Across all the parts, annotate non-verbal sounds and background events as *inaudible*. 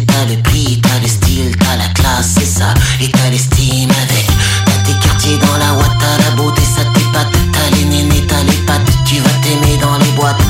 T'as le prix, t'as le style, t'as la classe, c'est ça, et t'as l'estime avec. T'as tes quartiers dans la ouate, t'as la beauté, ça t'épate, t'as les nénés, t'as les pattes, tu vas t'aimer dans les boîtes,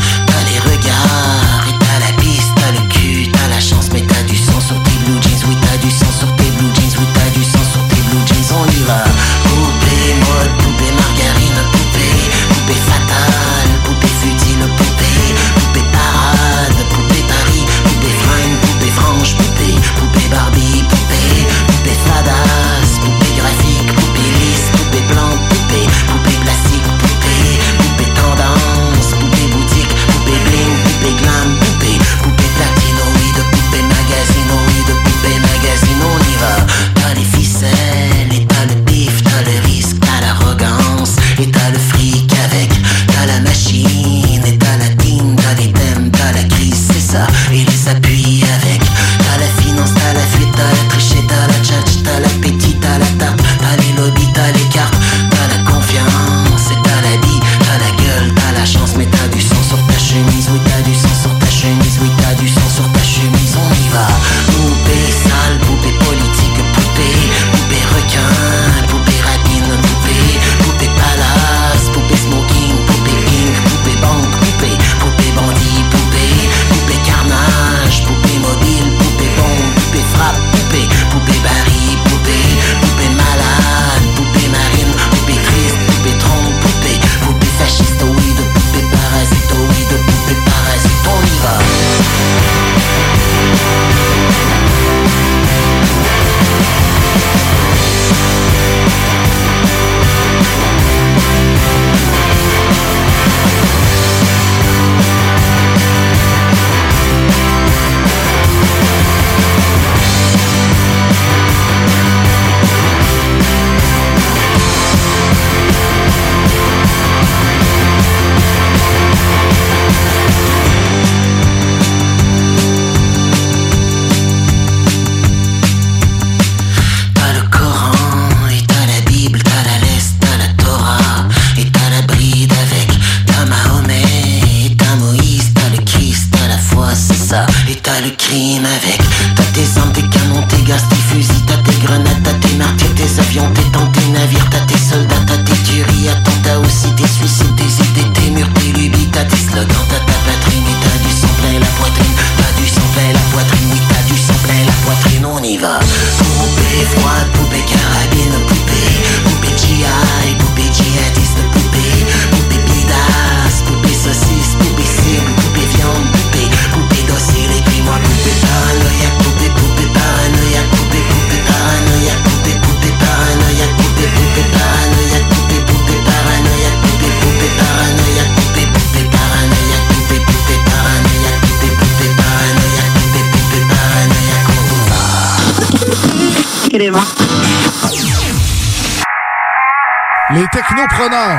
va. Poupée froide, poupée carabine,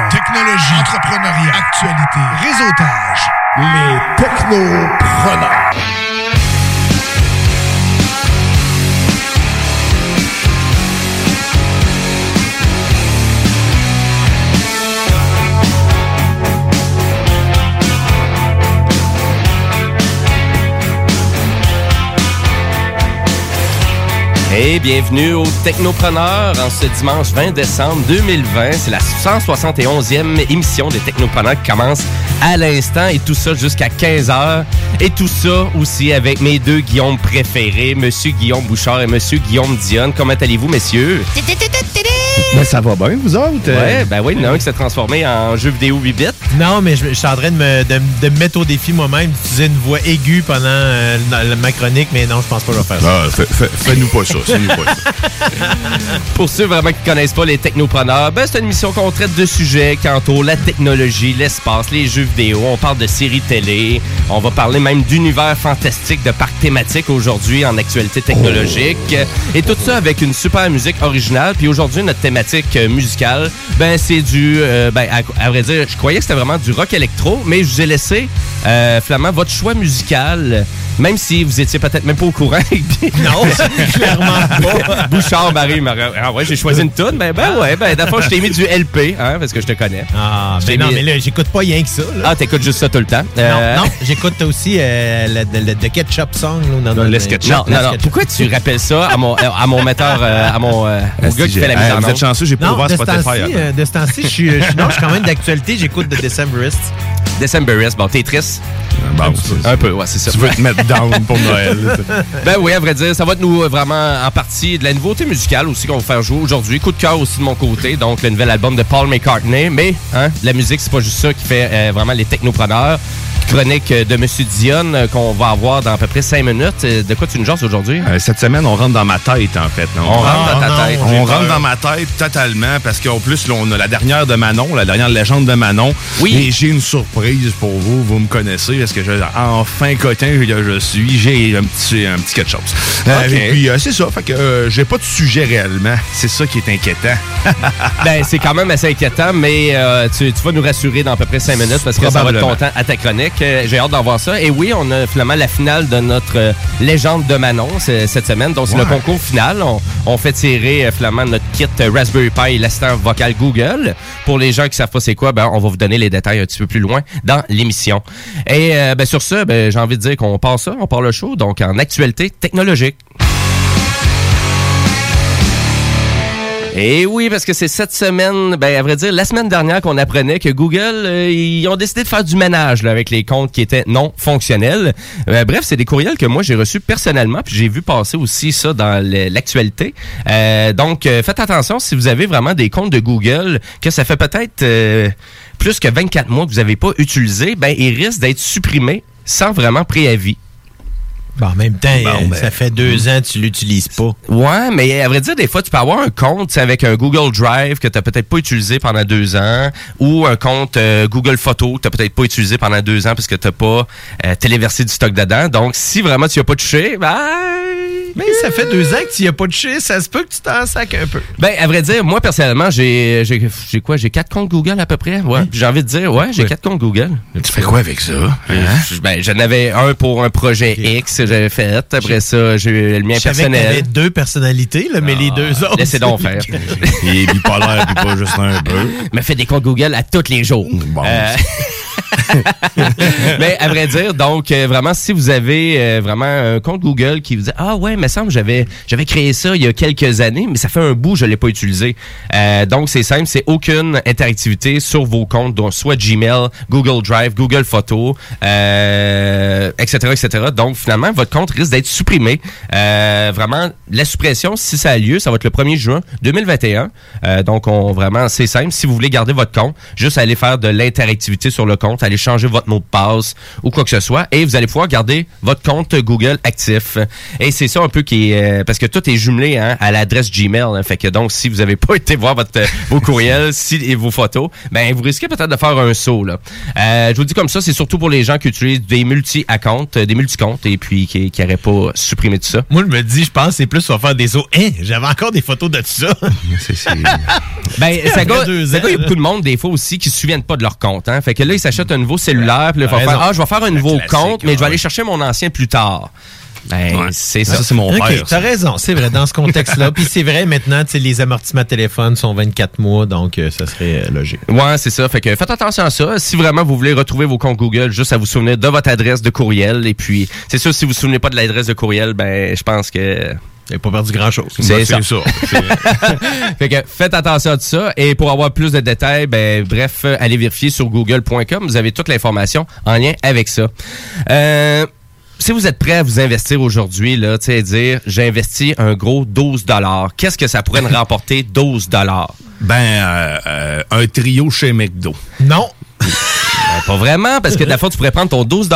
Technologie. Entrepreneuriat. Actualité. Réseautage. Les technopreneurs. Et bienvenue aux Technopreneurs en ce dimanche 20 décembre 2020. C'est la 171e émission des Technopreneurs qui commence à l'instant et tout ça jusqu'à 15h. Et tout ça aussi avec mes deux Guillaume préférés, Monsieur Guillaume Bouchard et Monsieur Guillaume Dionne. Comment allez-vous, messieurs? Ben, ça va bien, vous autres? Ouais, ben oui, il y en a un qui s'est transformé en jeu vidéo 8 bits. Non, mais je, je suis en train de me, de, de me mettre au défi moi-même d'utiliser une voix aiguë pendant euh, la- ma chronique, mais non, je pense pas que je vais faire ça. Ah, fais- fais- Fais-nous pas ça, fais-nous pas ça. Pour ceux vraiment qui connaissent pas les technopreneurs, ben c'est une émission qu'on traite de sujets quant au la technologie, l'espace, les jeux vidéo. On parle de séries télé. On va parler même d'univers fantastique, de parcs thématiques aujourd'hui en actualité technologique. Et tout ça avec une super musique originale. Puis aujourd'hui, notre thématique euh, musicale, ben c'est du... euh, ben, à, à vrai dire, je croyais que c'était du rock électro, mais je vous ai laissé, euh, Flamand, votre choix musical, même si vous étiez peut-être même pas au courant. *laughs* Non, *laughs* clairement pas. Bouchard, Marie, Marie. Ah ouais, j'ai choisi une toune. Ben, ben ouais, ben d'abord, je t'ai mis du LP, hein, parce que je te connais. Ah, ben non, mis- mais là, j'écoute pas rien que ça. Là. Ah, t'écoutes juste ça tout le temps. Euh, Non, non, j'écoute aussi euh, le, le- le- The Ketchup Song. Là, dans Le dans- Sketchup. Non, Le non, non. Pourquoi tu rappelles ça à mon, à mon metteur, euh, à mon euh, au gars qui fait la mise en Vous êtes chanceux, j'ai pas Non, ouvert Spotify. euh, de ce temps-ci, non, je suis quand même d'actualité. J'écoute The Decemberists. Decemberist. Bon, t'es triste? Bon, c'est- Un peu, ouais, c'est ça. Tu veux te mettre down pour Noël. *laughs* Ben oui, à vrai dire, ça va être nous euh, vraiment en partie de la nouveauté musicale aussi qu'on va faire jouer aujourd'hui. Coup de cœur aussi de mon côté, donc le nouvel album de Paul McCartney. Mais hein, la musique, c'est pas juste ça qui fait euh, vraiment les technopreneurs. Chronique euh, de Monsieur Dion euh, qu'on va avoir dans à peu près 5 minutes. Euh, De quoi tu nous jases aujourd'hui? Euh, Cette semaine, on rentre dans ma tête, en fait. On rentre dans ta non, tête. On rentre dans ma tête totalement parce qu'en plus, là, on a la dernière de Manon, la dernière légende de Manon. Oui. Et j'ai une surprise pour vous. Vous me connaissez parce que je, enfin cotin que je suis, j'ai un petit, un petit. Euh, Ok. Et puis, euh, c'est ça. Fait que euh, j'ai pas de sujet réellement. C'est ça qui est inquiétant. *laughs* Ben, c'est quand même assez inquiétant, mais tu, tu vas nous rassurer dans à peu près 5 minutes parce que ça va être Probablement. content à ta chronique. J'ai hâte d'en voir ça. Et oui, on a finalement la finale de notre euh, légende de Manon cette semaine. Donc, c'est le concours final. On, on fait tirer euh, finalement notre kit euh, Raspberry Pi et l'assistant vocal Google. Pour les gens qui savent pas c'est quoi, ben, on va vous donner les détails un petit peu plus loin dans l'émission. Et euh, ben, sur ce, ben, j'ai envie de dire qu'on part ça, on part le show. Donc, en actualité technologique. Et oui, parce que c'est cette semaine, ben à vrai dire, la semaine dernière qu'on apprenait que Google, euh, ils ont décidé de faire du ménage avec les comptes qui étaient non fonctionnels. Euh, bref, c'est des courriels que moi j'ai reçus personnellement, puis j'ai vu passer aussi ça dans l'actualité. Euh, donc, euh, faites attention si vous avez vraiment des comptes de Google, que ça fait peut-être plus que 24 mois que vous n'avez pas utilisé, ben ils risquent d'être supprimés sans vraiment préavis. Bon, en même temps, Bon, euh, ben, ça fait deux ans que tu l'utilises pas. Ouais, mais à vrai dire, des fois, tu peux avoir un compte avec un Google Drive que tu peut-être pas utilisé pendant deux ans ou un compte euh, Google Photo que tu peut-être pas utilisé pendant deux ans parce que tu pas euh, téléversé du stock dedans. Donc, si vraiment tu as pas touché, ben... Mais ça fait deux ans que tu n'y as pas touché. Ça se peut que tu t'en sacs un peu. Ben, à vrai dire, moi, personnellement, j'ai j'ai j'ai quoi? J'ai quatre comptes Google à peu près? Ouais. J'ai envie de dire, ouais, j'ai quatre comptes Google. Tu fais quoi avec ça? Hein? Je- Ben, j'en avais un pour un projet X, j'avais fait. Après ça, j'ai eu le mien que personnel. deux personnalités, là, mais les deux autres. Laissez donc faire. *laughs* Il est bipolaire, puis pas juste un peu. *laughs* me fait des comptes Google à tous les jours. Bon. Euh, *laughs* *laughs* mais à vrai dire, donc euh, vraiment, si vous avez euh, vraiment un compte Google qui vous dit ah ouais, me semble j'avais j'avais créé ça il y a quelques années, mais ça fait un bout je l'ai pas utilisé. Euh, donc c'est simple, c'est aucune interactivité sur vos comptes, donc soit Gmail, Google Drive, Google Photos, etc., etc. Donc finalement votre compte risque d'être supprimé. Vraiment la suppression, si ça a lieu, ça va être le 1er juin 2021. Euh, donc on vraiment c'est simple. Si vous voulez garder votre compte, juste aller faire de l'interactivité sur le compte, aller changer votre mot de passe ou quoi que ce soit, et vous allez pouvoir garder votre compte Google actif. Et c'est ça un peu qui est euh, parce que tout est jumelé hein, à l'adresse Gmail. hein. fait que donc si vous n'avez *laughs* pas été voir votre euh, vos courriels si, et vos photos, ben vous risquez peut-être de faire un saut là. Euh, je vous dis comme ça, c'est surtout pour les gens qui utilisent des multi-accounts, des multi-comptes et puis qui n'auraient pas supprimé tout ça. Moi, je me dis, je pense que c'est plus sur faire des os. Hein, j'avais encore des photos de ça. C'est- c'est- *laughs* Ben, ça gars, il y a beaucoup de monde, des fois aussi, qui se souviennent pas de leur compte. Hein. Fait que là, ils s'achètent un nouveau cellulaire, puis vont T'as faire. Ah, je vais faire un nouveau compte, mais je vais aller chercher mon ancien plus tard. Ben, Ouais. c'est Ça, ça. c'est mon Ok, père. t'as raison, c'est vrai, dans ce contexte-là. *laughs* Puis c'est vrai, maintenant, tu sais, les amortissements téléphone sont 24 mois, donc euh, ça serait euh, logique. Ouais, c'est ça. Fait que faites attention à ça. Si vraiment vous voulez retrouver vos comptes Google, juste à vous souvenir de votre adresse de courriel. Et puis, c'est sûr, si vous vous souvenez pas de l'adresse de courriel, ben, je pense que J'ai pas perdu grand-chose. C'est ça. *laughs* ça. fait que faites attention à tout ça. Et pour avoir plus de détails, ben, bref, allez vérifier sur google.com. Vous avez toute l'information en lien avec ça. Euh, si vous êtes prêt à vous investir aujourd'hui, là, tu sais, dire, j'ai investi un gros 12 qu'est-ce que ça pourrait me rapporter 12 Ben, Ben, euh, euh, un trio chez McDo. Non. *laughs* pas vraiment, parce que de la fois, tu pourrais prendre ton 12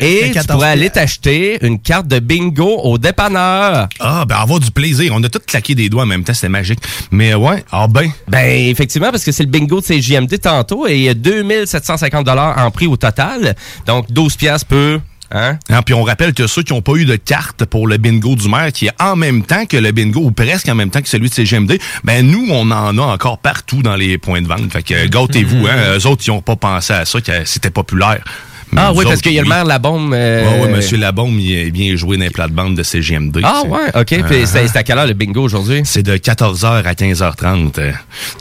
et tu 14 pourrais aller t'acheter une carte de bingo au dépanneur. Ah, ben avoir du plaisir. On a tous claqué des doigts en même temps, c'était magique. Mais ouais, ah ben. Ben, effectivement, parce que c'est le bingo de CJMD tantôt et il y a 2750 en prix au total. Donc, 12 piastres peut... Hein? Hein, puis on rappelle que ceux qui n'ont pas eu de carte pour le bingo du maire, qui est en même temps que le bingo, ou presque en même temps que celui de CGMD, ben nous, on en a encore partout dans les points de vente. Fait que euh, gâtez-vous, hein. Eux autres, ils n'ont pas pensé à ça, que c'était populaire. Mais Ah oui, parce qu'il y a le maire Labombe. euh, Ouais, ouais, monsieur Labombe, il est bien joué dans les plates-bandes de CGMD. Ah ouais, OK. Puis Uh-huh. c'est c'est à quelle heure le bingo aujourd'hui? C'est de 14h à 15h30. euh,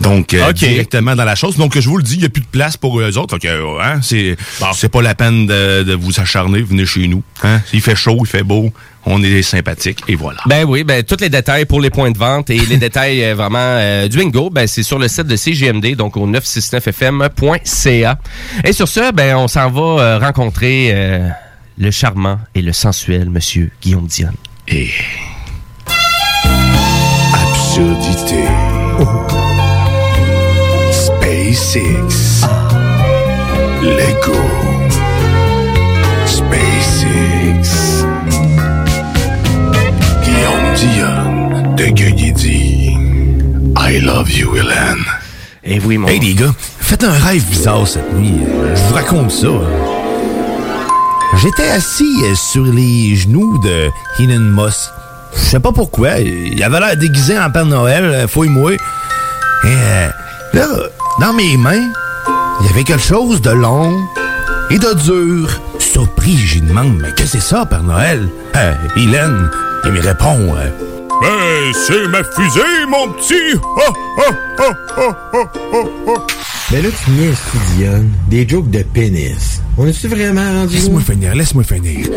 Donc, euh, directement dans la chose. Donc, je vous le dis, il n'y a plus de place pour eux autres. Hein, c'est c'est pas la peine de, de vous acharner. Venez chez nous. Hein? Il fait chaud, il fait beau. On est sympathique et voilà. Ben oui, ben tous les détails pour les points de vente et les *laughs* détails euh, vraiment euh, du bingo, ben c'est sur le site de CGMD, donc au 969fm.ca. Et sur ce, ben on s'en va euh, rencontrer le charmant et le sensuel monsieur Guillaume Dion. Et Absurdité. *laughs* SpaceX. Lego. De Guigui dit I love you, Hélène. Et oui, mon... Hey les gars, faites un rêve bizarre cette nuit. Je vous raconte ça. J'étais assis euh, sur les genoux de Elon Musk. Je sais pas pourquoi. Il avait l'air déguisé en Père Noël, euh, fouille-moi. Et euh, là, dans mes mains, il y avait quelque chose de long et de dur. Surpris, j'y demande, mais qu'est-ce que c'est ça, Père Noël? Euh, Hélène, il me répond, euh, Ben, c'est ma fusée, mon petit! Ha, ha, ha. Mais là, tu niaises, Diane. Des jokes de pénis. On est-tu vraiment rendu Laisse-moi finir, laisse-moi finir.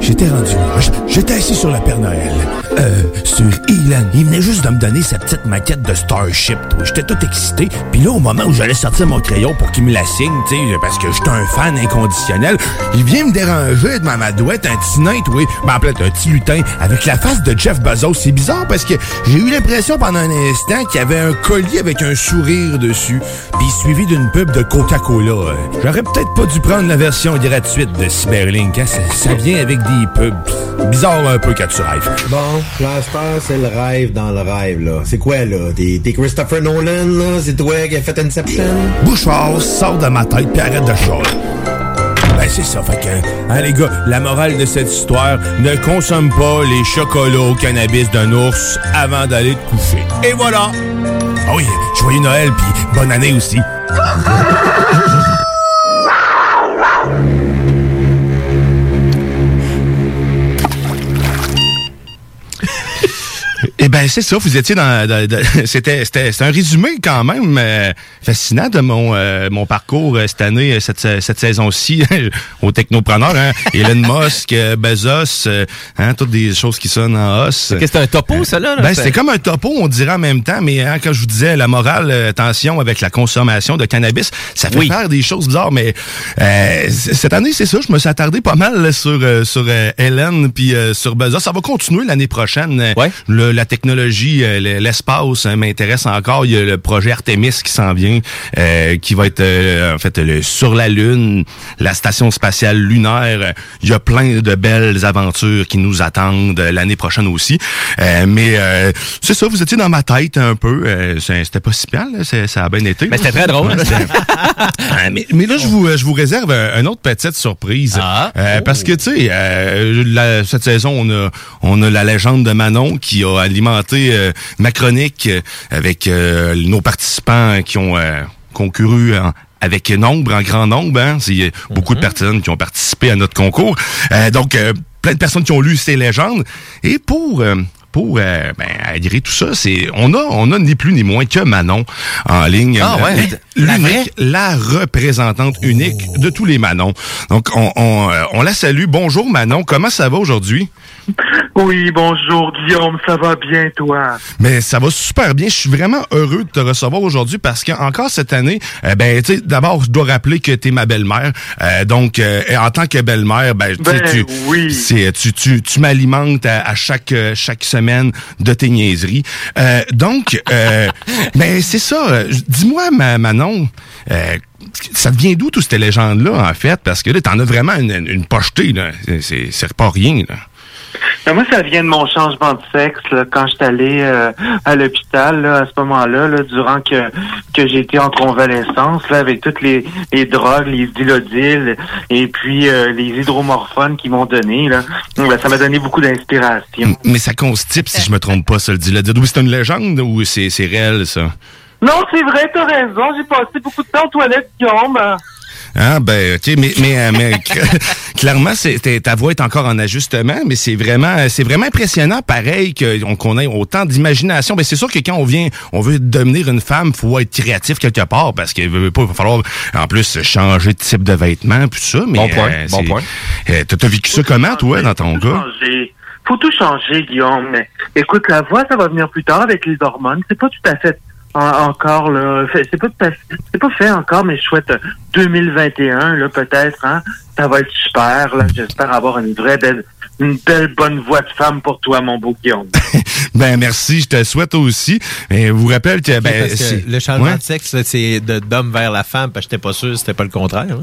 J'étais rendu là. J'étais assis sur le Père Noël. Euh, sur Elon. Il venait juste de me donner sa petite maquette de Starship. J'étais tout excité. Puis là, au moment où j'allais sortir mon crayon pour qu'il me la signe, tu parce que j'étais un fan inconditionnel, il vient me déranger devant ma douette, un petit nain, toi. Ben, en fait, un petit lutin, avec la face de Jeff Bezos. C'est bizarre parce que j'ai eu l'impression pendant un instant qu'il y avait un collier avec un sourire dessus, puis suivi d'une pub de Coca-Cola. Euh, J'aurais peut-être pas dû prendre la version gratuite de Cyberlink, hein. ça, ça vient avec des pubs. Bizarre un peu quand tu rêves. Bon, Blaster, c'est le rêve dans le rêve, là. C'est quoi, là? T'es Christopher Nolan, là? C'est toi qui as fait Inception? Bouchard, sors de ma tête puis arrête de chialer. Ben c'est ça, fait que, hein les gars, la morale de cette histoire, ne consomme pas les chocolats au cannabis d'un ours avant d'aller te coucher. Et voilà! Ah oui, joyeux Noël puis bonne année aussi. *laughs* Eh ben c'est ça, vous étiez dans, dans- dans- *laughs* c'était c'était c'était un résumé quand même euh, fascinant de mon euh, mon parcours euh, cette année euh, cette cette saison-ci *laughs* au technopreneur hein. *laughs* Elon Musk, euh, Bezos, euh, hein, toutes des choses qui sonnent en os. C'est un topo, ça, là? là? Ben, C'est- c'était comme un topo, on dirait en même temps, mais hein, quand je vous disais la morale, euh, attention avec la consommation de cannabis, ça fait Oui. faire des choses bizarres, mais euh, cette année, c'est ça, je me suis attardé pas mal là, sur euh, sur euh, Hélène puis euh, sur Bezos. Ça va continuer l'année prochaine. Euh, Ouais. Le- la technologie, euh, le- l'espace hein, m'intéresse encore. Il y a le projet Artemis qui s'en vient, euh, qui va être euh, en fait le, sur la Lune, la station spatiale lunaire. Il y a plein de belles aventures qui nous attendent l'année prochaine aussi. Euh, mais euh, c'est ça, vous étiez dans ma tête un peu. Euh, c'était pas si mal, ça a bien été. Mais c'était très drôle. *laughs* Mais, mais là, je vous, je vous réserve un, un autre petite surprise. Ah. Euh, Parce que, tu sais, euh, cette saison, on a, on a la légende de Manon qui a euh, ma chronique euh, avec euh, nos participants qui ont concouru en- avec nombre, en grand nombre. Hein? C'est beaucoup de personnes qui ont participé à notre concours. Donc, plein de personnes qui ont lu ces légendes. Et pour... pour euh, ben, tout ça, c'est on a on a ni plus ni moins que Manon en ligne. Ah, ouais. L'unique, la, représentante unique de tous les Manon. Donc, on, on, euh, on la salue. Bonjour Manon, comment ça va aujourd'hui? Oui, bonjour Guillaume, ça va bien toi? Mais ça va super bien. Je suis vraiment heureux de te recevoir aujourd'hui parce qu'encore cette année, euh, ben tu sais, d'abord je dois rappeler que tu es ma belle-mère. Euh, donc euh, en tant que belle-mère, ben, tu sais, Ben tu oui. tu tu, tu m'alimentes à, à chaque chaque semaine de tes niaiseries. Euh, donc euh, *laughs* ben c'est ça. Dis-moi ma, Euh, ça devient d'où toutes ces légendes là en fait? Parce que là t'en as vraiment une, une, pochetée là. C'est- pas rien là. Ben, moi, ça vient de mon changement de sexe là, quand je suis allé euh, à l'hôpital à ce moment-là, là, durant que, que j'étais en convalescence, là, avec toutes les, les drogues, les dilodiles et puis euh, les hydromorphones qu'ils m'ont donné. Là. Ben, ça m'a donné beaucoup d'inspiration. Mais ça constipe si je me trompe pas ça le là. Oui, c'est une légende ou c'est réel ça? Non, c'est vrai, t'as raison. J'ai passé beaucoup de temps aux toilettes, Guillaume. Ah ben ok mais mais, euh, mais *laughs* cl- clairement c'est ta voix est encore en ajustement mais c'est vraiment c'est vraiment impressionnant pareil qu'on ait autant d'imagination ben c'est sûr que quand on vient on veut devenir une femme faut être créatif quelque part parce qu'il veut pas il va falloir en plus changer de type de vêtements puis ça mais Bon point, euh, bon point. euh, t'as vécu ça comment toi dans ton cas? changer. Faut tout changer, Guillaume. Mais écoute, la voix, ça va venir plus tard avec les hormones. C'est pas tout à fait encore là. C'est pas c'est pas fait encore, mais je souhaite euh, 2021 là peut-être. Hein, ça va être super. Là, j'espère avoir une vraie belle, une belle bonne voix de femme pour toi, mon beau Guillaume. *laughs* ben merci je te souhaite aussi et vous rappelle que ben Parce que c'est- le changement Ouais. de sexe, c'est de d'homme vers la femme, parce que j'étais pas sûr c'était pas le contraire. hein.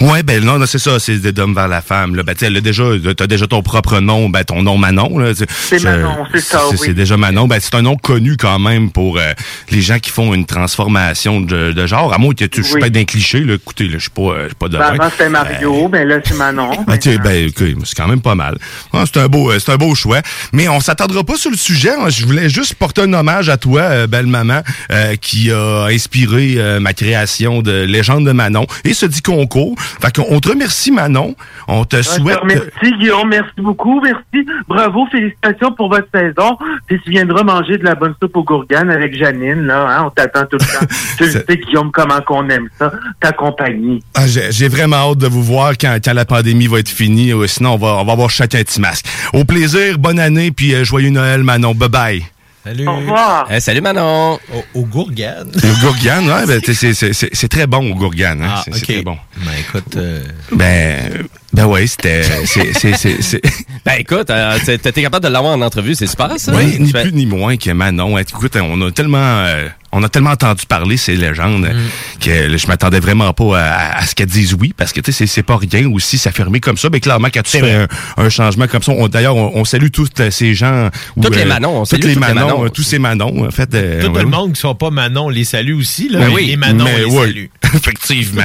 Ouais, ben non, non, c'est ça, c'est de d'homme vers la femme. Là. Ben, tu sais, elle a déjà, t'as déjà ton propre nom, ben ton nom Manon. C'est Manon, c'est ça, oui. C'est déjà Manon. Ben, c'est un nom connu quand même pour euh, les gens qui font une transformation de, de genre. À moins que tu je suis pas d'un cliché, là. Écoutez, là, je suis pas, euh, je suis pas de Ben, avant c'était Mario, mais là c'est Manon. ben, tu sais, ben, écoute, c'est quand même pas mal. Ah, c'est un beau, euh, c'est un beau choix. Mais on s'attendra pas sur le sujet. hein. Je voulais juste porter un hommage à toi, euh, belle maman, euh, qui a inspiré ma création de Légende de Manon et ce dit concours. Fait qu'on te remercie, Manon. On te souhaite. Merci Guillaume, merci beaucoup, merci. Bravo, félicitations pour votre saison. Puis tu viendras manger de la bonne soupe aux gourganes avec Janine, là, hein, on t'attend tout le temps. *laughs* tu le sais, Guillaume, comment qu'on aime ça, ta compagnie. Ah, j'ai vraiment hâte de vous voir quand, quand la pandémie va être finie. Euh, sinon, on va, on va avoir chacun un petit masque. Au plaisir, bonne année, puis euh, joyeux Noël, Manon. Bye bye. Salut. Au revoir. Eh, salut Manon. Au, au Gourgane. Le gourgane, ouais, ben, c'est- très bon au gourgane. Hein? Ah, c'est très bon. Ben écoute, euh, Ben, ben ouais, c'était. *laughs* Ben écoute, euh, t'es t'es capable de l'avoir en entrevue, c'est super ça. Oui, ni Tu plus ni moins que Manon. Écoute, on a tellement, euh, on a tellement entendu parler ces légendes Mm. que là, je m'attendais vraiment pas à, à ce qu'elles disent oui, parce que tu sais, c'est- pas rien aussi s'affirmer comme ça. Mais clairement, quand tu fais un, un changement comme ça, on- d'ailleurs, on, on salue tous euh, ces gens. ou, Toutes les Manon, on toutes salue les toutes les euh, tous ces Manon, en fait. euh, tout ouais, le monde qui sont pas Manon, on les salue aussi. Là, Ben oui, les Manon, mais on les ouais, salue. *laughs* Effectivement.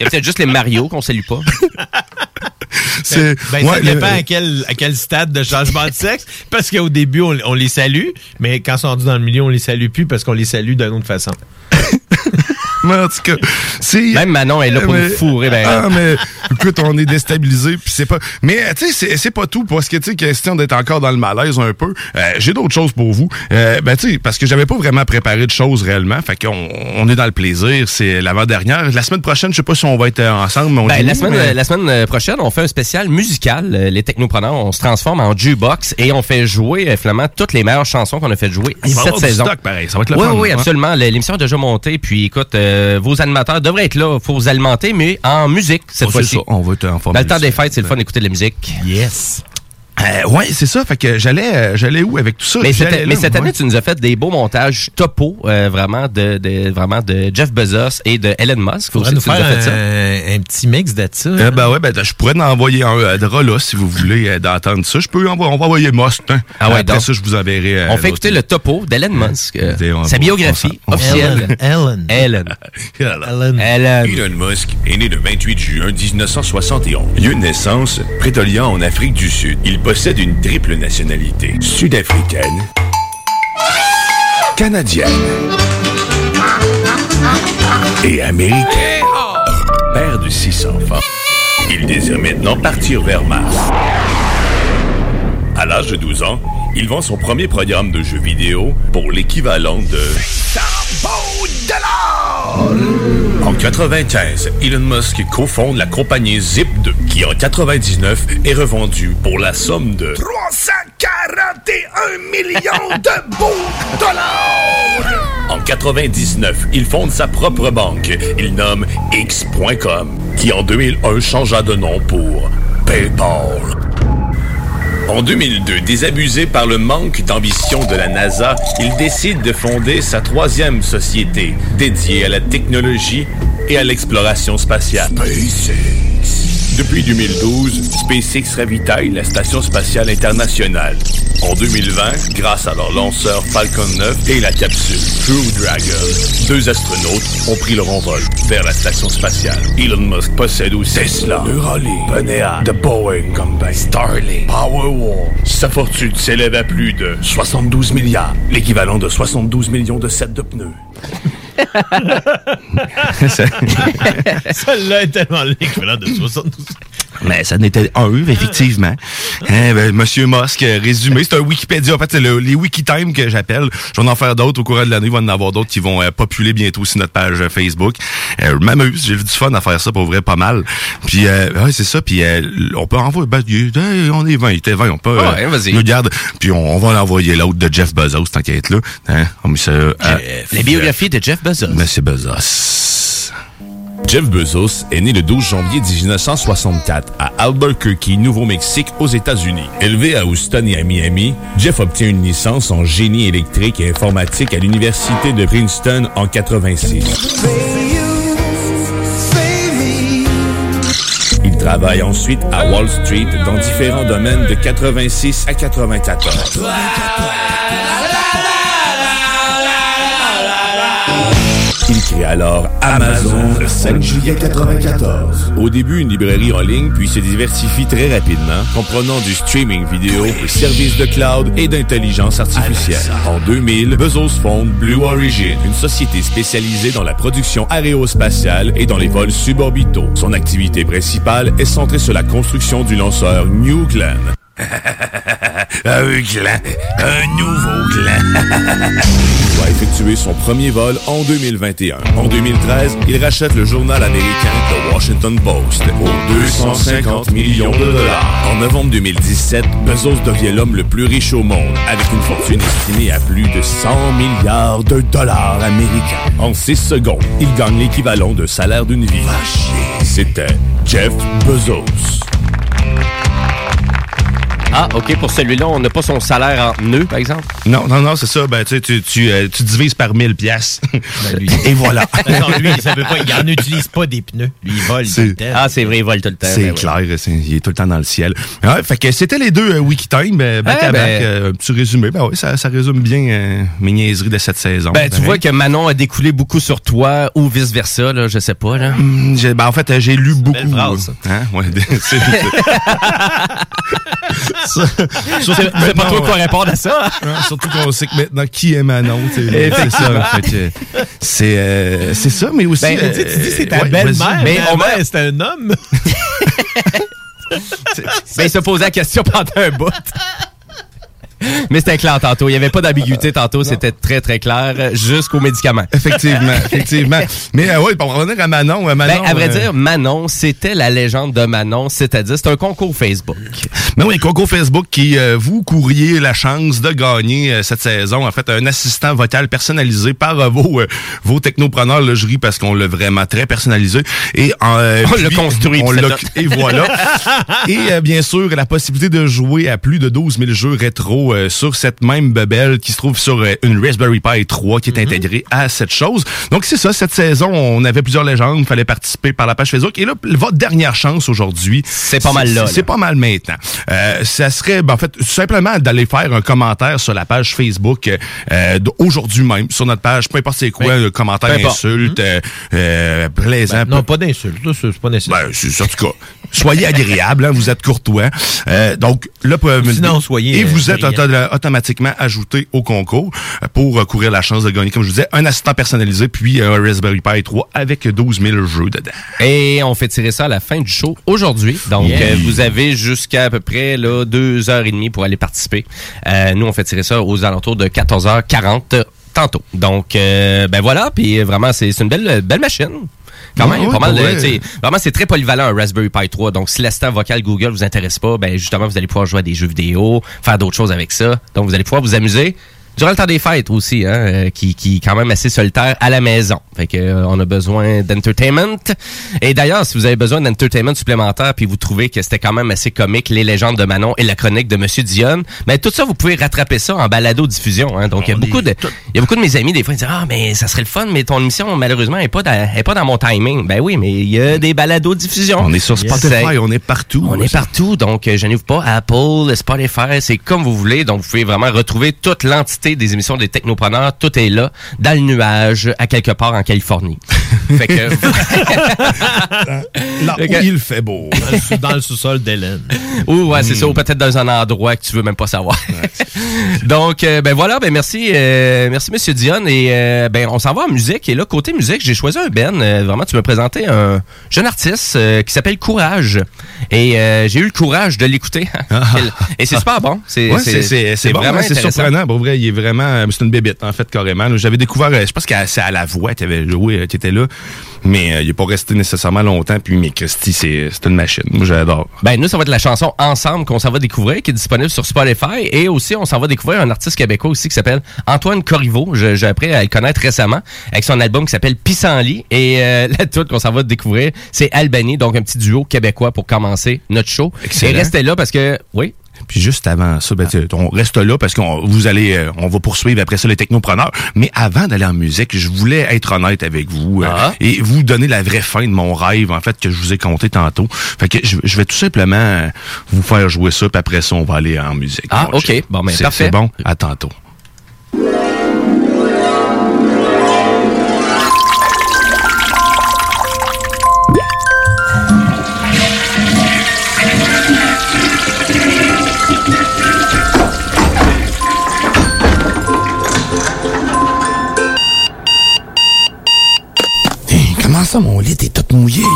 Il y a peut-être juste les Mario qu'on salue pas. *laughs* C'est- Ben, ouais, ça le- dépend à quel, à quel stade de changement de sexe. Parce qu'au début, on, on les salue, mais quand ils sont rendus dans le milieu, on les salue plus parce qu'on les salue d'une autre façon. *laughs* Mais *laughs* en tout cas, c'est. Même Manon est là pour Mais- nous fourrer. Ben, Ah, mais écoute, on est déstabilisé, puis c'est pas. Mais tu sais, c'est- pas tout, parce que tu sais, question d'être encore dans le malaise un peu. euh, J'ai d'autres choses pour vous. Euh, ben tu sais, parce que j'avais pas vraiment préparé de choses réellement, fait qu'on on est dans le plaisir. C'est l'avant-dernière. La semaine prochaine, je sais pas si on va être euh, ensemble, mais on Ben, la, semaine, mais- la semaine prochaine, on fait un spécial musical. Les technopreneurs, on se transforme en jukebox et on fait jouer finalement toutes les meilleures chansons qu'on a fait jouer Il va y cette du saison. stock, pareil. Ça va être le oui, fun, oui, hein? absolument. L'émission est déjà montée. Puis écoute, euh, vos animateurs devraient être là. faut vous alimenter, mais en musique cette Oh, c'est fois-ci. on va être en forme. Le temps des fêtes, c'est le fun d'écouter de la musique. Yes. Euh, ouais, c'est ça. Fait que j'allais, euh, j'allais où avec tout ça? Mais cette, mais là, cette ouais. année, tu nous as fait des beaux montages topo, euh, vraiment de, de vraiment de Jeff Bezos et de Elon Musk. Faudrait nous tu nous faire as fait ça. un, un petit mix de ça. Euh, ben ouais, ben je pourrais en envoyer un euh, drap là si vous voulez euh, d'entendre ça. Je peux envoyer, on va envoyer Most. hein. Ah ouais, Après donc. ça, je vous enverrai. euh, On fait écouter le topo d'Elon Musk, euh, sa biographie officielle. Ellen. Ellen. *laughs* Ellen. Ellen. Elon Musk est né le 28 juin 1971. Lieu de naissance, Pretoria en Afrique du Sud. Il possède une triple nationalité. Sud-africaine, canadienne et américaine. Père de six enfants, il désire maintenant partir vers Mars. À l'âge de 12 ans, il vend son premier programme de jeu vidéo pour l'équivalent de En 95, Elon Musk cofonde la compagnie Zip2, qui en 99 est revendue pour la somme de 341 millions de beaux dollars! En 99, il fonde sa propre banque. Il nomme X.com, qui en 2001 changea de nom pour PayPal. En 2002, désabusé par le manque d'ambition de la NASA, il décide de fonder sa troisième société, dédiée à la technologie et à l'exploration spatiale. Depuis 2012, SpaceX ravitaille la Station spatiale internationale. En 2020, grâce à leur lanceur Falcon 9 et la capsule Crew Dragon, deux astronautes ont pris leur envol vers la Station spatiale. Elon Musk possède aussi Tesla, Neuralink, Panea, The Boeing Company, Starlink, Powerwall. Sa fortune s'élève à plus de 72 milliards, l'équivalent de 72 millions de sets de pneus. Celle-là est tellement l'équivalent de 72. Mais ça n'était un, effectivement. Hein, ben, Monsieur Musk, euh, résumé, c'est un Wikipédia. En fait, c'est le- les Wikitime que j'appelle. Je vais en faire d'autres au cours de l'année. Il va en avoir d'autres qui vont euh, populer bientôt sur notre page euh, Facebook. Euh, je m'amuse. J'ai eu du fun à faire ça pour vrai pas mal. Puis, euh, ouais, c'est ça. Puis, on peut envoyer... Ben, hey, on est 20. Il était 20. On peut... Ouais, vas-y. nous garde. Puis, on, on va l'envoyer l'autre de Jeff Bezos, être là. Hein? On met ça à- La biographie de Jeff Bezos. Monsieur Bezos. Jeff Bezos est né le 12 janvier 1964 à Albuquerque, Nouveau-Mexique, aux États-Unis. Élevé à Houston et à Miami, Jeff obtient une licence en génie électrique et informatique à l'Université de Princeton en 86. Il travaille ensuite à Wall Street dans différents domaines de 86 à 94. Il crée alors Amazon le 5 juillet 94. Au début, une librairie en ligne, puis se diversifie très rapidement, comprenant du streaming vidéo, des services de cloud et d'intelligence artificielle. En 2000, Bezos fonde Blue Origin, une société spécialisée dans la production aérospatiale et dans les vols suborbitaux. Son activité principale est centrée sur la construction du lanceur New Glenn. *laughs* un clan, un nouveau clan. il va effectuer son premier vol en 2021. En 2013, il rachète le journal américain The Washington Post pour 250 millions de dollars. En novembre 2017, Bezos devient l'homme le plus riche au monde, avec une fortune estimée à plus de 100 milliards de dollars américains. En 6 secondes, il gagne l'équivalent de salaire d'une vie. C'était Jeff Bezos. Ah, OK, pour celui-là, on n'a pas son salaire en nœuds, par exemple? Non, non, non, c'est ça. Ben, tu, sais, tu, tu, euh, tu divises par 1000 piastres. *laughs* Et voilà. *laughs* Non, lui, il savait pas, il en *laughs* utilise pas des pneus. Lui, il vole tout le temps. Ah, c'est vrai, il vole tout le temps. C'est ben ouais. clair, il est tout le temps dans le ciel. Ouais, fait que c'était les deux euh, Wikitime, euh, back Ah, à back, ben- euh, un petit résumé. Ben oui, ça, ça résume bien euh, mes niaiseries de cette saison. Ben, tu vois que Manon a découlé beaucoup sur toi ou vice-versa, là, je sais pas, là. J'ai- ben, en fait, j'ai lu beaucoup. belle phrase, ça. Hein? Ouais, *laughs* c'est- pas toi quoi répondre à ça. *laughs* surtout qu'on sait que maintenant qui est Manon. C'est ça. C'est euh, c'est ça, mais aussi. Ben, euh, Tu tu dis c'est ta ouais, belle-mère, mais on va- c'est un homme. *laughs* Ben, il se posait la question pendant un bout. Mais c'était clair tantôt. Il n'y avait pas d'ambiguïté tantôt. C'était très, très clair jusqu'aux médicaments. Effectivement, *laughs* effectivement. Mais euh, oui, pour revenir à Manon, euh, Manon. Ben, à vrai euh, dire, Manon, c'était la légende de Manon, c'est-à-dire, c'est un concours Facebook. Ben oui, concours Facebook qui euh, vous courriez la chance de gagner cette saison. En fait, un assistant vocal personnalisé par vos, vos technopreneurs. Là, je ris parce qu'on l'a vraiment très personnalisé. Et On l'a construit, on l'a- Et voilà. *laughs* et bien sûr, la possibilité de jouer à plus de 12 000 jeux rétro euh, sur cette même bebelle qui se trouve sur euh, une Raspberry Pi 3 qui est Mm-hmm. intégrée à cette chose. Donc, c'est ça. Cette saison, on avait plusieurs légendes. Il fallait participer par la page Facebook. Et là, votre dernière chance aujourd'hui. C'est pas mal là, C'est pas mal maintenant. Euh, ça serait, ben, en fait, tout simplement d'aller faire un commentaire sur la page Facebook euh, d'aujourd'hui même, sur notre page, peu importe c'est quoi, Ben, le commentaire, insulte, euh, euh, plaisant. Non, pas d'insulte. C'est pas nécessaire. Ben, c'est en tout cas. Soyez agréable, hein, vous êtes courtois. Euh, donc, là, pour- Sinon, soyez, Et vous euh, êtes. Auto- automatiquement ajouté au concours euh, pour euh, courir la chance de gagner, comme je vous disais, un assistant personnalisé, puis un Raspberry Pi 3 avec 12 000 jeux dedans. Et on fait tirer ça à la fin du show aujourd'hui. Donc, Yeah. euh, vous avez jusqu'à à peu près là, deux heures et demie pour aller participer. Euh, nous, on fait tirer ça aux alentours de 14h40 tantôt. Donc, euh, ben voilà, puis vraiment, c'est c'est une belle, belle machine. Quand Ouais, même, ouais, pas mal ouais. vraiment, c'est très polyvalent, un Raspberry Pi 3. Donc, si l'assistant vocal Google vous intéresse pas, ben justement, vous allez pouvoir jouer à des jeux vidéo, faire d'autres choses avec ça. Donc, vous allez pouvoir vous amuser. Durant le temps des fêtes aussi, hein, euh, qui, qui est quand même assez solitaire à la maison. Fait que euh, on a besoin d'entertainment. Et d'ailleurs, si vous avez besoin d'entertainment supplémentaire, puis vous trouvez que c'était quand même assez comique, les légendes de Manon et la chronique de Monsieur Dionne, ben tout ça, vous pouvez rattraper ça en balado diffusion. Hein. Donc il y a beaucoup de, il y a beaucoup de mes amis des fois ils disent ah mais ça serait le fun, mais ton émission malheureusement est pas dans, est pas dans mon timing. Ben oui, mais il y a des balados diffusion. On est sur Spotify, on est partout. On est partout, donc euh, gênez-vous pas. Apple, Spotify, c'est comme vous voulez. Donc vous pouvez vraiment retrouver toute l'entité des émissions des technopreneurs. Tout est là, dans le nuage, à quelque part en Californie. *laughs* fait que *laughs* Là où il fait beau. Dans le sous-sol d'Hélène. Ou ouais, c'est ça, ou peut-être dans un endroit que tu veux même pas savoir. *laughs* Donc euh, ben voilà, ben merci euh, merci monsieur Dion et euh, ben on s'en va en musique et là côté musique, j'ai choisi un Ben euh, vraiment tu me présentais un jeune artiste euh, qui s'appelle Courage et euh, j'ai eu le courage de l'écouter et c'est super bon, c'est. Ouais, c'est- c'est c'est bon, vraiment surprenant. Pour vrai, il est vraiment. C'est une bébête, en fait, carrément. J'avais découvert, je pense que c'est à la voix avait joué, qui était là. Mais euh, il est pas resté nécessairement longtemps. Puis, mais Christy, c'est une machine. Moi, j'adore. Ben nous ça va être la chanson Ensemble qu'on s'en va découvrir qui est disponible sur Spotify et aussi on s'en va découvrir un artiste québécois aussi qui s'appelle Antoine Corriveau. J'ai appris à le connaître récemment avec son album qui s'appelle Pissenlit et euh, *laughs* la toute qu'on s'en va découvrir c'est Albanie donc un petit duo québécois pour commencer notre show. Excellent. Et restez là parce que oui? Puis juste avant ça, ben, on reste là parce qu'on vous allez, euh, on va poursuivre après ça les technopreneurs. Mais avant d'aller en musique, je voulais être honnête avec vous euh, Ah. et vous donner la vraie fin de mon rêve en fait que je vous ai conté tantôt. Fait que je, je vais tout simplement euh, vous faire jouer ça, puis après ça on va aller en musique. Ah, ok. Bon, ben, parfait. C'est bon. À tantôt. Mon lit est tout mouillé?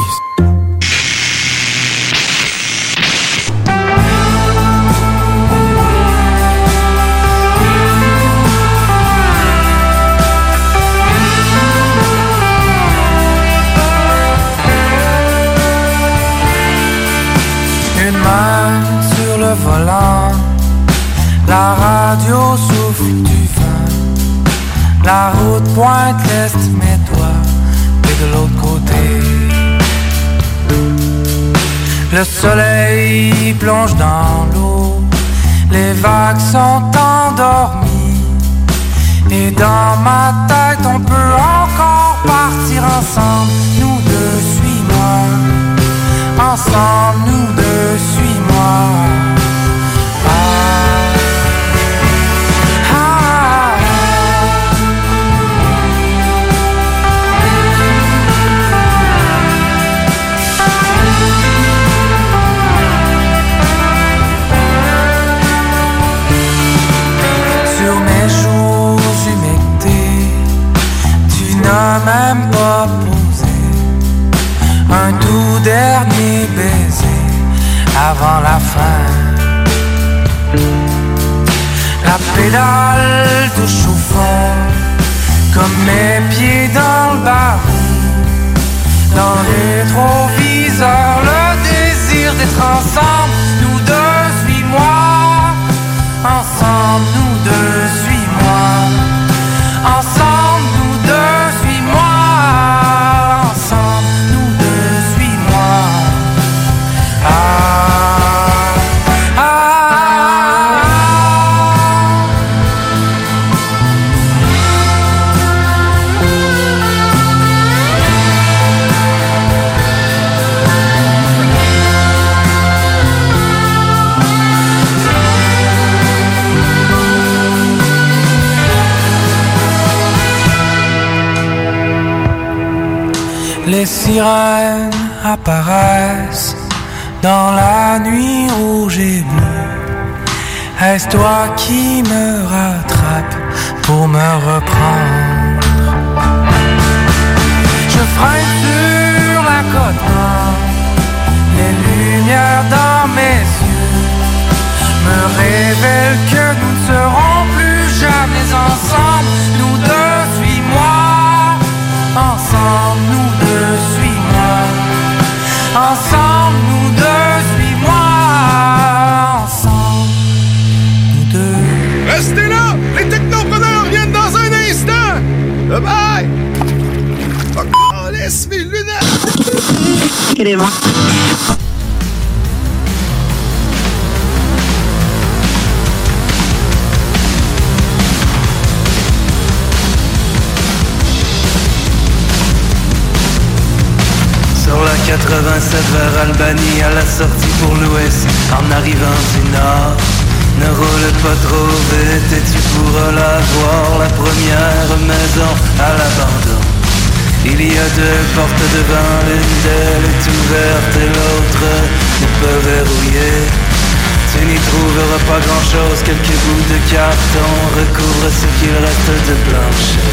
Pas grand chose, quelques bouts de carton recouvrent ce qu'il reste de plancher.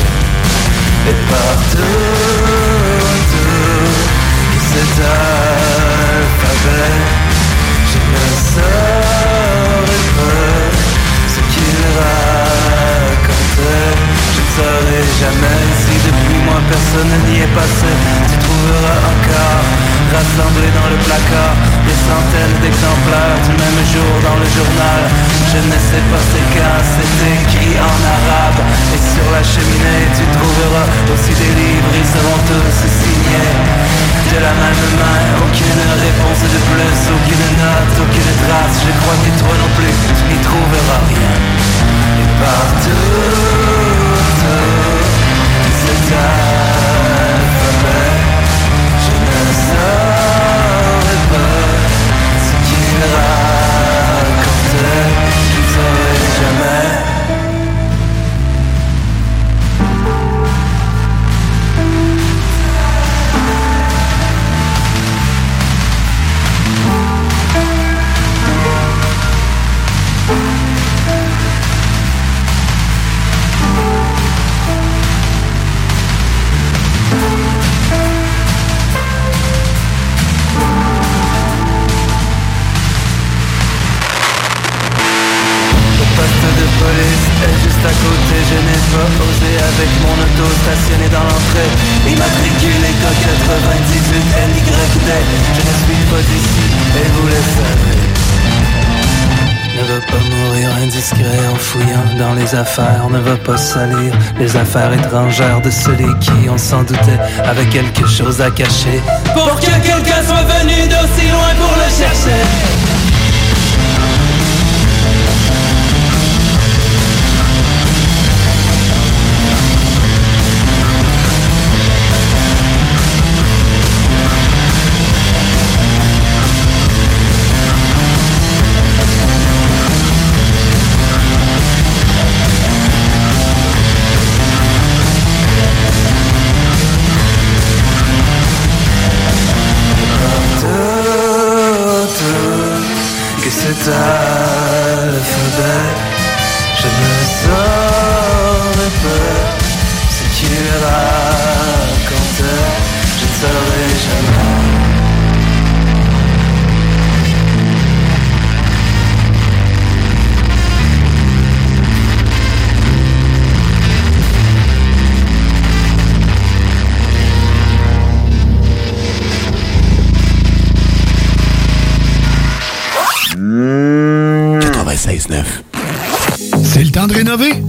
Et partout, autour, cet alphabet Je ne saurais pas ce qu'il racontait. Je ne saurais jamais si depuis moi personne n'y est passé. Tu trouveras encore rassemblé dans le placard Des centaines d'exemplaires du même jour dans le journal. Je ne sais pas c'est quand c'est écrit en arabe. Et sur la cheminée tu trouveras aussi des livres Ils seront tous signés. De la même main Aucune réponse de plus, aucune note, aucune trace. Je crois que toi non plus, tu n'y trouveras rien. Et partout, de ce à côté Je n'ai pas osé avec mon auto stationné dans l'entrée. Immatriculé code 98 NYD Je ne suis pas d'ici et vous le savez. Ne va pas mourir indiscret en fouillant dans les affaires. Ne va pas salir les affaires étrangères de celui qui, on s'en doutait, avait quelque chose à cacher. Pour que quelqu'un soit venu d'aussi loin pour le chercher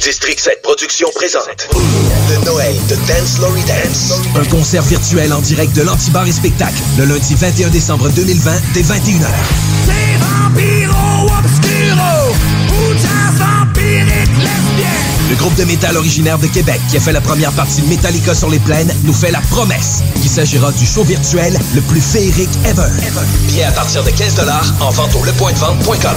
District 7 Productions présente le Noël de Dance Lory Dance. Un concert virtuel en direct de l'Antibar et Spectacle le lundi 21 décembre 2020 dès 21h. Le groupe de métal originaire de Québec qui a fait la première partie de Metallica sur les plaines nous fait la promesse qu'il s'agira du show virtuel le plus féerique ever. Bien à partir de 15 en vente au lepointdevente.com.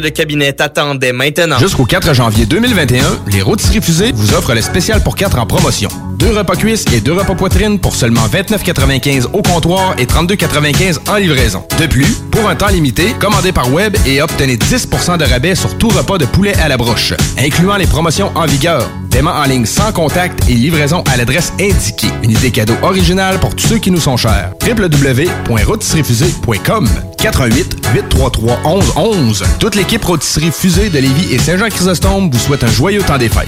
de Cabinet t'attendait maintenant. Jusqu'au 4 janvier 2021, les rôtisseries fusées vous offrent le spécial pour 4 en promotion. Deux repas cuisses et deux repas poitrine pour seulement 29,95 au comptoir et 32,95 en livraison. De plus, pour un temps limité, commandez par web et obtenez 10% de rabais sur tout repas de poulet à la broche, incluant les promotions en vigueur. Paiement en ligne sans contact et livraison à l'adresse indiquée. Une idée cadeau originale pour tous ceux qui nous sont chers. www.rôtisseriefusée.com 88 833 1111 Toute l'équipe Rôtisserie Fusée de Lévis et Saint-Jean-Chrysostome vous souhaite un joyeux temps des fêtes.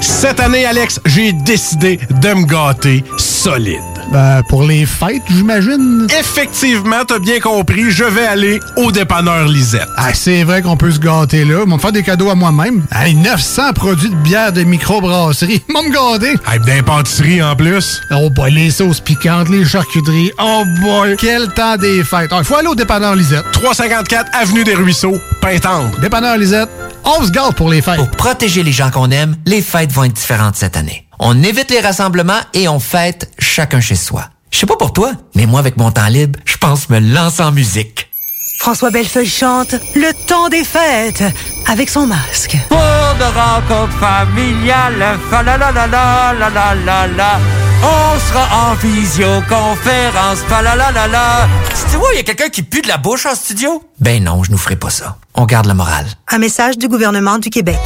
Cette année, Alex, j'ai décidé de me gâter solide. Ben, pour les fêtes, j'imagine. Effectivement, t'as bien compris, je vais aller au dépanneur Lisette. Ah, c'est vrai qu'on peut se gâter là. Ils vont me faire des cadeaux à moi-même. Hey, 900 produits de bière de microbrasserie. *laughs* Ils vont me gâter. Hey, d'impantisserie en plus. Oh boy, les sauces piquantes, les charcuteries. Oh boy, quel temps des fêtes. Il faut aller au dépanneur Lisette. 354 Avenue des Ruisseaux, Pintendre. Dépanneur Lisette, on se gâte pour les fêtes. Pour protéger les gens qu'on aime, les fêtes vont être différentes cette année. On évite les rassemblements et on fête chacun chez soi. Je sais pas pour toi, mais moi, avec mon temps libre, je pense me lancer en musique. François Bellefeuille chante Le temps des fêtes avec son masque. Pour de rencontres familiales, fa la la la la la la la la. On sera en visioconférence, fa la la la la. Tu vois, il y a quelqu'un qui pue de la bouche en studio? Ben non, je nous ferai pas ça. On garde le moral. Un message du gouvernement du Québec.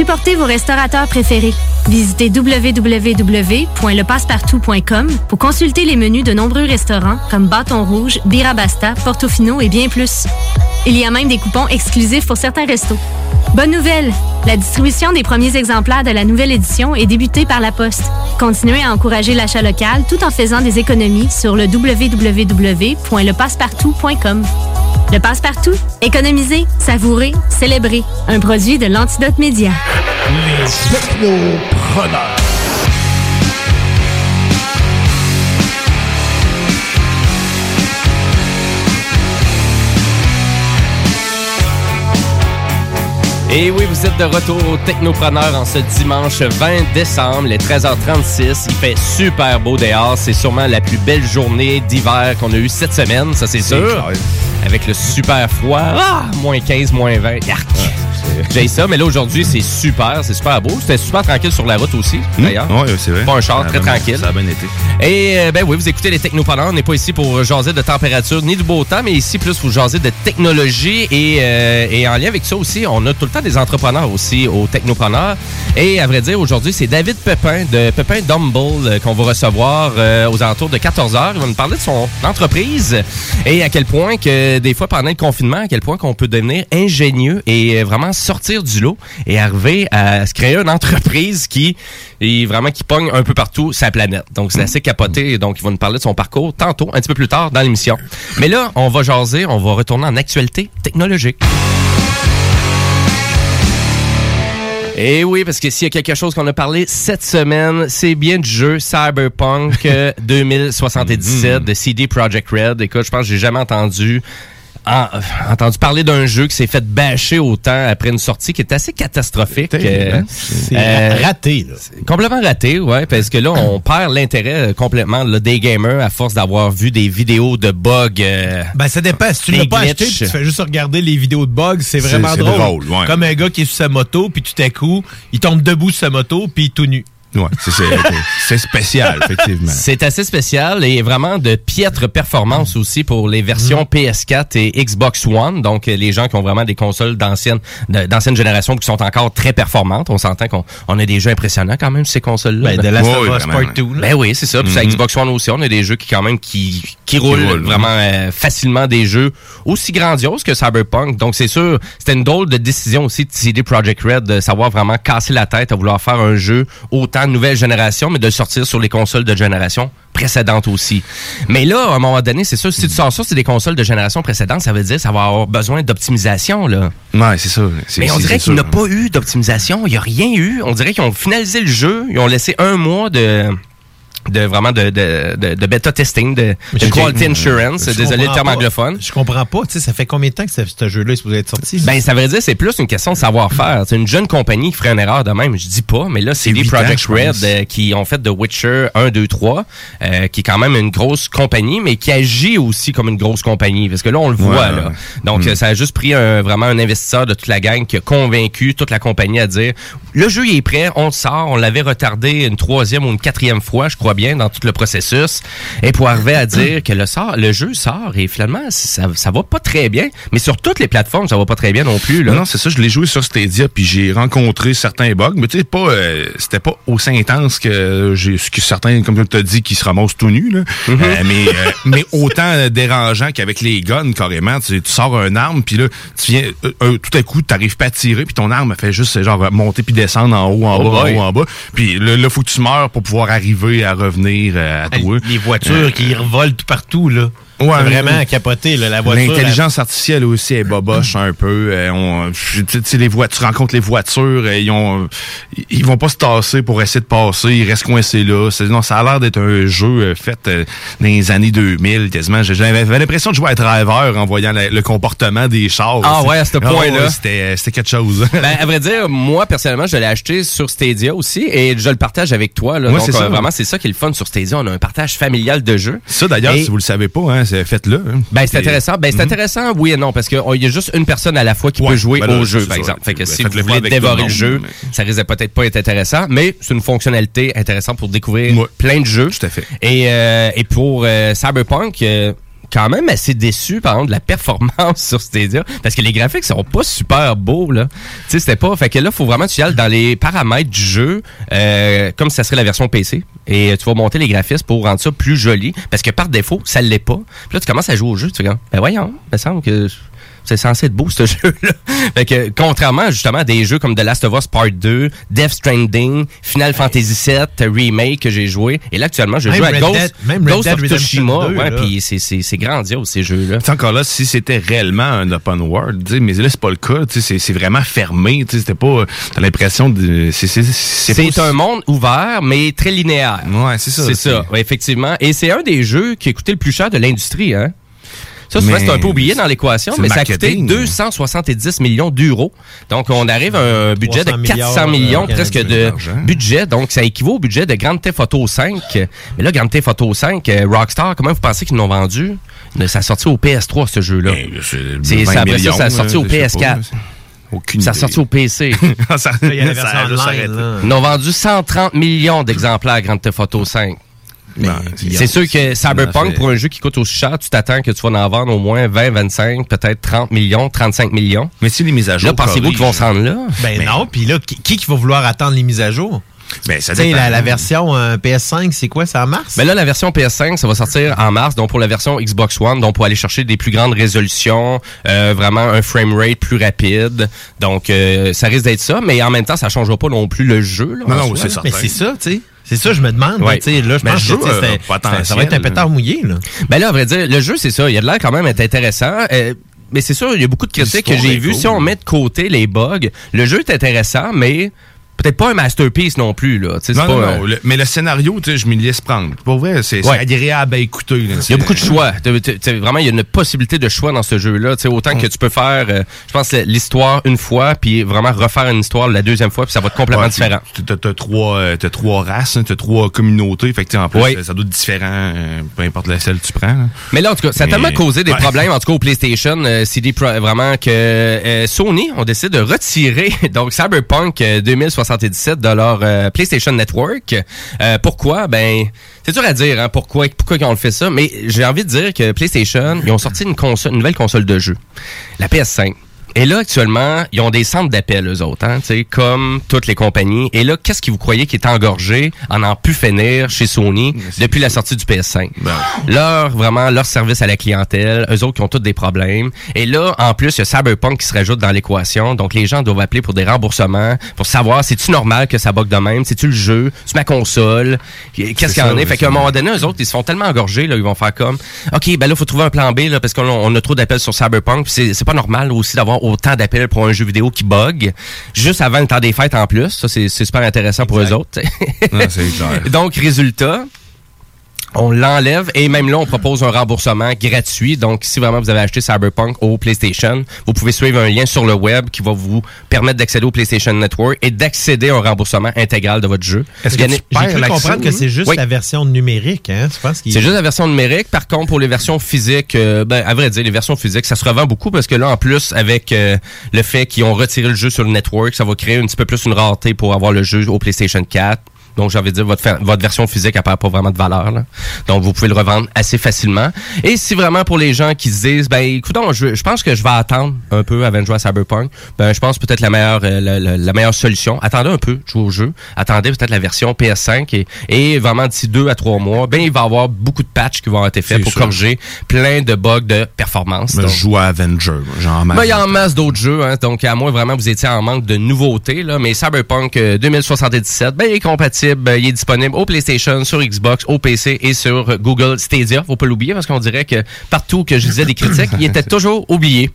Supportez vos restaurateurs préférés. Visitez www.lepassepartout.com pour consulter les menus de nombreux restaurants comme Bâton Rouge, Birabasta, Portofino et bien plus. Il y a même des coupons exclusifs pour certains restos. Bonne nouvelle! La distribution des premiers exemplaires de la nouvelle édition est débutée par la Poste. Continuez à encourager l'achat local tout en faisant des économies sur le www.lepassepartout.com. Le Passe-Partout, économiser, savourer, célébrer. Un produit de l'Antidote Média. Les technopreneurs. Et oui, vous êtes de retour au Technopreneur en ce dimanche 20 décembre, les 13h36. Il fait super beau dehors. C'est sûrement la plus belle journée d'hiver qu'on a eue cette semaine, ça c'est sûr. Avec le super froid. Ah, moins 15, moins 20. Yark! J'ai ça, mais là aujourd'hui c'est super, c'est super beau. C'était super tranquille sur la route aussi, d'ailleurs. Oui, c'est vrai. Pas un char, très bien- tranquille. Ça a bien été. Et euh, ben oui, vous écoutez les Technopreneurs. On n'est pas ici pour jaser de température ni de beau temps, mais ici plus pour jaser de technologie. Et, euh, et en lien avec ça aussi, on a tout le temps des entrepreneurs aussi aux Technopreneurs. Et à vrai dire, aujourd'hui, c'est David Pepin de Pepin Dumble euh, qu'on va recevoir euh, aux alentours de 14h. Il va nous parler de son entreprise et à quel point que des fois pendant le confinement, à quel point qu'on peut devenir ingénieux et euh, vraiment sortir du lot et arriver à se créer une entreprise qui est vraiment qui pogne un peu partout sa planète. Donc c'est assez capoté. Donc il va nous parler de son parcours tantôt, un petit peu plus tard dans l'émission. Mais là, on va jaser, on va retourner en actualité technologique. Et oui, parce que s'il y a quelque chose qu'on a parlé cette semaine, c'est bien du jeu Cyberpunk euh, *laughs* 2077 de CD Projekt Red. Écoute, je pense que j'ai jamais entendu en- euh, entendu parler d'un jeu qui s'est fait bâcher autant après une sortie qui est assez catastrophique. Hein? C'est raté, là. c'est Complètement raté, ouais, parce que là, on perd l'intérêt euh, complètement là, des gamers à force d'avoir vu des vidéos de bugs. euh, Ben, ça dépend. Si tu l'as pas acheté, puis tu fais juste regarder les vidéos de bugs, c'est vraiment c'est drôle. drôle, ouais. Comme un gars qui est sur sa moto, puis tout à coup, il tombe debout sur sa moto, puis il est tout nu. Ouais, c'est- c'est c'est spécial, effectivement. C'est assez spécial et vraiment de piètre performance aussi pour les versions PS4 et Xbox One. Donc, euh, les gens qui ont vraiment des consoles d'ancienne génération qui sont encore très performantes. On s'entend qu'on on a des jeux impressionnants quand même ces consoles-là. Ben, de Last of Us Part 2, là. Ben oui, c'est ça. Puis sur Mhm. Xbox One aussi, on a des jeux qui quand même qui, qui roulent roulent, vraiment euh, facilement des jeux aussi grandioses que Cyberpunk. Donc, c'est sûr, c'était une drôle de décision aussi de CD Projekt Red de savoir vraiment casser la tête à vouloir faire un jeu autant tant nouvelle génération, mais de le sortir sur les consoles de génération précédente aussi. Mais là, à un moment donné, c'est sûr, si tu sors ça, c'est des consoles de génération précédente, ça veut dire que ça va avoir besoin d'optimisation, là. Ouais, c'est ça. Mais on dirait qu'il n'y a sûr. pas eu d'optimisation. Il n'y a rien eu. On dirait qu'ils ont finalisé le jeu. Ils ont laissé un mois de de vraiment de, de, de, de bêta testing, de, de quality insurance. Désolé le terme pas. anglophone. Je comprends pas. Tu sais, ça fait combien de temps que ce, ce jeu-là est supposé être sorti? Ben, ça veut dire c'est plus une question de savoir-faire. C'est une jeune compagnie qui ferait une erreur de même, je dis pas, mais là, c'est ans, Project. Red euh, qui ont fait The Witcher 1, 2, 3, euh, qui est quand même une grosse compagnie, mais qui agit aussi comme une grosse compagnie. Parce que là, on le voit, Ouais, là. ouais. Donc, Mm. euh, ça a juste pris un- vraiment un investisseur de toute la gang qui a convaincu toute la compagnie à dire le jeu il est prêt, on le sort, on l'avait retardé une troisième ou une quatrième fois, je crois bien, dans tout le processus. Et pour arriver à dire que le, sort, le jeu sort et finalement, ça, ça va pas très bien. Mais sur toutes les plateformes, ça va pas très bien non plus. Là. Non, non, c'est ça, je l'ai joué sur Stadia, puis j'ai rencontré certains bugs, mais tu sais, pas, euh, c'était pas aussi intense que, j'ai, que certains, comme tu as dit, qui se ramassent tout nus, là. Mm-hmm. Euh, mais, euh, mais autant euh, dérangeant qu'avec les guns, carrément. Tu, tu sors un arme, puis là, tu viens, tout à coup, t'arrives pas à tirer, puis ton arme fait juste, genre, monter puis descendre en haut, en Oh bas, en haut, en bas. Puis là, là, faut que tu meurs pour pouvoir arriver à revenir euh, à toi. Les voitures Euh, qui revolent tout partout, là. Ouais, vraiment à capoter, là, la voiture. L'intelligence artificielle aussi est boboche un peu. Euh, on- les tu rencontres les voitures, euh, ils ont, ils vont pas se tasser pour essayer de passer, ils restent coincés là. Non, ça a l'air d'être un jeu euh, fait euh, dans les années 2000 quasiment. J'ai- J'avais l'impression de jouer à Driver en voyant la- le comportement des chars. Ah ouais, à ce point-là. ouais, C'était quelque chose. Ben, à vrai dire, moi, personnellement, je l'ai acheté sur Stadia aussi et je le partage avec toi. Là. Ouais, Donc, ça. vraiment, c'est ça qui est le fun sur Stadia. On a un partage familial de jeux. Ça d'ailleurs, Et- si vous le savez pas, hein, faites-le. hein. Ben, c'est intéressant. Ben, c'est Mhm. intéressant, oui et non, parce qu'il y a juste une personne à la fois qui Ouais, peut jouer ben là, au jeu, par ça. exemple. Fait que Ben, si vous voulez dévorer le jeu, ça risque peut-être pas être intéressant, mais c'est une fonctionnalité intéressante pour découvrir plein de jeux. Tout à fait. Et, euh, et pour euh, Cyberpunk, euh, quand même assez déçu par exemple de la performance *laughs* sur Stadia parce que les graphiques sont pas super beaux là. Tu sais c'était pas fait que là faut vraiment que tu y ailles dans les paramètres du jeu euh, comme ça serait la version PC et tu vas monter les graphismes pour rendre ça plus joli parce que par défaut ça l'est pas. Puis là tu commences à jouer au jeu tu fais comme, ben voyons, il me semble que c'est censé être beau ce *laughs* jeu-là. Fait que contrairement justement à des jeux comme The Last of Us Part 2, Death Stranding, Final Fantasy VII Remake que j'ai joué, et là actuellement je Même joue à Red Ghost, Dead- même Red Dead of Tsushima, 2, ouais, puis c'est grandiose ces jeux-là. Encore là, si c'était réellement un open world, mais là, c'est pas le cas. tu sais, C'est c'est vraiment fermé. tu sais, C'était pas. T'as l'impression de. C'est c'est- c'est C'est pas- un monde ouvert, mais très linéaire. Ouais, c'est ça. C'est ça, ouais, effectivement. Et c'est un des jeux qui a coûté le plus cher de l'industrie, hein? Ça, souvent, c'est un peu oublié dans l'équation, c'est mais ça a coûté marketing. 270 millions d'euros. Donc, on arrive à un budget de 300 400 milliards, millions, euh, presque de budget. Donc, ça équivaut au budget de Grand Theft Auto 5. Mais là, Grand Theft Auto 5, euh, Rockstar, comment vous pensez qu'ils l'ont vendu? Ça a sorti au PS3, ce jeu-là. C'est- 20 ça, après ça, ça a sorti au je sais pas, PS4. Aucune Ça a sorti au PC. *laughs* ça, Il y a la ça online, là. Ils ont vendu 130 millions d'exemplaires à Grand Theft Auto 5. Ben, C'est sûr que Cyberpunk, pour un jeu qui coûte aussi cher, tu t'attends que tu vas en vendre au moins 20, 25, peut-être 30 millions, 35 millions. Mais si les mises à jour. Là, pensez-vous qu'ils vont se rendre là? Ben Mais- non, puis là, qui qui va vouloir attendre les mises à jour? Ben, ça dépend. la, la version euh, PS5, c'est quoi? C'est en mars? Ben là, la version PS5, ça va sortir en mars. Donc, pour la version Xbox One, donc pour aller chercher des plus grandes résolutions, euh, vraiment un frame rate plus rapide. Donc, euh, ça risque d'être ça. Mais en même temps, ça changera pas non plus le jeu. Là, Non, c'est certain. Mais c'est ça, tu sais. C'est ça, je me demande. Ouais. là, tu sais, Là, je Mais pense que euh, ça va être un pétard mouillé. Là. Ben là, à vrai dire, le jeu, c'est ça. Il y a de l'air quand même être intéressant. Euh, mais c'est sûr, il y a beaucoup de critiques que j'ai vues. cool. Si on met de côté les bugs, le jeu est intéressant, mais peut-être pas un masterpiece non plus. Là, non, non, non, euh, le, mais le scénario, je m'y laisse prendre. Pour vrai, c'est ouais. agréable à écouter. Il y a beaucoup de choix. Vraiment, il y a une possibilité de choix dans ce jeu-là. Autant que tu peux faire, euh, je pense, l'histoire une fois, puis vraiment refaire une histoire la deuxième fois, puis ça va être complètement différent. Tu as, trois, euh, trois races, hein, tu as trois communautés. Fait que, en plus, ça, doit être différent, peu importe laquelle tu prends. Mais là, en tout cas, ça a tellement causé des problèmes, en tout cas, au PlayStation, CD, Pro vraiment, que Sony, on décide de retirer *laughs* donc Cyberpunk 2060 177 de euh, PlayStation Network. Euh, pourquoi? Ben, c'est dur à dire, hein, pourquoi, pourquoi on le fait ça, mais j'ai envie de dire que PlayStation, ils ont sorti une, une nouvelle console de jeu, la PS5. Et là, actuellement, ils ont des centres d'appel, eux autres, hein, tu sais, comme toutes les compagnies. Et là, qu'est-ce que vous croyez qui est engorgé en en pu finir chez Sony depuis la sortie du PS5? Leur, vraiment, leur service à la clientèle, eux autres qui ont tous des problèmes. Et là, en plus, il y a Cyberpunk qui se rajoute dans l'équation. Donc, les gens doivent appeler pour des remboursements, pour savoir, c'est-tu normal que ça bug de même? C'est-tu le jeu? C'est ma console? Qu'est-ce qu'il y en est? Fait qu'à un moment donné, eux autres, ils se font tellement engorger, là, ils vont faire comme, OK, ben là, faut trouver un plan B, là, parce qu'on on a trop d'appels sur Cyberpunk. C'est pas normal aussi d'avoir autant d'appels pour un jeu vidéo qui bug. Juste avant le temps des fêtes en plus. Ça, c'est super intéressant pour eux autres. Clair. *laughs* Donc, résultat, on l'enlève et même là, on propose un remboursement gratuit. Donc, si vraiment vous avez acheté Cyberpunk au PlayStation, vous pouvez suivre un lien sur le web qui va vous permettre d'accéder au PlayStation Network et d'accéder à un remboursement intégral de votre jeu. Est-ce que tu- cru comprendre que c'est juste Oui. la version numérique, hein? C'est juste la version numérique. Par contre, pour les versions physiques, euh, ben, à vrai dire, les versions physiques, ça se revend beaucoup parce que là, en plus, avec euh, le fait qu'ils ont retiré le jeu sur le network, ça va créer un petit peu plus une rareté pour avoir le jeu au PlayStation 4. Donc, j'ai envie de dire, votre, votre version physique, perd pas vraiment de valeur. Là. Donc, vous pouvez le revendre assez facilement. Et si vraiment pour les gens qui se disent, ben, écoute, je, je pense que je vais attendre un peu avant de jouer à Cyberpunk, ben, je pense peut-être la meilleure, euh, la, la- la meilleure solution. Attendez un peu, jouez au jeu. Attendez peut-être la version PS5 et, et vraiment d'ici deux à trois mois, ben, il va y avoir beaucoup de patchs qui vont être faits pour sûr. corriger plein de bugs de performance. Donc, je joue à Avenger, genre ben, il y a en masse d'autres jeux, hein, donc à moins vraiment vous étiez en manque de nouveautés, là, mais Cyberpunk euh, 2077, ben, il est compatible, ben, il est disponible au PlayStation, sur Xbox, au PC et sur euh, Google Stadia. Faut pas l'oublier parce qu'on dirait que partout que je disais des critiques, il était toujours oublié.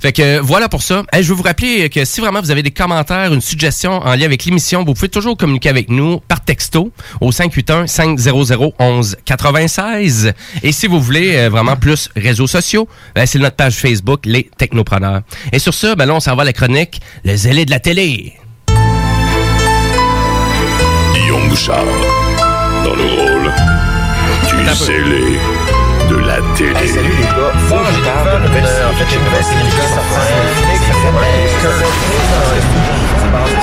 Fait que euh, voilà pour ça. Je veux vous rappeler que si vraiment vous avez des commentaires, une suggestion en lien avec l'émission, vous pouvez toujours communiquer avec nous par texto au 581 500 11 96. Et si vous voulez euh, vraiment plus réseaux sociaux, ben, c'est notre page Facebook Les Technopreneurs. Et sur ça, ben là, on s'en va à la chronique Le zélé de la télé. Bouchard, dans le rôle du zélé de la télé. salut les gars. Une nouvelle série. En fait, une nouvelle série qui est sortie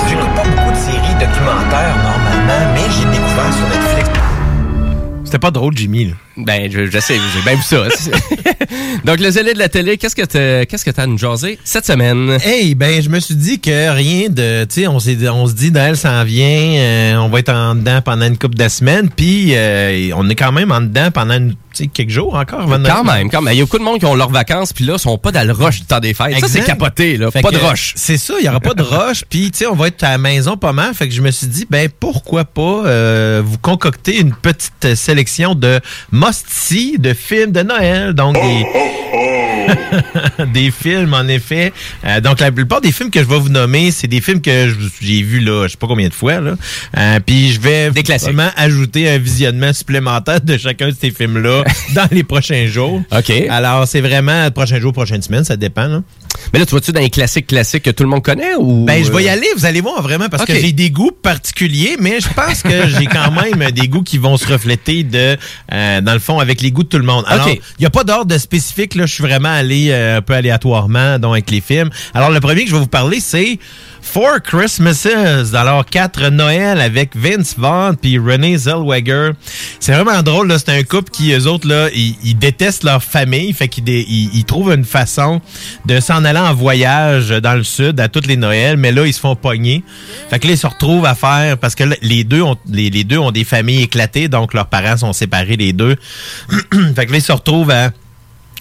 J'écoute pas beaucoup de séries documentaires normalement, mais j'ai découvert sur Netflix. C'était pas drôle, Jimmy. Là. Ben, je, je sais, j'ai bien vu ça. *laughs* Donc, le zélé de la télé, qu'est-ce que t'as, qu'est-ce que t'as à nous jaser cette semaine? Hey, ben, je me suis dit que rien de. Tu sais, on, on se dit, Noël s'en vient, euh, on va être en dedans pendant une couple de semaines, puis euh, on est quand même en dedans pendant une- tu sais, quelques jours encore. Quand même, quand même. Il y a beaucoup de monde qui ont leurs vacances, puis là, sont pas dans le rush du temps des fêtes. Ça, c'est capoté, là. Fait pas de rush. C'est ça, il y aura pas de *laughs* rush. Puis, tu sais, on va être à la maison pas mal. Fait que je me suis dit, ben, pourquoi pas euh, vous concocter une petite sélection de de films de Noël. Donc, des, *laughs* des films, en effet. Euh, donc, la plupart des films que je vais vous nommer, c'est des films que je- j'ai vus, là, je sais pas combien de fois, là. Euh, puis, je vais vraiment ajouter un visionnement supplémentaire de chacun de ces films-là *laughs* dans les prochains jours. OK. Alors, c'est vraiment prochain jour, prochaine semaine, ça dépend, là. Mais là, tu vas-tu dans les classiques classiques que tout le monde connaît ou. Ben, je vais y euh, aller, vous allez voir vraiment, parce que j'ai des goûts particuliers, mais je pense que j'ai quand même des goûts qui vont se refléter de, euh, dans le fond, avec les goûts de tout le monde. Alors, il n'y a pas d'ordre spécifique, là, je suis vraiment allé euh, un peu aléatoirement, donc avec les films. Alors, le premier que je vais vous parler, c'est Four Christmases, alors quatre Noël avec Vince Vaughn puis Renée Zellweger. C'est vraiment drôle, c'est un couple qui, eux autres, là, ils, détestent leur famille, fait qu'ils ils, trouvent une façon de s'en aller en voyage dans le sud à toutes les Noëls, mais là, ils se font pogner. Fait que là, ils se retrouvent à faire, parce que les deux ont, les deux ont des familles éclatées, donc leurs parents sont séparés, les deux. *clears throat* fait que là, ils se retrouvent à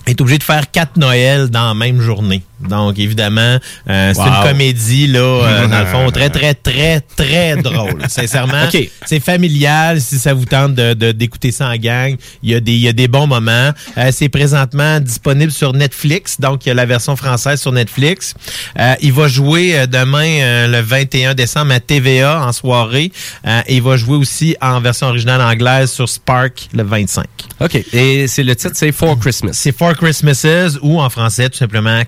est obligé de faire quatre Noëls dans la même journée. Donc, évidemment, euh, c'est Wow. une comédie, là, euh, *laughs* dans le fond, très, très, très, très drôle. *laughs* Sincèrement, c'est familial. Si ça vous tente de d'écouter ça en gang, il y, a des, il y a des bons moments. Euh, c'est présentement disponible sur Netflix. Donc, il y a la version française sur Netflix. Euh, il va jouer euh, demain, le 21 décembre, à TVA en soirée. Euh, et il va jouer aussi en version originale anglaise sur Spark le 25. OK. Et c'est le titre, c'est For Christmas. C'est Four Christmases ou en français tout simplement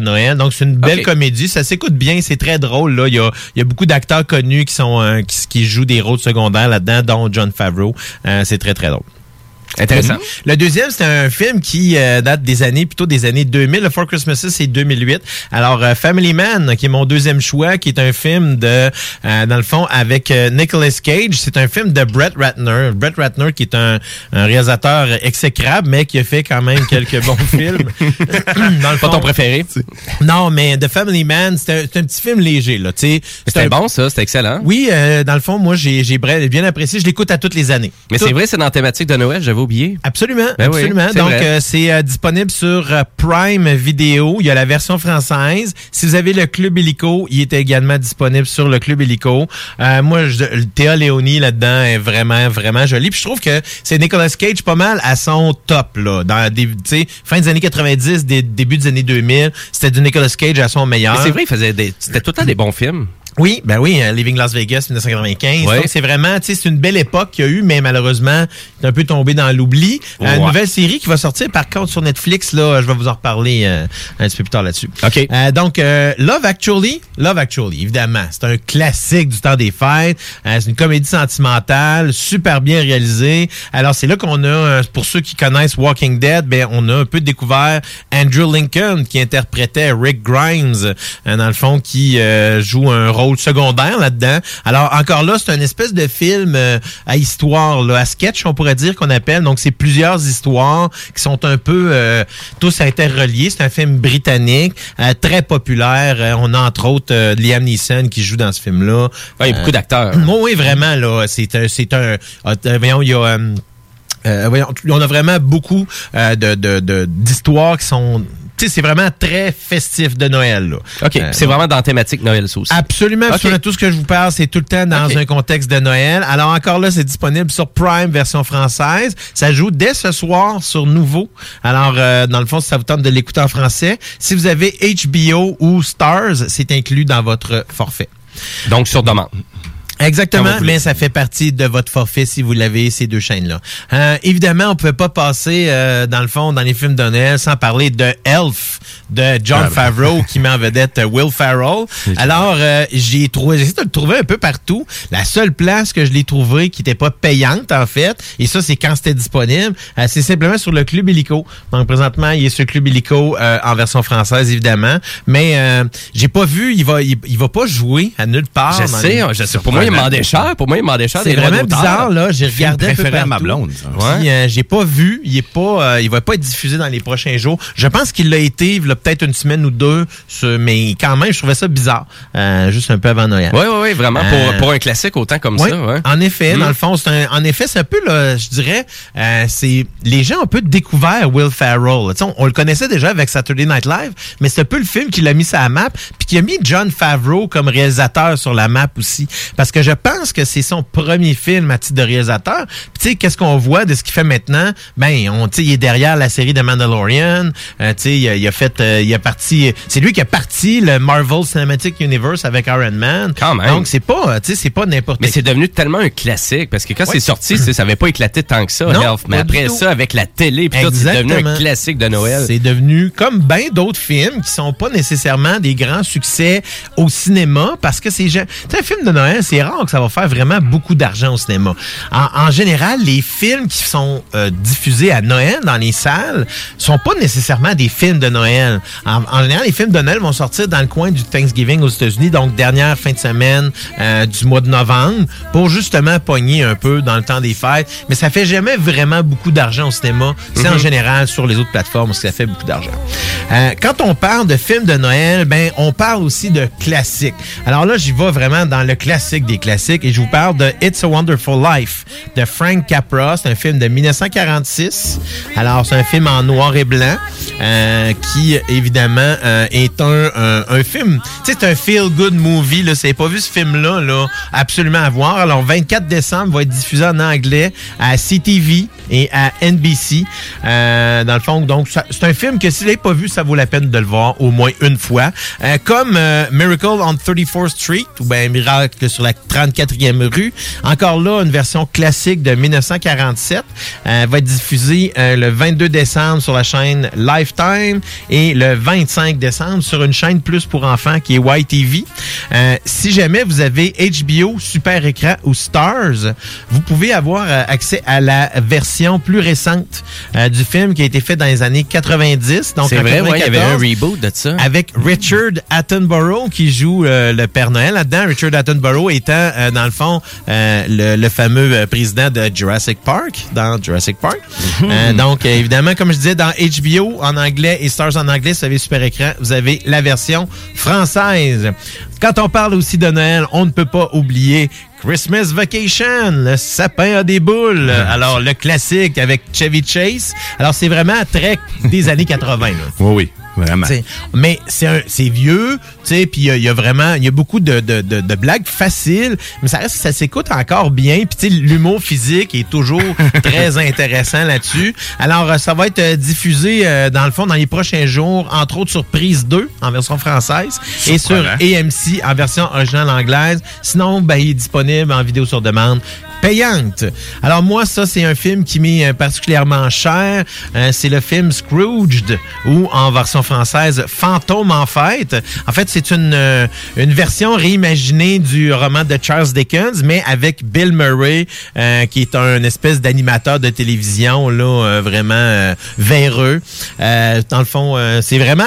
Noël. Donc c'est une belle comédie, ça s'écoute bien, c'est très drôle là. Il y a, il y a beaucoup d'acteurs connus qui sont euh, qui, qui jouent des rôles secondaires là-dedans, dont John Favreau. Euh, c'est très très drôle. Intéressant. Le deuxième, c'est un film qui euh, date des années, plutôt des années 2000. Le Four Christmases, c'est 2008. Alors, euh, Family Man, qui est mon deuxième choix, qui est un film de, euh, dans le fond, avec euh, Nicolas Cage. C'est un film de Brett Ratner. Brett Ratner, qui est un, un réalisateur exécrable, mais qui a fait quand même quelques bons *laughs* films. dans le Pas ton préféré? Non, mais The Family Man, c'est un, c'est un petit film léger, là, tu sais. C'est C'était un- bon, ça. C'était excellent. Oui, euh, dans le fond, moi, j'ai j'ai bien apprécié. Je l'écoute à toutes les années. Mais Tout- c'est vrai, c'est dans la thématique de Noël, j'avais Absolument, Ben absolument. Donc, euh, c'est euh, disponible sur euh, Prime Video. Il y a la version française. Si vous avez le Club Illico, il est également disponible sur le Club Illico. Moi, je, le Théa Léonie là-dedans est vraiment, vraiment joli. Puis je trouve que c'est Nicolas Cage pas mal à son top, là. Dans des, fin des années 90, des, début des années 2000, c'était du Nicolas Cage à son meilleur. Mais c'est vrai, il faisait des, c'était tout le temps des bons films. Oui, ben oui, euh, Living Las Vegas 1995. Ouais. Donc c'est vraiment, tu sais, c'est une belle époque qu'il y a eu, mais malheureusement, il est un peu tombé dans l'oubli. Euh, Ouais. Une nouvelle série qui va sortir par contre sur Netflix, là, je vais vous en reparler euh, un petit peu plus tard là-dessus. OK. Euh, donc euh, Love Actually, Love Actually, évidemment, c'est un classique du temps des fêtes. Euh, c'est une comédie sentimentale, super bien réalisée. Alors c'est là qu'on a, euh, pour ceux qui connaissent Walking Dead, ben on a un peu découvert Andrew Lincoln qui interprétait Rick Grimes, euh, dans le fond, qui euh, joue un rôle secondaire là-dedans. Alors encore là, c'est une espèce de film euh, à histoire, là, à sketch, on pourrait dire qu'on appelle. Donc c'est plusieurs histoires qui sont un peu euh, tous interreliés. C'est un film britannique, euh, très populaire. On a entre autres Liam Neeson qui joue dans ce film-là. Ouais, il y a beaucoup d'acteurs. *clears throat* Oui, oui, vraiment, là. C'est un, c'est un, ah, voyons, il y a, euh, voyons, on a vraiment beaucoup euh, de, de, de- d'histoires qui sont, sais, c'est vraiment très festif de Noël, là. OK, Euh, c'est vraiment dans la thématique Noël, ça aussi. Absolument. Tout ce que je vous parle, c'est tout le temps dans un contexte de Noël. Alors encore là, c'est disponible sur Prime, version française. Ça joue dès ce soir sur Nouveau. Alors, euh, dans le fond, si ça vous tente de l'écouter en français, si vous avez HBO ou Stars, c'est inclus dans votre forfait. Donc, sur demande. Exactement, mais ça fait partie de votre forfait si vous l'avez, ces deux chaînes-là. Euh, évidemment, on pouvait pas passer, euh, dans le fond, dans les films de Noël, sans parler de Elf, de John Ah, ben. Favreau, qui met en vedette euh, Will Ferrell. *laughs* Alors, euh, j'ai trouvé, j'ai essayé de le trouver un peu partout. La seule place que je l'ai trouvé qui n'était pas payante, en fait, et ça, c'est quand c'était disponible, euh, c'est simplement sur le Club Illico. Donc, présentement, il est sur Club Illico euh, en version française, évidemment. Mais euh, j'ai pas vu, il va, il, il va pas jouer à nulle part. Je sais, les- je sais. Pour moi, il demandait cher. Pour moi, il demandait cher c'est vraiment bizarre, là. J'ai regardé un peu préféré à ma partout. blonde. Puis, euh, j'ai pas vu. Il est pas, euh, il va pas être diffusé dans les prochains jours. Je pense qu'il l'a été, il a peut-être une semaine ou deux, ce- mais quand même, je trouvais ça bizarre. Euh, juste un peu avant Noël. Oui, oui, oui, vraiment. Euh, Pour, pour un classique autant comme Oui, ça. Ouais. En effet, Mm. dans le fond, c'est un, en effet, c'est un peu, là, je dirais, euh, c'est les gens ont un peu découvert Will Ferrell. On le connaissait déjà avec Saturday Night Live, mais c'est un peu le film qui l'a mis sur la map, puis qui a mis John Favreau comme réalisateur sur la map aussi, parce que je pense que c'est son premier film à titre de réalisateur. Puis tu sais, qu'est-ce qu'on voit de ce qu'il fait maintenant? Ben, on, tu il est derrière la série de Mandalorian. Euh, tu sais, il, a- il a fait, euh, il a parti, c'est lui qui a parti le Marvel Cinematic Universe avec Iron Man. Quand même. Donc c'est pas, tu sais, c'est pas n'importe Mais c'est devenu tellement un classique parce que quand Ouais. c'est sorti, ça avait pas éclaté tant que ça, Non. Mais après ça, avec la télé, puis c'est devenu un classique de Noël. C'est devenu comme bien d'autres films qui sont pas nécessairement des grands succès au cinéma parce que c'est un film de Noël, c'est rare que ça va faire vraiment beaucoup d'argent au cinéma. En, en général, les films qui sont euh, diffusés à Noël dans les salles sont pas nécessairement des films de Noël. En, en général, les films de Noël vont sortir dans le coin du Thanksgiving aux États-Unis, donc dernière fin de semaine euh, du mois de novembre, pour justement pogner un peu dans le temps des fêtes. Mais ça fait jamais vraiment beaucoup d'argent au cinéma. C'est en Mhm. général sur les autres plateformes ça fait beaucoup d'argent. Euh, quand on parle de films de Noël, ben on parle aussi de classiques. Alors là, j'y vais vraiment dans le classique des classiques et je vous parle de It's a Wonderful Life de Frank Capra. C'est un film de 1946. Alors c'est un film en noir et blanc euh, qui évidemment euh, est un, un, un film. C'est un feel good movie. Là, c'est pas vu ce film-là, là, absolument à voir. Alors 24 décembre va être diffusé en anglais à CTV et à NBC. Euh, dans le fond, donc c'est un film que si vous l'avez pas vu, ça vaut la peine de le voir au moins une fois. Comme Miracle on 34th Street ou ben Miracle sur la 34e rue. Encore là, une version classique de 1947. Euh, va être diffusée euh, le 22 décembre sur la chaîne Lifetime et le 25 décembre sur une chaîne plus pour enfants qui est YTV. Euh, si jamais vous avez HBO, Super Écran ou Stars, vous pouvez avoir euh, accès à la version plus récente du film qui a été fait dans les années 90. Donc C'est vrai, ouais, il y avait 94, un reboot de ça. avec Richard Attenborough qui joue le Père Noël là-dedans. Richard Attenborough étant, euh, dans le fond, euh, le, le fameux euh, président de Jurassic Park, dans Jurassic Park. Euh, donc, évidemment, comme je disais, dans HBO en anglais et Stars en anglais, vous avez super écran, vous avez la version française. Quand on parle aussi de Noël, on ne peut pas oublier Christmas Vacation, le sapin a des boules. Alors, le classique avec Chevy Chase. Alors, c'est vraiment très des années 80. Là. Oui, oui, vraiment. T'sais, mais c'est vieux, tu sais, puis il y a- il y, a vraiment, il y a beaucoup de, de, de, de blagues faciles, mais ça reste, ça s'écoute encore bien. Puis tu sais, l'humour physique est toujours *laughs* très intéressant là-dessus. Alors, euh, ça va être euh, diffusé euh, dans le fond dans les prochains jours, entre autres sur Prise 2 en version française et sur. AMC en version originale anglaise. Sinon, ben, il est disponible en vidéo sur demande payante. Alors moi, ça, c'est un film qui m'est euh, particulièrement cher. Euh, c'est le film Scrooged, ou en version française, Fantôme en fête. En fait, c'est une, euh, une version réimaginée du roman de Charles Dickens, mais avec Bill Murray, euh, qui est un espèce d'animateur de télévision, là, vraiment euh, véreux. Euh, dans le fond, euh, c'est vraiment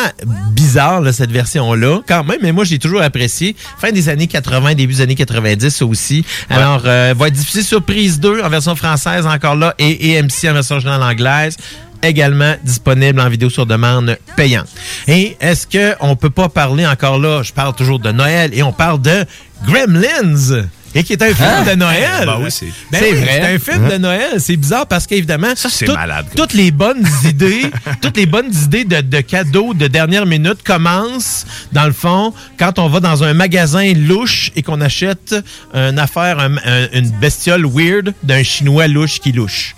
bizarre, là, cette version-là, quand même, mais moi, j'ai toujours apprécié. Fin des années 80, début des années 90 ça aussi. Alors, euh, va être diffusé sur Prise 2 en version française encore là et AMC en version originale anglaise également disponible en vidéo sur demande payante. Et est-ce que on peut pas parler encore là, je parle toujours de Noël et on parle de Gremlins? Et qui est un film Ah! de Noël. Ben oui, c'est- Ben oui, vrai. C'est un film Hein? de Noël. C'est bizarre parce qu'évidemment, c'est tout- malade, toutes les bonnes *laughs* idées, toutes les bonnes idées de, de cadeaux de dernière minute commencent, dans le fond, quand on va dans un magasin louche et qu'on achète une affaire, un- un- une bestiole weird d'un Chinois louche qui louche.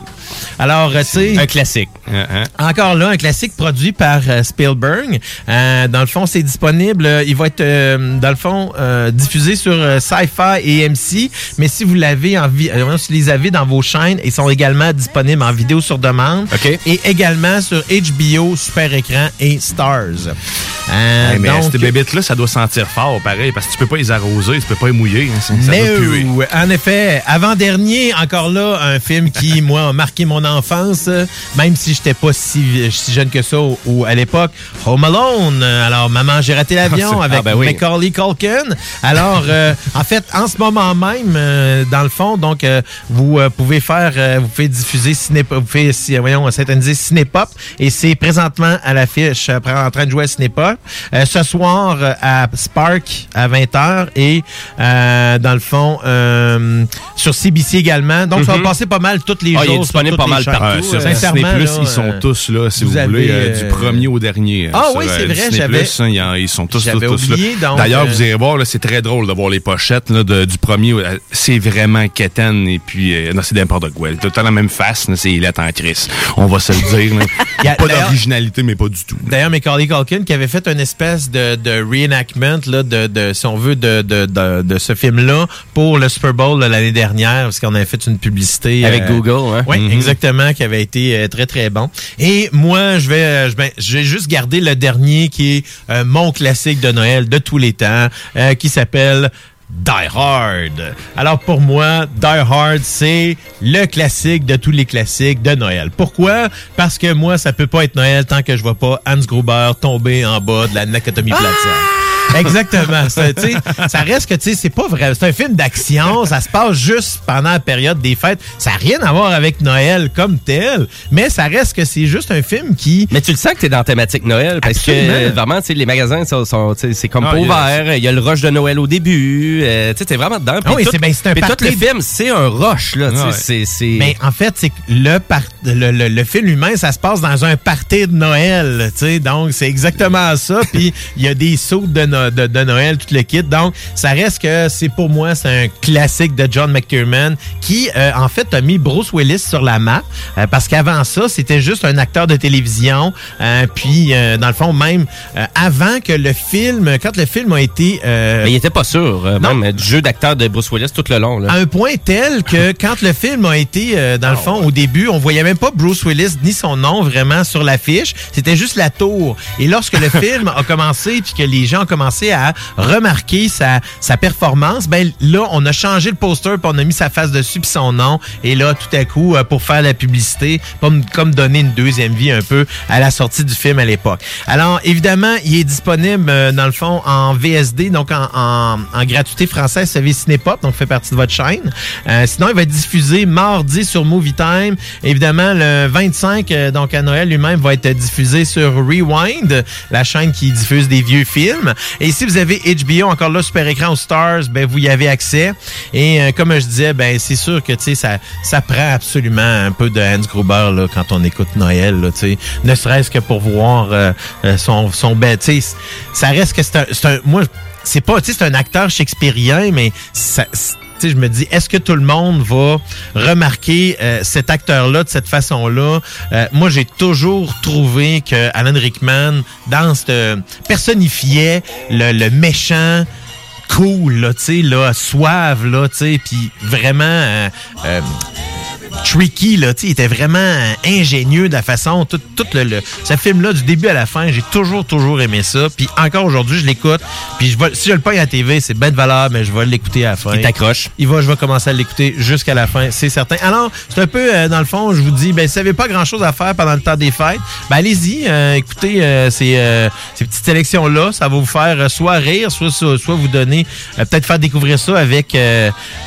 Alors, euh, tu sais... Un classique. Encore là, un classique produit par euh, Spielberg. Euh, dans le fond, c'est disponible. euh, il va être, euh, dans le fond, euh, diffusé sur euh, Sci-Fi et Mais si vous l'avez en euh, si les avez dans vos chaînes, ils sont également disponibles en vidéo sur demande. Et également sur HBO, Super Écran et Stars. Euh, Hey, mais donc, ces bébites-là, ça doit sentir fort, pareil, parce que tu peux pas les arroser, tu peux pas les mouiller. hein, ça, Mais doit puer. euh, en effet, avant-dernier, encore là, un film qui, *laughs* moi, a marqué mon enfance, même si j'étais pas si, si jeune que ça au- à l'époque. Home Alone. Alors, Maman, j'ai raté l'avion Ah, avec ben oui. Macaulay Culkin. Alors, euh, en fait, en ce moment même, euh, dans le fond, donc, euh, vous euh, pouvez faire, vous pouvez diffuser Cinépop, vous pouvez, si- voyons, synthétiser Cinépop, et c'est présentement à l'affiche, en train de jouer à Cinépop. Ce soir, à Spark, à 20h, et dans le fond, sur CBC également. Donc, ça va Mhm. passer pas mal tous les Ah, il est jours. disponible sur pas mal partout. sur Sincèrement, là, ils sont tous là, si vous, voulez, du premier au dernier. euh, Ah oui, c'est vrai, j'avais- hein, ils, sont tous, tous, tous là. D'ailleurs, vous irez voir, c'est très drôle de voir les pochettes là, de- du premier. Euh, C'est vraiment quétaine et puis euh, non, c'est n'importe quoi. Tout le temps la même face, c'est en crise. On va se le dire. là. *laughs* Il y a- pas d'originalité, mais pas du tout. D'ailleurs, Macaulay Culkin qui avait fait une espèce de, de reenactment, là, de, de, si on veut, de, de, de, de ce film-là pour le Super Bowl de l'année dernière, parce qu'on avait fait une publicité. Avec Google, hein? Oui, Mhm. exactement, qui avait été euh, très, très bon. Et moi, je vais, euh, je juste garder le dernier qui est euh, mon classique de Noël de tous les temps, euh, qui s'appelle Die Hard. Alors pour moi, Die Hard, c'est le classique de tous les classiques de Noël. Pourquoi? Parce que moi, ça peut pas être Noël tant que je vois pas Hans Gruber tomber en bas de la Nakatomi Plaza. Exactement. Ça, reste que tu sais, c'est pas vrai. C'est un film d'action. Ça se passe juste pendant la période des fêtes. Ça n'a rien à voir avec Noël comme tel. Mais ça reste que c'est juste un film qui. Mais tu le sens que t'es dans la thématique Noël parce Absolument. que euh, vraiment, tu sais, les magasins sont, c'est comme Ah, pas il y a- ouvert. Il y a le rush de Noël au début. euh, tu sais, t'es vraiment dedans. Ah oui, tout, c'est ben, un puis tout le film, c'est un rush là. c'est. Mais en fait, c'est le, par- le, le, le film humain, ça se passe dans un party de Noël. tu sais. Donc, c'est exactement ça. Puis, il y a des sauts de, No- de, de Noël, tout le kit. Donc, ça reste que c'est pour moi, c'est un classique de John McTiernan qui, euh, en fait, a mis Bruce Willis sur la map. euh, parce qu'avant ça, c'était juste un acteur de télévision. Euh, puis, dans le fond, même avant que le film, quand le film a été... Mais il était pas sûr. non, même du jeu d'acteur de Bruce Willis tout le long. Là. À un point tel que *laughs* quand le film a été, dans le fond, au début, on voyait même pas Bruce Willis ni son nom vraiment sur l'affiche. C'était juste la tour. Et lorsque le *laughs* film a commencé, puis que les gens ont commencé à remarquer sa, performance, ben là, on a changé le poster, puis on a mis sa face dessus, puis son nom. Et là, tout à coup, euh, pour faire la publicité, comme, comme donner une deuxième vie un peu à la sortie du film à l'époque. Alors, évidemment, il est disponible, euh, dans le fond, en VSD, donc en, en, en gratuité française, ça Cinépop, donc fait partie de votre chaîne. Euh, sinon, il va être diffusé mardi sur Movie Time. Évidemment, le 25, euh, donc à Noël lui-même, va être diffusé sur Rewind, la chaîne qui diffuse des vieux films. Et si vous avez HBO, encore là, super écran aux Stars, ben vous y avez accès. Et euh, comme je disais, ben c'est sûr que ça ça prend absolument un peu de Hans Gruber là, quand on écoute Noël, là, ne serait-ce que pour voir euh, euh, son son ça reste que c'est un, un moi c'est pas, tu sais, c'est un acteur shakespearien, mais ça, je me dis, est-ce que tout le monde va remarquer euh, cet acteur-là de cette façon-là? Euh, moi, j'ai toujours trouvé que Alan Rickman, dans cette, personnifiait le, méchant cool, tu sais, là, suave, là, tu sais, puis vraiment... euh, euh, tricky là, il était vraiment ingénieux de la façon tout, tout le, le- ce film là du début à la fin, j'ai toujours toujours aimé ça, puis encore aujourd'hui je l'écoute, puis je vais si je le paye à la TV, c'est de valeur, mais je vais l'écouter à la fin. Il t'accroche. Il va je vais commencer à l'écouter jusqu'à la fin, c'est certain. Alors, c'est un peu euh, dans le fond, je vous dis ben si vous n'avez pas grand-chose à faire pendant le temps des fêtes, ben allez-y, euh, écoutez euh, ces, ces petites sélections là, ça va vous faire soit rire, soit soit, soit vous donner peut-être faire découvrir ça avec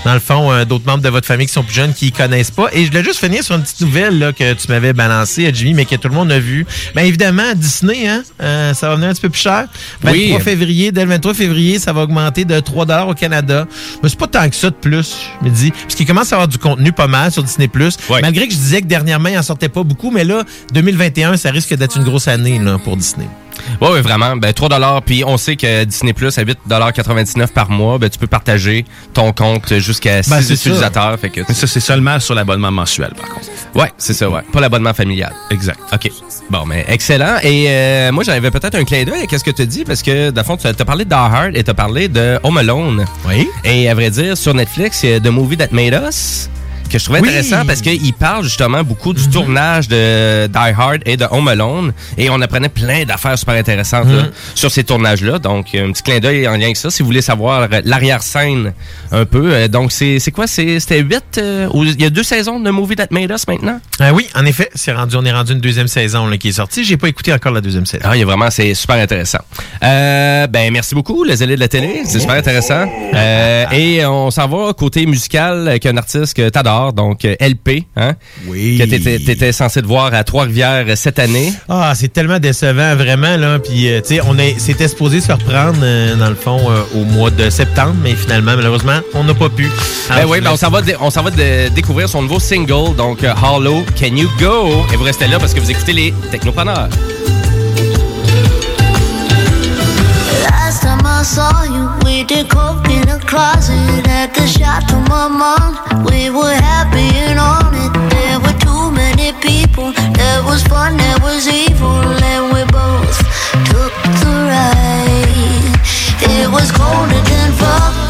dans le fond d'autres membres de votre famille qui sont plus jeunes qui connaissent pas et je voulais juste finir sur une petite nouvelle là, que tu m'avais balancée Jimmy mais que tout le monde a vu. Ben évidemment Disney hein, euh, ça va venir un petit peu plus cher. 23 Oui. février, dès le 23 février, ça va augmenter de 3 dollars au Canada. Mais c'est pas tant que ça de plus, je me dis, parce qu'il commence à avoir du contenu pas mal sur Disney Plus. Malgré que je disais que dernièrement il en sortait pas beaucoup, mais là 2021, ça risque d'être une grosse année là pour Disney. Oui, oui, vraiment. Ben, 3 Puis on sait que Disney Plus à 8,99 par mois, ben, tu peux partager ton compte jusqu'à 6 Ben, ça. utilisateurs. Fait que Mais ça, c'est seulement sur l'abonnement mensuel, par contre. Ouais, c'est ça, ouais. Pas l'abonnement familial. Exact. OK. Bon, mais excellent. Et euh, moi, j'avais peut-être un clin d'œil à ce que tu dis, parce que, dans le fond, tu as parlé de Die Hard et tu as parlé de Home Alone. Oui. Et à vrai dire, sur Netflix, il y a The Movie That Made Us que je trouvais Oui. Mhm. intéressant parce qu'il parle justement beaucoup du tournage de Die Hard et de Home Alone et on apprenait plein d'affaires super intéressantes là, Mhm. sur ces tournages-là. Donc, un petit clin d'œil en lien avec ça si vous voulez savoir euh, l'arrière-scène un peu. Euh, Donc, c'est quoi? C'était huit? euh, ou- Il y a deux saisons de Movie That Made Us maintenant? Oui, en effet, c'est rendu, on est rendu une deuxième saison là, qui est sortie. J'ai pas écouté encore la deuxième saison. Ah, il y a vraiment, c'est super intéressant. Euh, ben, merci beaucoup, les élèves de la télé. C'est super intéressant. Euh, et on s'en va côté musical avec un artiste que t'adores, donc euh, LP, hein? Oui. Que t'étais, t'étais censé te voir à Trois-Rivières euh, cette année. Ah, c'est tellement décevant, vraiment, là. Puis, euh, tu sais, on est, c'était supposé se reprendre, euh, dans le fond, euh, au mois de septembre, mais finalement, malheureusement, on n'a pas pu. Ben oui, ben on s'en va, on s'en va dé- découvrir son nouveau single, donc euh, Hollow, Can You Go? Et vous restez là parce que vous écoutez les Technopreneurs. Last time I saw you, we did coke in a closet at the Chateau Marmont. We were happy and on it. There were too many people. Was fun, there was evil, and we both took the ride. It was colder than fuck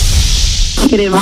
ければ。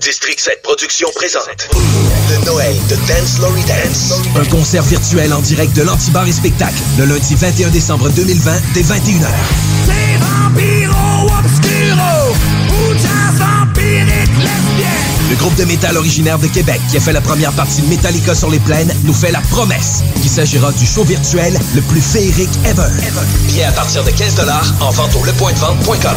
District 7 Productions présente le Noël de Dance Lory Dance. Un concert virtuel en direct de l'Antibar et Spectacle le lundi 21 décembre 2020 dès 21h. C'est Vampiro Obscuro ou jazz vampirique lesbien. Le groupe de métal originaire de Québec qui a fait la première partie de Metallica sur les plaines nous fait la promesse qu'il s'agira du show virtuel le plus féerique ever. Billets à partir de 15 en vente au lepointdevente.com.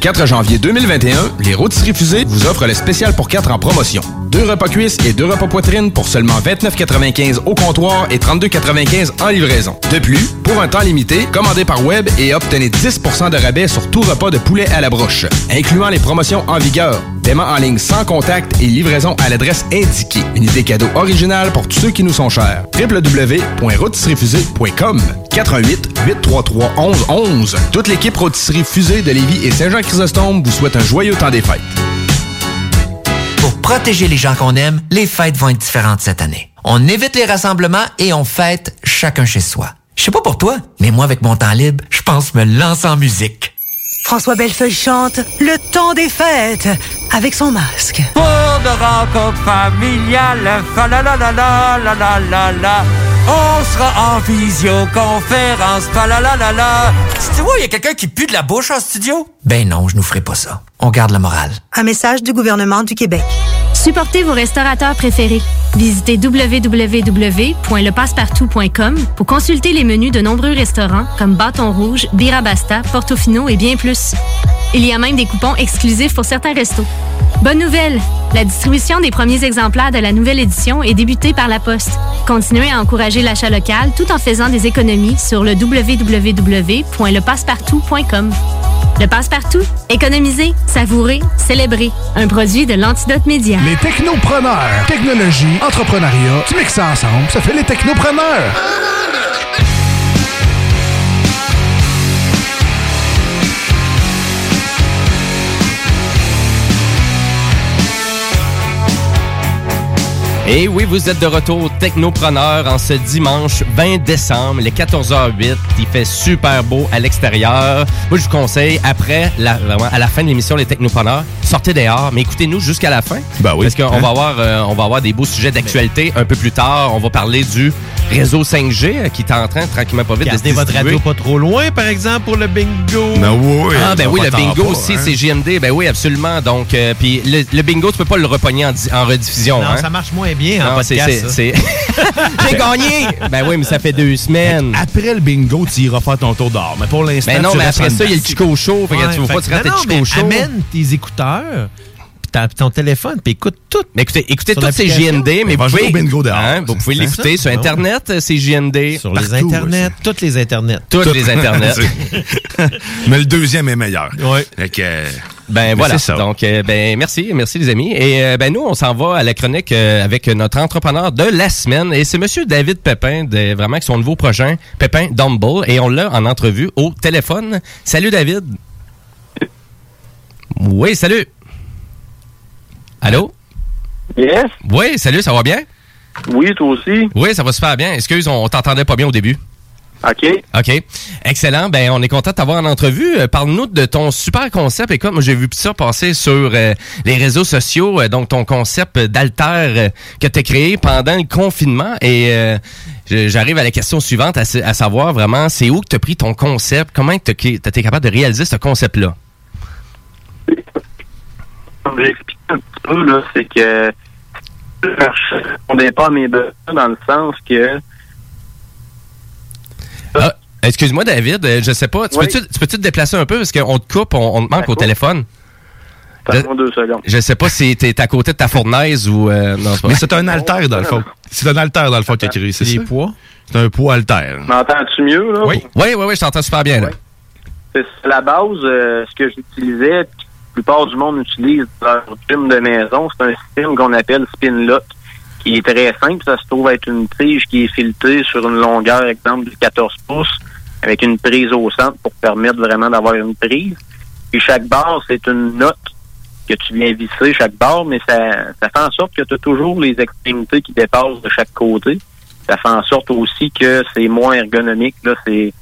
4 janvier 2021, les rôtisseries fusées vous offrent le spécial pour 4 en promotion. Deux repas cuisses et deux repas poitrine pour seulement 29,95 au comptoir et 32,95 en livraison. De plus, pour un temps limité, commandez par web et obtenez 10% de rabais sur tout repas de poulet à la broche, incluant les promotions en vigueur. En ligne sans contact et livraison à l'adresse indiquée. Une idée cadeau originale pour tous ceux qui nous sont chers. www.rôtisseriefusée.com 88 833 11 11. Toute l'équipe Rôtisserie Fusée de Lévis et Saint-Jean-Chrysostome vous souhaite un joyeux temps des fêtes. Pour protéger les gens qu'on aime, les fêtes vont être différentes cette année. On évite les rassemblements et on fête chacun chez soi. Je sais pas pour toi, mais moi avec mon temps libre, je pense me lancer en musique. François Bellefeuille chante Le temps des fêtes avec son masque. Pour de rencontres familiales, fa la la la la la la la la. On sera en visioconférence, fa la la la la. Tu vois, il y a quelqu'un qui pue de la bouche en studio? Ben non, je nous ferai pas ça. On garde la morale. Un message du gouvernement du Québec. Supportez vos restaurateurs préférés. Visitez www.lepassepartout.com pour consulter les menus de nombreux restaurants comme Bâton Rouge, Birabasta, Portofino et bien plus. Il y a même des coupons exclusifs pour certains restos. Bonne nouvelle! La distribution des premiers exemplaires de la nouvelle édition est débutée par la Poste. Continuez à encourager l'achat local tout en faisant des économies sur le www.lepassepartout.com. Le Passe-Partout, économiser, savourer, célébrer. Un produit de l'Antidote Média. Les technopreneurs. Technologie, entrepreneuriat, tu mixes ça ensemble, ça fait les technopreneurs. Et oui, vous êtes de retour Technopreneur en ce dimanche 20 décembre, les 14h08. Il fait super beau à l'extérieur. Moi, je vous conseille, après, la, vraiment, à la fin de l'émission Les Technopreneurs, sortez dehors, mais écoutez-nous jusqu'à la fin. Ben oui. Parce qu'on Hein? va, avoir, euh, on va avoir des beaux sujets d'actualité un peu plus tard. On va parler du réseau 5G euh, qui est en train, tranquillement pas vite, de se Gardez votre radio pas trop loin, par exemple, pour le bingo. Ben oui. Ah ben oui, le bingo pas, aussi, hein. c'est JMD. Ben oui, absolument. Donc, euh, puis le, le bingo, tu peux pas le repogner en, en rediffusion. Non, hein? ça marche moins bien en Non, c'est- podcast. c'est- ça. c'est- *laughs* J'ai gagné! Ben oui, mais ça fait deux semaines. Après le bingo, tu iras faire ton tour d'or. Mais pour l'instant, Mais non, tu mais après ça, il y a le. Chico Show. Fait que Ouais, tu vas pas que- te rater le Chico mais Show. Amène tes écouteurs, puis ton téléphone, puis écoute tout. Mais écoutez, écoutez toutes ces. JND, mais vous jouer pouvez, au bingo dehors. hein, vous pouvez l'écouter sur ouais. Internet, ces JND. Sur les internets, toutes les internets. Toutes les internets. *laughs* Mais le deuxième est meilleur. Oui. Ben Mais voilà. ça. Donc euh, ben merci, merci les amis. Et euh, ben nous on s'en va à la chronique euh, avec notre entrepreneur de la semaine et c'est monsieur David Pépin de vraiment avec son nouveau projet Pépin Dumble et on l'a en entrevue au téléphone. Salut David. Oui, salut. Allô? Yes. Oui, salut, ça va bien? Oui, toi aussi. Oui, ça va super bien. Excuse, on, on t'entendait pas bien au début. OK. OK. Excellent. Ben, on est content de t'avoir en entrevue. Euh, Parle-nous de ton super concept. Écoute, moi, j'ai vu ça passer sur euh, les réseaux sociaux. euh, donc, ton concept d'alter que tu as créé pendant le confinement. Et j'arrive à la question suivante, à, sa- à savoir vraiment, c'est où que tu as pris ton concept? Comment tu été capable de réaliser ce concept-là? Comme j'ai expliqué un petit peu, là, c'est que je ne répondais pas à mes besoins dans le sens que Ah, excuse-moi, David, euh, je sais pas. Tu Oui. peux-tu tu peux-tu te déplacer un peu? Parce qu'on te coupe, on, on te manque au téléphone? Donne-moi deux secondes. Je sais pas si t'es à côté de ta fournaise ou... euh, non, c'est pas Mais c'est un alter, dans le fond. C'est un alter, dans le fond, qui a créé. C'est ça? poids? C'est un poids alter. m'entends-tu mieux? Là? Oui, oui, oui, oui, je t'entends super bien. Là. C'est la base, euh, ce que j'utilisais, la plupart du monde utilise dans leur gym de maison, c'est un système qu'on appelle spin lock, qui est très simple. Ça se trouve être une tige qui est filetée sur une longueur, exemple, de 14 pouces, avec une prise au centre pour permettre vraiment d'avoir une prise. Puis chaque barre, c'est une note que tu viens visser chaque barre, mais ça, ça fait en sorte que tu as toujours les extrémités qui dépassent de chaque côté. Ça fait en sorte aussi que c'est moins ergonomique. Là, c'est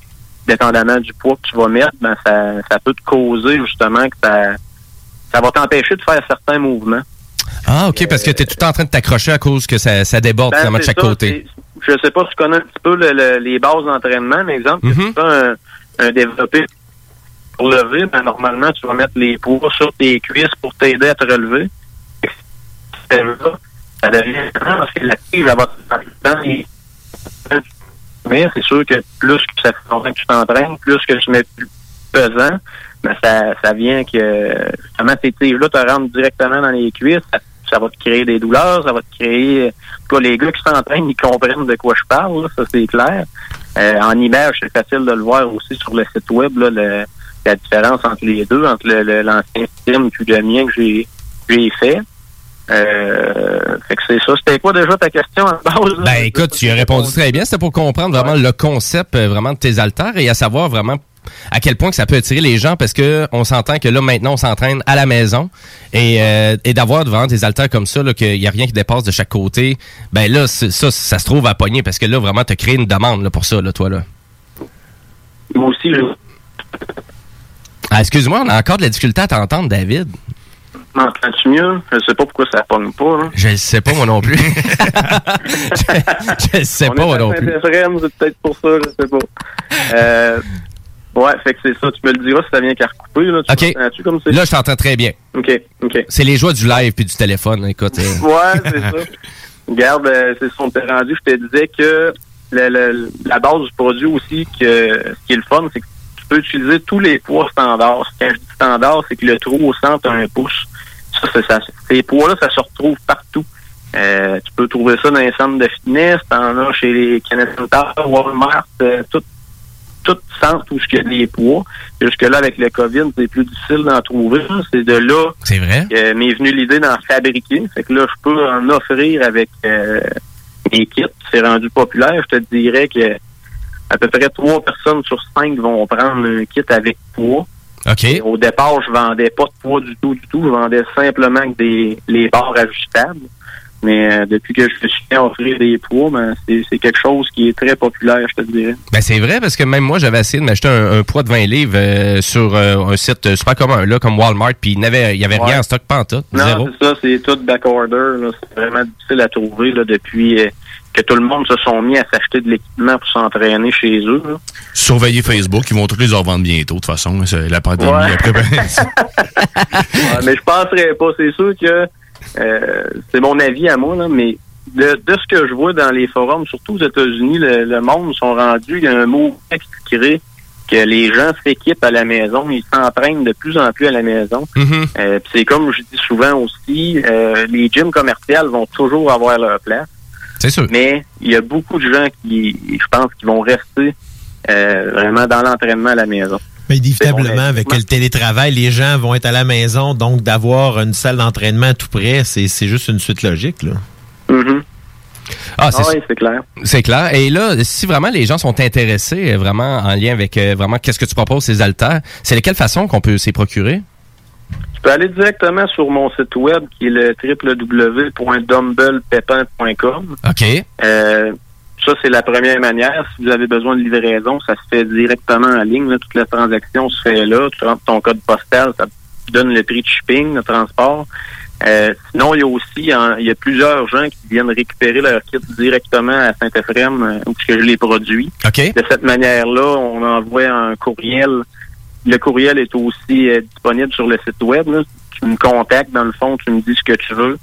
dépendamment du poids que tu vas mettre, ben ça, ça peut te causer justement que ça, ça va t'empêcher de faire certains mouvements. Ah, OK, parce que t'es tout le temps en train de t'accrocher à cause que ça, ça déborde Ben, finalement de chaque ça, côté. Je sais pas si tu connais un petit peu le- le- les bases d'entraînement, mais exemple, Mhm. si tu fais un, un développé pour lever, ben, normalement, tu vas mettre les poids sur tes cuisses pour t'aider à te relever. Ça devient parce que la tige, elle va. Mais c'est sûr que plus que ça fait longtemps que tu t'entraînes, plus que tu mets plus pesant, ben ça, ça vient que justement ces tiges-là te rentrent directement dans les cuisses, ça, ça va te créer des douleurs, ça va te créer. Toi, les gars qui s'entraînent, ils comprennent de quoi je parle, là, ça c'est clair. Euh, en image, c'est facile de le voir aussi sur le site web, là, le- la différence entre les deux, entre l'ancien système puis le mien que j'ai j'ai fait. Euh, fait que c'est ça. C'était quoi déjà ta question à la base? là? Ben écoute, tu as répondu très bien. C'était pour comprendre vraiment le concept euh, vraiment de tes haltères et à savoir vraiment à quel point que ça peut attirer les gens parce que on s'entend que là maintenant on s'entraîne à la maison et, euh, et d'avoir devant des haltères comme ça là qu'il y a rien qui dépasse de chaque côté ben là ça ça se trouve à pogner parce que là vraiment t'as créé une demande là, pour ça là toi là Moi aussi, je ah, excuse-moi on a encore de la difficulté à t'entendre David m'entends-tu mieux? Je sais pas pourquoi ça pogne pas. Je le sais pas moi non plus *laughs* *laughs* je le sais On pas moi non plus c'est peut-être pour ça, je sais pas. Euh, ouais, fait que c'est ça. Tu me le diras si ça vient qu'à recouper. Là. Tu comme là je t'entends très bien OK, OK. c'est les joies du live puis du téléphone écoute euh. *laughs* Ouais, c'est ça. Regarde, euh, c'est ça, on t'est rendu. Je te disais que le- le- la base du produit aussi, que ce qui est le fun, c'est que tu peux utiliser tous les poids standards. Quand je dis standard, c'est que le trou au centre a un pouce. Ça, c'est ça. Ces poids-là, ça se retrouve partout. Euh, tu peux trouver ça dans les centres de fitness, t'en as chez les Center, Walmart, euh, tout, tout centre où il y a des poids. Jusque-là, avec le COVID, c'est plus difficile d'en trouver. C'est de là c'est vrai? euh, m'est venue l'idée d'en fabriquer. Fait que là, je peux en offrir avec euh, mes kits. C'est rendu populaire. Je te dirais que à peu près trois personnes sur cinq vont prendre un kit avec poids. Au départ, je vendais pas de poids du tout, du tout. Je vendais simplement que des les barres ajustables. Mais euh, depuis que je me suis fait offrir des poids, ben, c'est c'est quelque chose qui est très populaire, je te dirais. Ben c'est vrai parce que même moi j'avais essayé de m'acheter un, un poids de 20 livres euh, sur euh, un site super commun là comme Walmart puis il n'avait il y avait Ouais. rien en stock pas en tout, Non, c'est ça, c'est tout backorder. là. C'est vraiment difficile à trouver là, depuis euh, que tout le monde se sont mis à s'acheter de l'équipement pour s'entraîner chez eux. là. Surveiller Facebook, ils vont tous les en vendre bientôt, de toute façon. C'est la pandémie. Ouais. Après, ben, *laughs* Ouais, mais je penserais pas. C'est sûr que euh, c'est mon avis à moi, là, mais de, de ce que je vois dans les forums, surtout aux États-Unis, le, le monde sont rendus, il y a un mot qui crée que les gens s'équipent à la maison, ils s'entraînent de plus en plus à la maison. Euh, puis c'est comme je dis souvent aussi, euh, les gyms commerciaux vont toujours avoir leur place. C'est sûr. Mais il y a beaucoup de gens qui, je pense, qui vont rester euh, vraiment dans l'entraînement à la maison. Mais inévitablement, avec le télétravail, les gens vont être à la maison, donc d'avoir une salle d'entraînement tout près, c'est juste une suite logique. Là. Mhm. Ah, c'est Ah oui, c'est clair. C'est clair. Et là, si vraiment les gens sont intéressés, euh, vraiment en lien avec euh, vraiment qu'est-ce que tu proposes, ces haltères, c'est de quelle façon qu'on peut s'y procurer? Tu peux aller directement sur mon site web qui est le www.dumbbellpepin.com. OK. Euh, ça, c'est la première manière. Si vous avez besoin de livraison, ça se fait directement en ligne. là. Toute la transaction se fait là. Tu rentres ton code postal, ça te donne le prix de shipping, de transport. Euh, sinon, il y a aussi hein, il y a plusieurs gens qui viennent récupérer leur kit directement à Saint-Ephrem euh, où je les produis. OK. De cette manière-là, on envoie un courriel. Le courriel est aussi euh, disponible sur le site web. là. Tu me contactes, dans le fond, tu me dis ce que tu veux.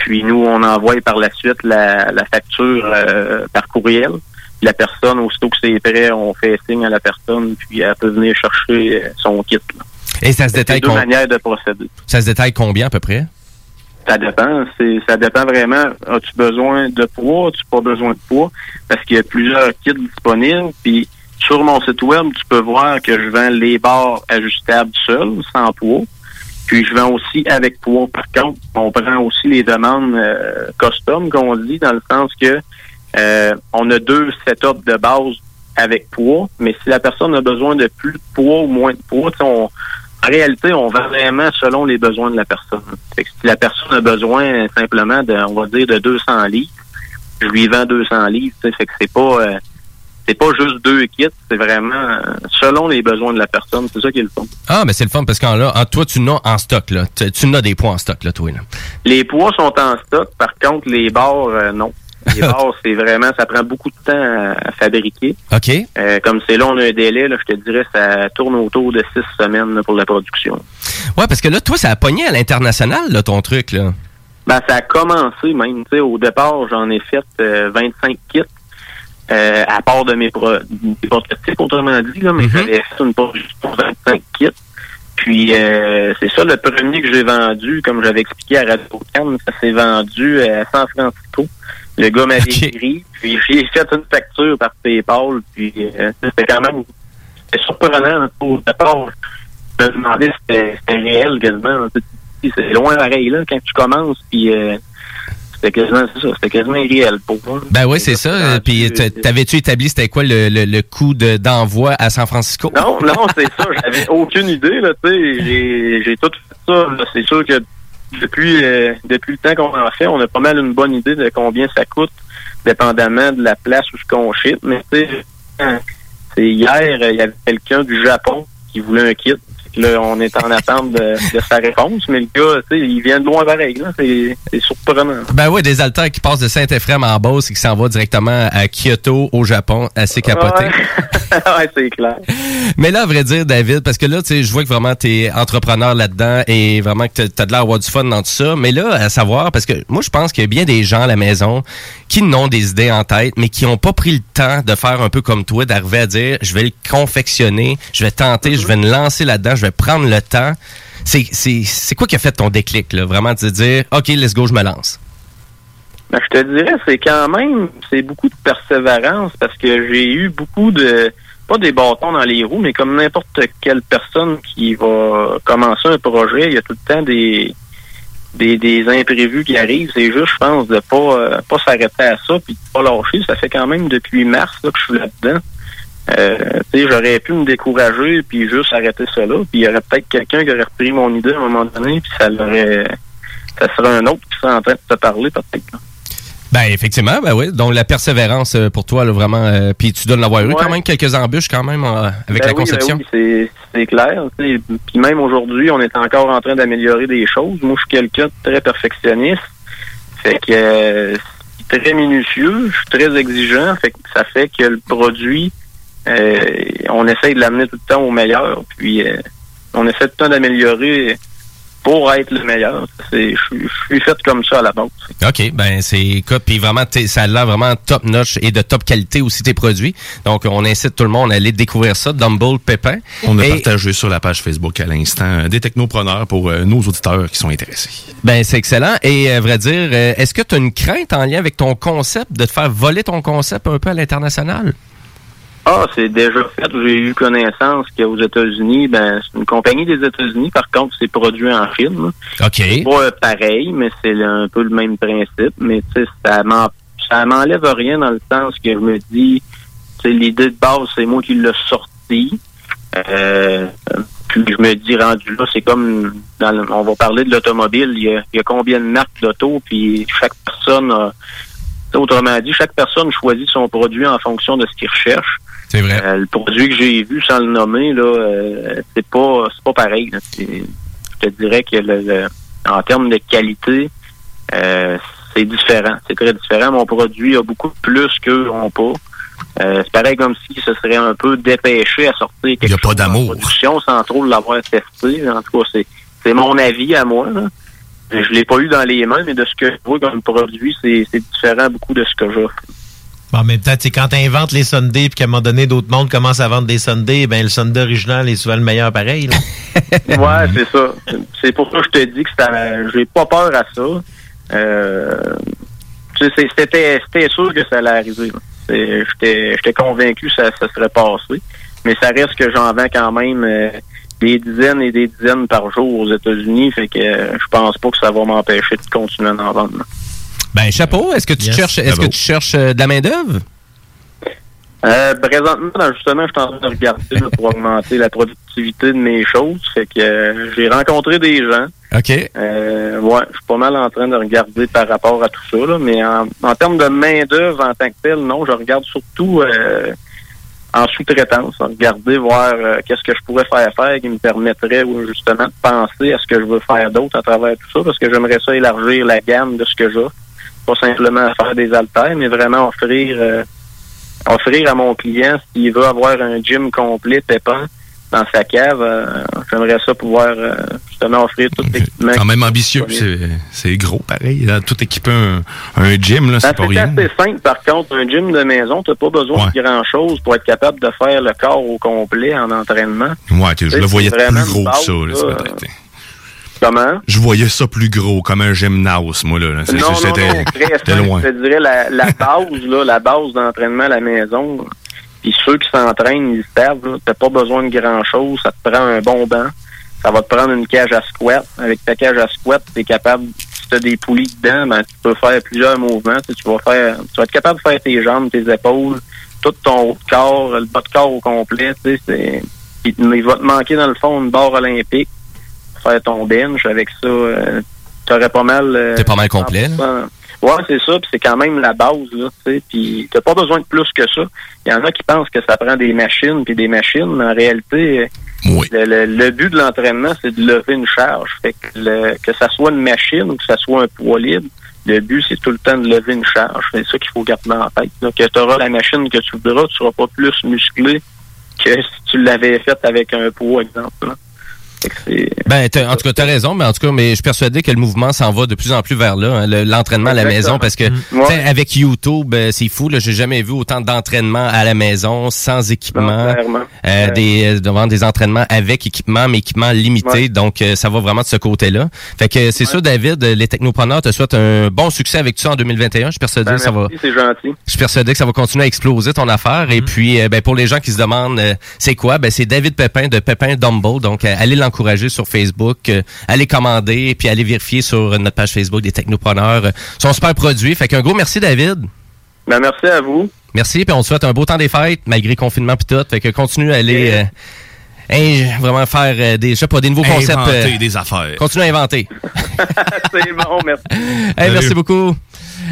Puis nous, on envoie par la suite la, la facture euh, par courriel. La personne, aussitôt que c'est prêt, on fait signe à la personne, puis elle peut venir chercher euh, son kit. là. Et ça se détaille deux manières de procéder. ça se détaille combien à peu près? Ça dépend. C'est, ça dépend vraiment. As-tu besoin de poids? As-tu pas besoin de poids? Parce qu'il y a plusieurs kits disponibles. Puis sur mon site web, tu peux voir que je vends les barres ajustables seuls, sans poids. Puis je vends aussi avec poids. Par contre, on prend aussi les demandes euh, custom, qu'on dit, dans le sens que euh, on a deux setups de base avec poids, mais si la personne a besoin de plus de poids ou moins de poids, on, en réalité, on vend vraiment selon les besoins de la personne. Fait que si la personne a besoin simplement de, on va dire, de 200 livres, je lui vends 200 livres. Fait que c'est pas, euh, c'est pas juste deux kits, c'est vraiment euh, selon les besoins de la personne. C'est ça qui est le fun. Ah, mais c'est le fun parce que là, en- toi, tu n'as en stock, là. Tu, tu n'as des points en stock, là, toi, là. Les poids sont en stock, par contre, les barres, euh, non. Les *laughs* barres, c'est vraiment, ça prend beaucoup de temps à, à fabriquer. OK. Euh, comme c'est là, on a un délai, là, je te dirais, ça tourne autour de six semaines là, pour la production. Ouais, parce que là, toi, ça a pogné à l'international, là, ton truc, là. Ben, ça a commencé même. Tu sais, au départ, j'en ai fait euh, 25 kits. Euh, à part de mes, pro mes prototypes, autrement dit, là, mais j'avais fait une production pour 25 kits. Puis euh, c'est ça le premier que j'ai vendu, comme j'avais expliqué à Radio Cannes, ça s'est vendu à San Francisco. Le gars m'avait écrit, puis j'ai fait une facture par PayPal, puis euh, c'était quand même c'était surprenant. hein. Au départ, je me demandais si c'était réel quasiment. Sais, C'est loin pareil là quand tu commences, puis euh, c'était quasiment c'est ça, c'était quasiment irréel pour moi. Ben oui, c'est ça. Euh, Puis, t'avais-tu établi c'était quoi le, le, le coût de- d'envoi à San Francisco? Non, non, c'est ça. J'avais aucune idée, là, tu sais. J'ai, j'ai tout fait ça. là. C'est sûr que depuis, euh, depuis le temps qu'on en fait, on a pas mal une bonne idée de combien ça coûte, dépendamment de la place où ce qu'on ship. Mais tu sais, euh, c'est hier, il y avait quelqu'un du Japon qui voulait un kit. Là, on est en attente de, de sa réponse, mais le gars, tu sais, il vient de loin pareil. C'est, surprenant. Ben oui, des haltères qui passent de Saint-Ephrem en Beauce et qui s'en vont directement à Kyoto, au Japon. Assez capoté. Ouais, *laughs* ouais c'est clair. Mais là, à vrai dire, David, parce que là, tu sais, je vois que vraiment t'es entrepreneur là-dedans et vraiment que t'as- t'as de l'air d'avoir du fun dans tout ça. Mais là, à savoir, parce que moi, je pense qu'il y a bien des gens à la maison qui n'ont des idées en tête, mais qui n'ont pas pris le temps de faire un peu comme toi, d'arriver à dire, je vais le confectionner, je vais tenter, je vais me lancer là-dedans, je vais prendre le temps. C'est quoi qui a fait ton déclic, là? Vraiment, de dire, OK, let's go, je me lance. Ben, je te dirais, c'est quand même, c'est beaucoup de persévérance parce que j'ai eu beaucoup de, pas des bâtons dans les roues, mais comme n'importe quelle personne qui va commencer un projet, il y a tout le temps des, des, imprévus qui arrivent. C'est juste, je pense, de pas, euh, pas s'arrêter à ça puis de pas lâcher. Ça fait quand même depuis mars que je suis là-dedans. Euh, j'aurais pu me décourager puis juste arrêter là. Puis il y aurait peut-être quelqu'un qui aurait repris mon idée à un moment donné puis ça l'aurait, ça serait un autre qui serait en train de te parler peut-être. Ben, effectivement, ben oui. Donc, la persévérance euh, pour toi, là, vraiment. euh, Puis tu donnes l'avoir eu Ouais. quand même quelques embûches, quand même, euh, avec Ben la oui, conception. ben oui, c'est, clair. Puis même aujourd'hui, on est encore en train d'améliorer des choses. Moi, je suis quelqu'un de très perfectionniste. Fait que euh, c'est très minutieux, je suis très exigeant. Fait que ça fait que le produit, on essaye de l'amener tout le temps au meilleur. Puis euh, on essaie tout le temps d'améliorer pour être le meilleur. C'est, je suis- fait comme ça à la base. OK, ben c'est écoute, puis vraiment ça a l'air vraiment top notch et de top qualité aussi tes produits. Donc on incite tout le monde à aller découvrir ça, Dumble Pépin. On a Et- partagé sur la page Facebook à l'instant euh, des technopreneurs pour euh, nos auditeurs qui sont intéressés. Ben c'est excellent et à vrai dire, euh, est-ce que tu as une crainte en lien avec ton concept de te faire voler ton concept un peu à l'international? Ah, c'est déjà fait. J'ai eu connaissance qu'aux États-Unis, ben, c'est une compagnie des États-Unis. Par contre, c'est produit en Chine. OK. C'est pas euh, pareil, mais c'est un peu le même principe. Mais tu sais, ça m'en- ça m'enlève rien dans le sens que je me dis, sais, l'idée de base, c'est moi qui l'ai sorti. Euh, puis je me dis, rendu là, c'est comme, dans le- on va parler de l'automobile, il y a, il y a combien de marques d'auto, puis chaque personne a, autrement dit, chaque personne choisit son produit en fonction de ce qu'il recherche. C'est vrai. Euh, le produit que j'ai vu, sans le nommer, là, euh, c'est pas c'est pas pareil. Je te dirais que le, le- en termes de qualité, euh, c'est différent. C'est très différent. Mon produit a beaucoup plus qu'eux n'ont pas. Euh, c'est pareil comme si ce serait un peu dépêché à sortir quelque chose en production sans trop l'avoir testé. En tout cas, c'est c'est mon avis à moi. Là. Je l'ai pas eu dans les mains, mais de ce que je vois comme produit, c'est c'est différent beaucoup de ce que j'offre. Bon, temps, tu sais, quand tu inventes les Sundays puis qu'à un moment donné, d'autres mondes commencent à vendre des Sundays, ben le Sunday original est souvent le meilleur pareil. là. *laughs* Ouais, c'est ça. C'est pour ça que je te dis que j'ai pas peur à ça. Euh, c'est- c'était, sûr que ça allait arriver. C'est- j'étais convaincu que ça, ça serait passé. Mais ça reste que j'en vends quand même euh, des dizaines et des dizaines par jour aux États-Unis. Fait que euh, je pense pas que ça va m'empêcher de continuer à en vendre. là. Ben chapeau, est-ce que tu Yes. cherches est-ce que tu cherches euh, de la main d'œuvre Euh, présentement, justement, je suis en train de regarder là, pour augmenter la productivité de mes choses. Fait que euh, j'ai rencontré des gens. OK. Euh, ouais, je suis pas mal en train de regarder par rapport à tout ça. Là, mais en, en termes de main-d'œuvre en tant que tel, non, je regarde surtout euh, en sous-traitance. Regarder, voir euh, qu'est-ce que je pourrais faire faire qui me permettrait justement de penser à ce que je veux faire d'autre à travers tout ça, parce que j'aimerais ça élargir la gamme de ce que j'ai. Pas simplement faire des haltères, mais vraiment offrir euh, offrir à mon client s'il veut avoir un gym complet pépant dans sa cave, euh, j'aimerais ça pouvoir euh, justement offrir tout l'équipement. Quand même ambitieux, c'est c'est gros pareil. là, tout équiper un, un gym, là, c'est pas Ben, c'est rien. assez simple, par contre. Un gym de maison, tu n'as pas besoin de grand-chose pour être capable de faire le corps au complet en entraînement. Ouais, je le voyais c'est vraiment plus gros que ça, là. Comment? Je voyais ça plus gros, comme un gymnase, moi, là. C'est- Non, non, C'était non, c'était loin. Je te dirais la, la *laughs* base, là, la base d'entraînement à la maison. Puis ceux qui s'entraînent, ils savent, là, t'as pas besoin de grand-chose. Ça te prend un bon banc. Ça va te prendre une cage à squat. Avec ta cage à squat, tu es capable, si tu as des poulies dedans, ben, tu peux faire plusieurs mouvements. Tu, sais, tu vas faire, tu vas être capable de faire tes jambes, tes épaules, tout ton haut de corps, le bas de corps au complet. Tu sais, c'est, il, va te manquer dans le fond une barre olympique faire ton bench. Avec ça, euh, tu aurais pas mal... euh, T'es pas mal complet, là. 100%. Ouais, c'est ça, puis c'est quand même la base, là, tu sais, puis t'as pas besoin de plus que ça. Il y en a qui pensent que ça prend des machines puis des machines, mais en réalité, le, le- le but de l'entraînement, c'est de lever une charge. Fait que, le- que ça soit une machine ou que ça soit un poids libre, le but, c'est tout le temps de lever une charge. C'est ça qu'il faut garder en tête. Donc, tu auras la machine que tu voudras, tu seras pas plus musclé que si tu l'avais fait avec un poids, exemple. là. Ben, t'as- en tout cas, tu as raison, mais en tout cas, mais je suis persuadé que le mouvement s'en va de plus en plus vers là, hein, le- l'entraînement à la maison, parce que Mm. avec YouTube, euh, c'est fou, là, j'ai jamais vu autant d'entraînements à la maison, sans équipement, euh, des, euh, devant des entraînements avec équipement, mais équipement limité, Ouais. donc euh, ça va vraiment de ce côté-là. Fait que c'est sûr, David, euh, les technopreneurs te souhaitent un bon succès avec tout ça en 2021. Je suis persuadé Ben, que ça va. merci, c'est gentil. Je suis persuadé que ça va continuer à exploser ton affaire. Mm. Et puis, euh, ben, pour les gens qui se demandent euh, c'est quoi, ben, c'est David Pépin de Pépin Dumble. Donc, allez l'encourager sur Facebook, euh, allez commander, puis allez vérifier sur notre page Facebook des technopreneurs. euh, son super produit. Fait qu'un gros merci, David. Ben, merci à vous. Merci, puis on te souhaite un beau temps des fêtes, malgré confinement puis tout. Fait que continue à aller euh, vraiment faire euh, des, je sais pas, des nouveaux concepts. Inventer des affaires. Continue à inventer. *laughs* c'est bon, merci. *laughs* Hey, merci beaucoup.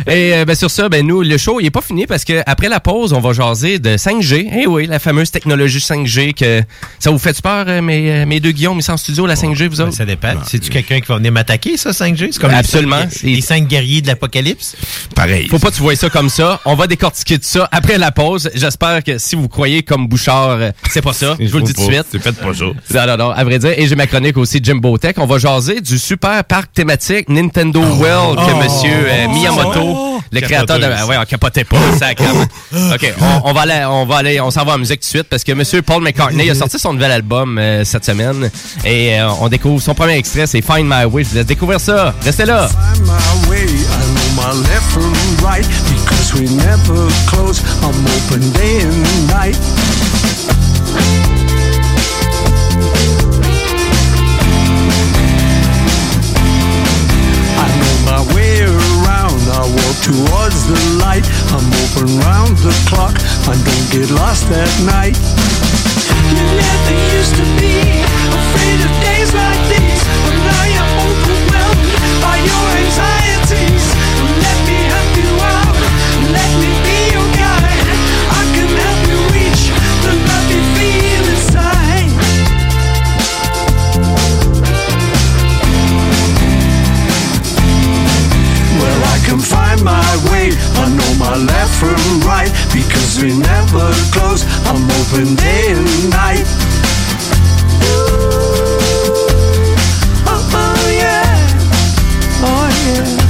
Et euh, ben, sur ça, ben, nous, le show, il est pas fini parce que après la pause, on va jaser de 5G. Eh oui, la fameuse technologie 5G que ça vous fait peur, euh, mes, euh, mes deux Guillaume, ils sont en studio, la 5G, vous autres? Ça dépend. C'est-tu quelqu'un qui va venir m'attaquer, ça, 5G? C'est comme Absolument. Les, cinq- les cinq guerriers de l'apocalypse? Pareil. Faut pas que tu vois ça comme ça. On va décortiquer tout ça après la pause. J'espère que si vous croyez comme Bouchard, euh, c'est pas ça. Je vous le dis tout de suite. C'est fait pas ça. Non, non, non, à vrai dire. Et j'ai ma chronique aussi, Jimbo Tech. On va jaser du super parc thématique Nintendo World que Oh. monsieur euh, Miyamoto, le créateur de... Ah ouais, on capotait pas, sacrément. OK, on, on va aller, on va aller, on s'en va en musique tout de suite parce que monsieur Paul McCartney a sorti son nouvel album euh, cette semaine et euh, on découvre son premier extrait, c'est Find My Way. Je vous laisse découvrir ça. Restez là. my way. I know my left from right because we never close. I'm open day and night. Towards the light. I'm open round the clock. I don't get lost at night. You never used to be afraid of days like these, but now you're overwhelmed by your anxieties. Let me help you out. Let me be your guide. I can help you reach the love you feel inside. Well, I can find my way. I know my left from right because we never close. I'm open day and night. Oh, oh, yeah. Oh, yeah.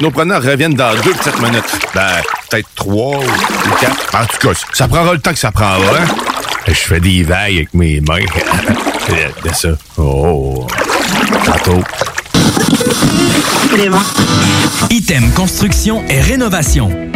Les technopreneurs reviennent dans deux petites minutes. Ben, peut-être trois ou quatre. En tout cas, ça prendra le temps que ça prendra. Hein? Je fais des vagues avec mes mains. de, *laughs* de ça. Oh. Tantôt. Item Construction et Rénovation.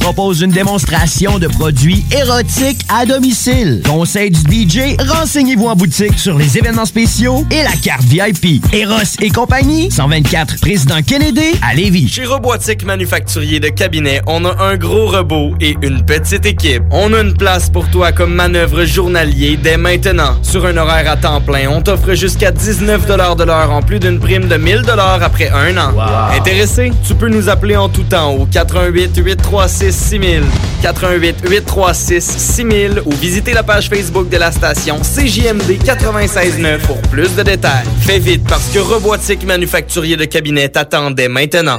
propose une démonstration de produits érotiques à domicile. Conseil du DJ, renseignez-vous en boutique sur les événements spéciaux et la carte VIP. Eros et compagnie, 124 Président Kennedy à Lévis. Chez Robotique Manufacturier de Cabinet, on a un gros robot et une petite équipe. On a une place pour toi comme manœuvre journalier dès maintenant. Sur un horaire à temps plein, on t'offre jusqu'à 19 de l'heure en plus d'une prime de 1000 après un an. Intéressé? Tu peux nous appeler en tout temps au 88 836 6000, 88 836 6000 ou visiter la page Facebook de la station CJMD 96.9 pour plus de détails. Fais vite parce que Robotique Manufacturier de Cabinet t'attendait maintenant.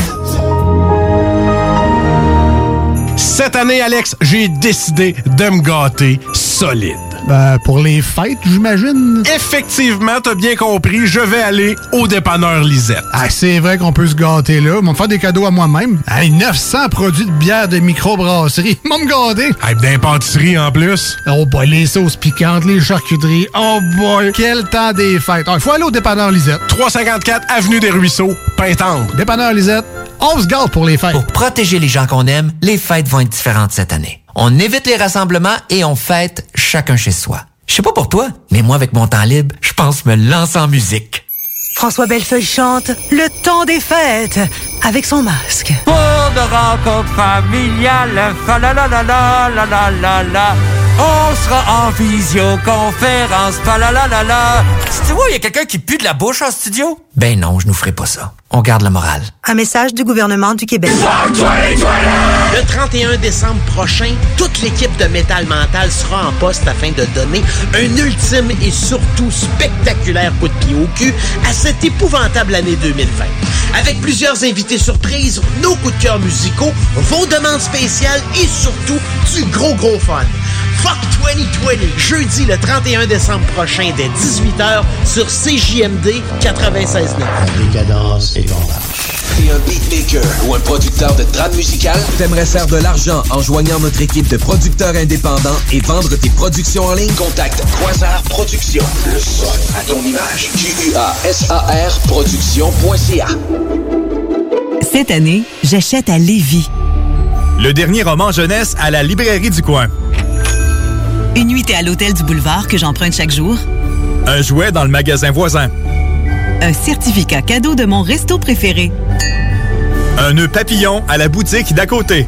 Cette année, Alex, j'ai décidé de me gâter solide. Ben, pour les fêtes, j'imagine. Effectivement, t'as bien compris, je vais aller au dépanneur Lisette. Ah, c'est vrai qu'on peut se gâter là. Ils vont me faire des cadeaux à moi-même. Hey, 900 produits de bière de microbrasserie. *laughs* Ils vont me gâter. Hey, d'impantisserie en plus. Oh boy, les sauces piquantes, les charcuteries. Oh boy, quel temps des fêtes. Il faut aller au dépanneur Lisette. 354 Avenue des Ruisseaux, Pintendre. Dépanneur Lisette, on se gâte pour les fêtes. Pour protéger les gens qu'on aime, les fêtes vont être différentes cette année. On évite les rassemblements et on fête chacun chez soi. Je sais pas pour toi, mais moi, avec mon temps libre, je pense me lancer en musique. François Bellefeuille chante Le temps des fêtes avec son masque. De rencontres familiales, fa la la la la la la la la. On sera en visioconférence, fa la la la la. Tu vois, il y a quelqu'un qui pue de la bouche en studio? Ben non, je nous ferai pas ça. On garde la morale. Un message du gouvernement du Québec. Le 31 décembre prochain, toute l'équipe de Métal Mental sera en poste afin de donner un ultime et surtout spectaculaire coup de pied au cul à cette épouvantable année 2020. Avec plusieurs invités surprises, nos coups de cœur musicaux, vos demandes spéciales et surtout du gros gros fun. Fuck 2020, jeudi le 31 décembre prochain dès 18h sur CJMD 96.9. Décadence et T'es un beatmaker ou un producteur de trame musicale? T'aimerais faire de l'argent en joignant notre équipe de producteurs indépendants et vendre tes productions en ligne? Contacte Quasar Productions. Le son à ton image. Q-U-A-S-A-R Productions.ca Cette année, j'achète à Lévis. Le dernier roman jeunesse à la librairie du coin. Une nuitée à l'hôtel du boulevard que j'emprunte chaque jour. Un jouet dans le magasin voisin. Un certificat cadeau de mon resto préféré. Un nœud papillon à la boutique d'à côté.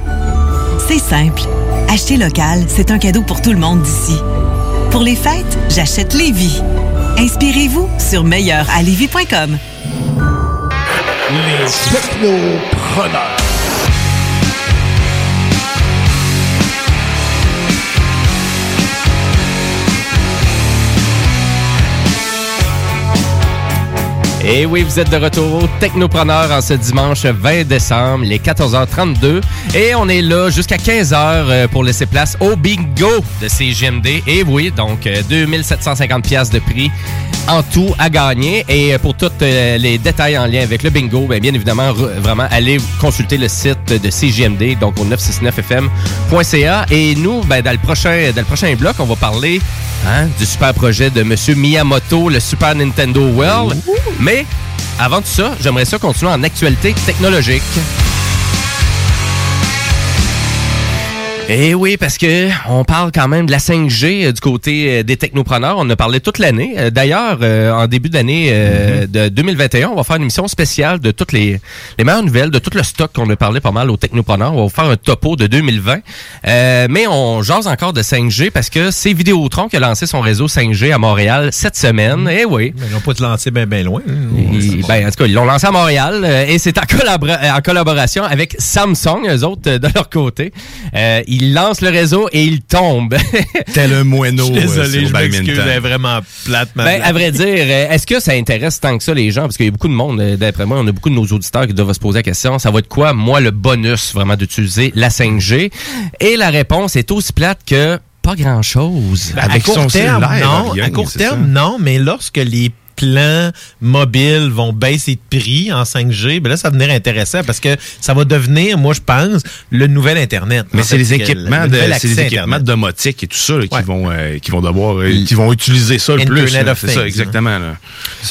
C'est simple. Acheter local, c'est un cadeau pour tout le monde d'ici. Pour les fêtes, j'achète Lévis. Inspirez-vous sur meilleuralevis.com. Les technopreneurs. Et oui, vous êtes de retour au Technopreneur en ce dimanche 20 décembre, les 14h32. Et on est là jusqu'à 15h euh, pour laisser place au bingo de CGMD. Et oui, donc euh, 2750 pièces de prix en tout à gagner. Et euh, pour tous euh, les détails en lien avec le bingo, ben, bien évidemment, vraiment, allez consulter le site de CGMD, donc au 969fm.ca. Et nous, ben, dans, le prochain, dans le prochain bloc, on va parler hein, du super projet de M. Miyamoto, le Super Nintendo World. Mais avant tout ça, j'aimerais ça continuer en actualité technologique. Eh oui, parce que on parle quand même de la 5G euh, du côté euh, des technopreneurs. On en a parlé toute l'année. Euh, D'ailleurs, euh, en début d'année euh, de 2021, on va faire une émission spéciale de toutes les, les meilleures nouvelles, de tout le stock qu'on a parlé pas mal aux technopreneurs. On va vous faire un topo de 2020. Euh, mais on jase encore de 5G parce que c'est Vidéotron qui a lancé son réseau 5G à Montréal cette semaine. Eh oui. Mais ils n'ont pas te lancer bien ben loin. Ils- ben, en tout cas, ils l'ont lancé à Montréal et c'est en, en collaboration avec Samsung, eux autres, de leur côté. Ils lancent le réseau et ils tombent. *laughs* Tel un moineau. Je suis désolé, euh, sur je m'excuse, elle est vraiment plate, ma Ben, à vrai dire, euh, est-ce que ça intéresse tant que ça les gens? Parce qu'il y a beaucoup de monde, euh, d'après moi, on a beaucoup de nos auditeurs qui doivent se poser la question, ça va être quoi, moi, le bonus vraiment d'utiliser la 5G? Et la réponse est aussi plate que pas grand-chose. Ben, à court terme, non. à court terme, non, mais lorsque les plans mobiles vont baisser de prix en 5G, ben là, ça va devenir intéressant parce que ça va devenir, moi, je pense, le nouvel Internet. Mais c'est les équipements, le de, c'est les équipements Internet. domotiques et tout ça là, qui vont euh, qui vont devoir euh, qui vont utiliser ça le plus. Internet là. of C'est ça Things, exactement. Là.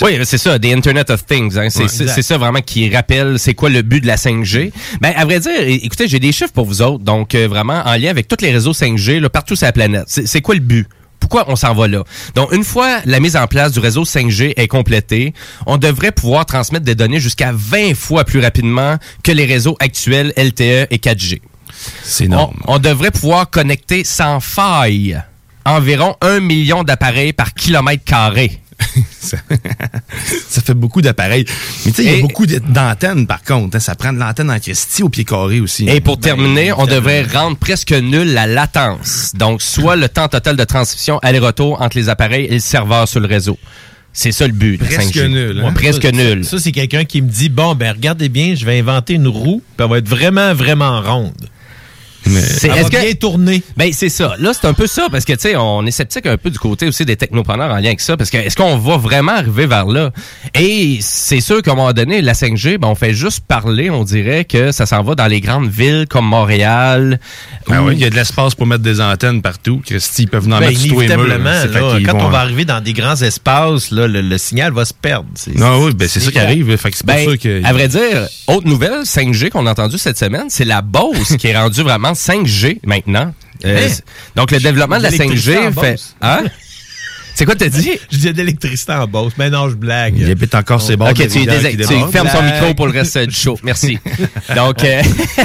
Oui, c'est ça, des Internet of Things. hein. C'est Ouais. ça vraiment qui rappelle c'est quoi le but de la 5G. Ben, à vrai dire, écoutez, j'ai des chiffres pour vous autres. Donc, euh, vraiment, en lien avec tous les réseaux 5G, là, partout sur la planète. C'est c'est quoi le but? Pourquoi on s'en va là? Donc, une fois la mise en place du réseau 5G est complétée, on devrait pouvoir transmettre des données jusqu'à 20 fois plus rapidement que les réseaux actuels LTE et 4G. C'est énorme. On, on devrait pouvoir connecter sans faille environ un million d'appareils par kilomètre carré. *laughs* *laughs* Ça fait beaucoup d'appareils. Mais tu sais, il y a beaucoup d'antennes par contre. hein. Ça prend de l'antenne en Christie au pied carré aussi. Et pour terminer, on devrait rendre presque nul la latence. Donc, soit le temps total de transmission aller-retour entre les appareils et le serveur sur le réseau. C'est ça le but. Presque 5G. nul. hein? Ouais, presque Ça, nul. Ça, c'est quelqu'un qui me dit bon, ben regardez bien, je vais inventer une roue, puis elle va être vraiment, vraiment ronde. C'est- est-ce que- bien tourner. Ben c'est ça. Là, c'est un peu ça parce que tu sais, on est sceptique un peu du côté aussi des technopreneurs en lien avec ça parce que est-ce qu'on va vraiment arriver vers là? Et c'est sûr qu'à un moment donné, la 5G, ben on fait juste parler, on dirait que ça s'en va dans les grandes villes comme Montréal. Ben où- oui, il y a de l'espace pour mettre des antennes partout. Christy, ils peuvent en Ben, mettre fait là, quand vont- on va arriver dans des grands espaces, là, le, le signal va se perdre. C'est- Non, oui, ben c'est ça qui arrive. Fait que c'est pour Ben, ça que. à vrai dire, autre nouvelle 5G qu'on a entendu cette semaine, c'est la Beauce *laughs* qui est rendue vraiment 5G maintenant. Euh, Hein? Donc le développement de la L'électricité 5G en fait. Hein? *laughs* C'est quoi t'as dit? *laughs* Je dis d'électricité en Beauce, mais non, je blague. Il habite encore ses bords Ok, tu, dés- tu fermes son micro pour le reste du show. Merci. *laughs* Donc, euh,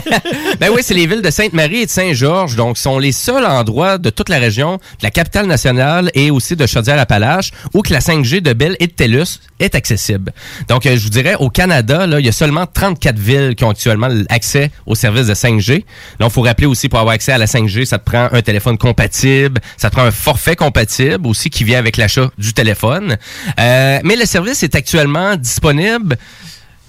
*laughs* ben oui, c'est les villes de Sainte-Marie et de Saint-Georges. Donc, sont les seuls endroits de toute la région, de la capitale nationale et aussi de Chaudière-Appalaches, où que la 5G de Bell et de TELUS est accessible. Donc, euh, je vous dirais, au Canada, là, il y a seulement 34 villes qui ont actuellement accès au service de 5G. Là, il faut rappeler aussi, pour avoir accès à la 5G, ça te prend un téléphone compatible, ça te prend un forfait compatible aussi qui vient avec l'achat du téléphone. Euh, mais le service est actuellement disponible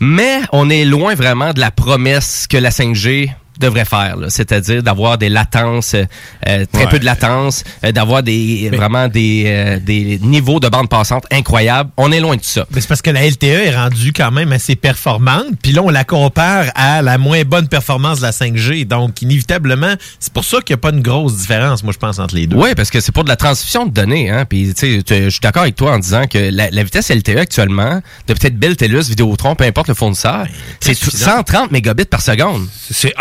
mais on est loin vraiment de la promesse que la 5G devrait faire, c'est-à-dire d'avoir des latences, euh, euh, très Ouais. peu de latence, euh, d'avoir des vraiment des, euh, des niveaux de bande passante incroyables. On est loin de ça. Mais c'est parce que la LTE est rendue quand même assez performante, puis là, on la compare à la moins bonne performance de la 5G. Donc, inévitablement, c'est pour ça qu'il n'y a pas une grosse différence, moi, je pense, entre les deux. Oui, parce que c'est pour de la transmission de données. Hein? Puis, tu sais, je suis d'accord avec toi en disant que la, la vitesse LTE actuellement, de peut-être Bell, TELUS, Vidéotron, peu importe le fournisseur, c'est suffisant. 130 mégabits par seconde. C'est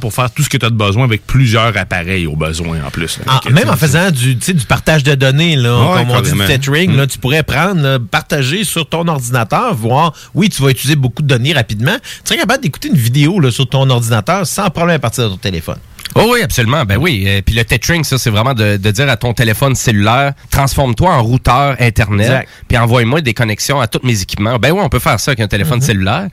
pour faire tout ce que tu as de besoin avec plusieurs appareils au besoin en plus. là. Ah, que, même en faisant du, tu sais, du partage de données, là, Ouais, comme on dit du tethering, Mm. là, tu pourrais prendre, là, partager sur ton ordinateur, voir, oui, tu vas utiliser beaucoup de données rapidement. Tu serais capable d'écouter une vidéo là, sur ton ordinateur sans problème à partir de ton téléphone. Oh oui, absolument. Ben oui. Euh, puis le tethering, ça, c'est vraiment de, de dire à ton téléphone cellulaire, transforme-toi en routeur Internet, puis envoie-moi des connexions à tous mes équipements. Ben oui, on peut faire ça avec un téléphone Mhm. cellulaire.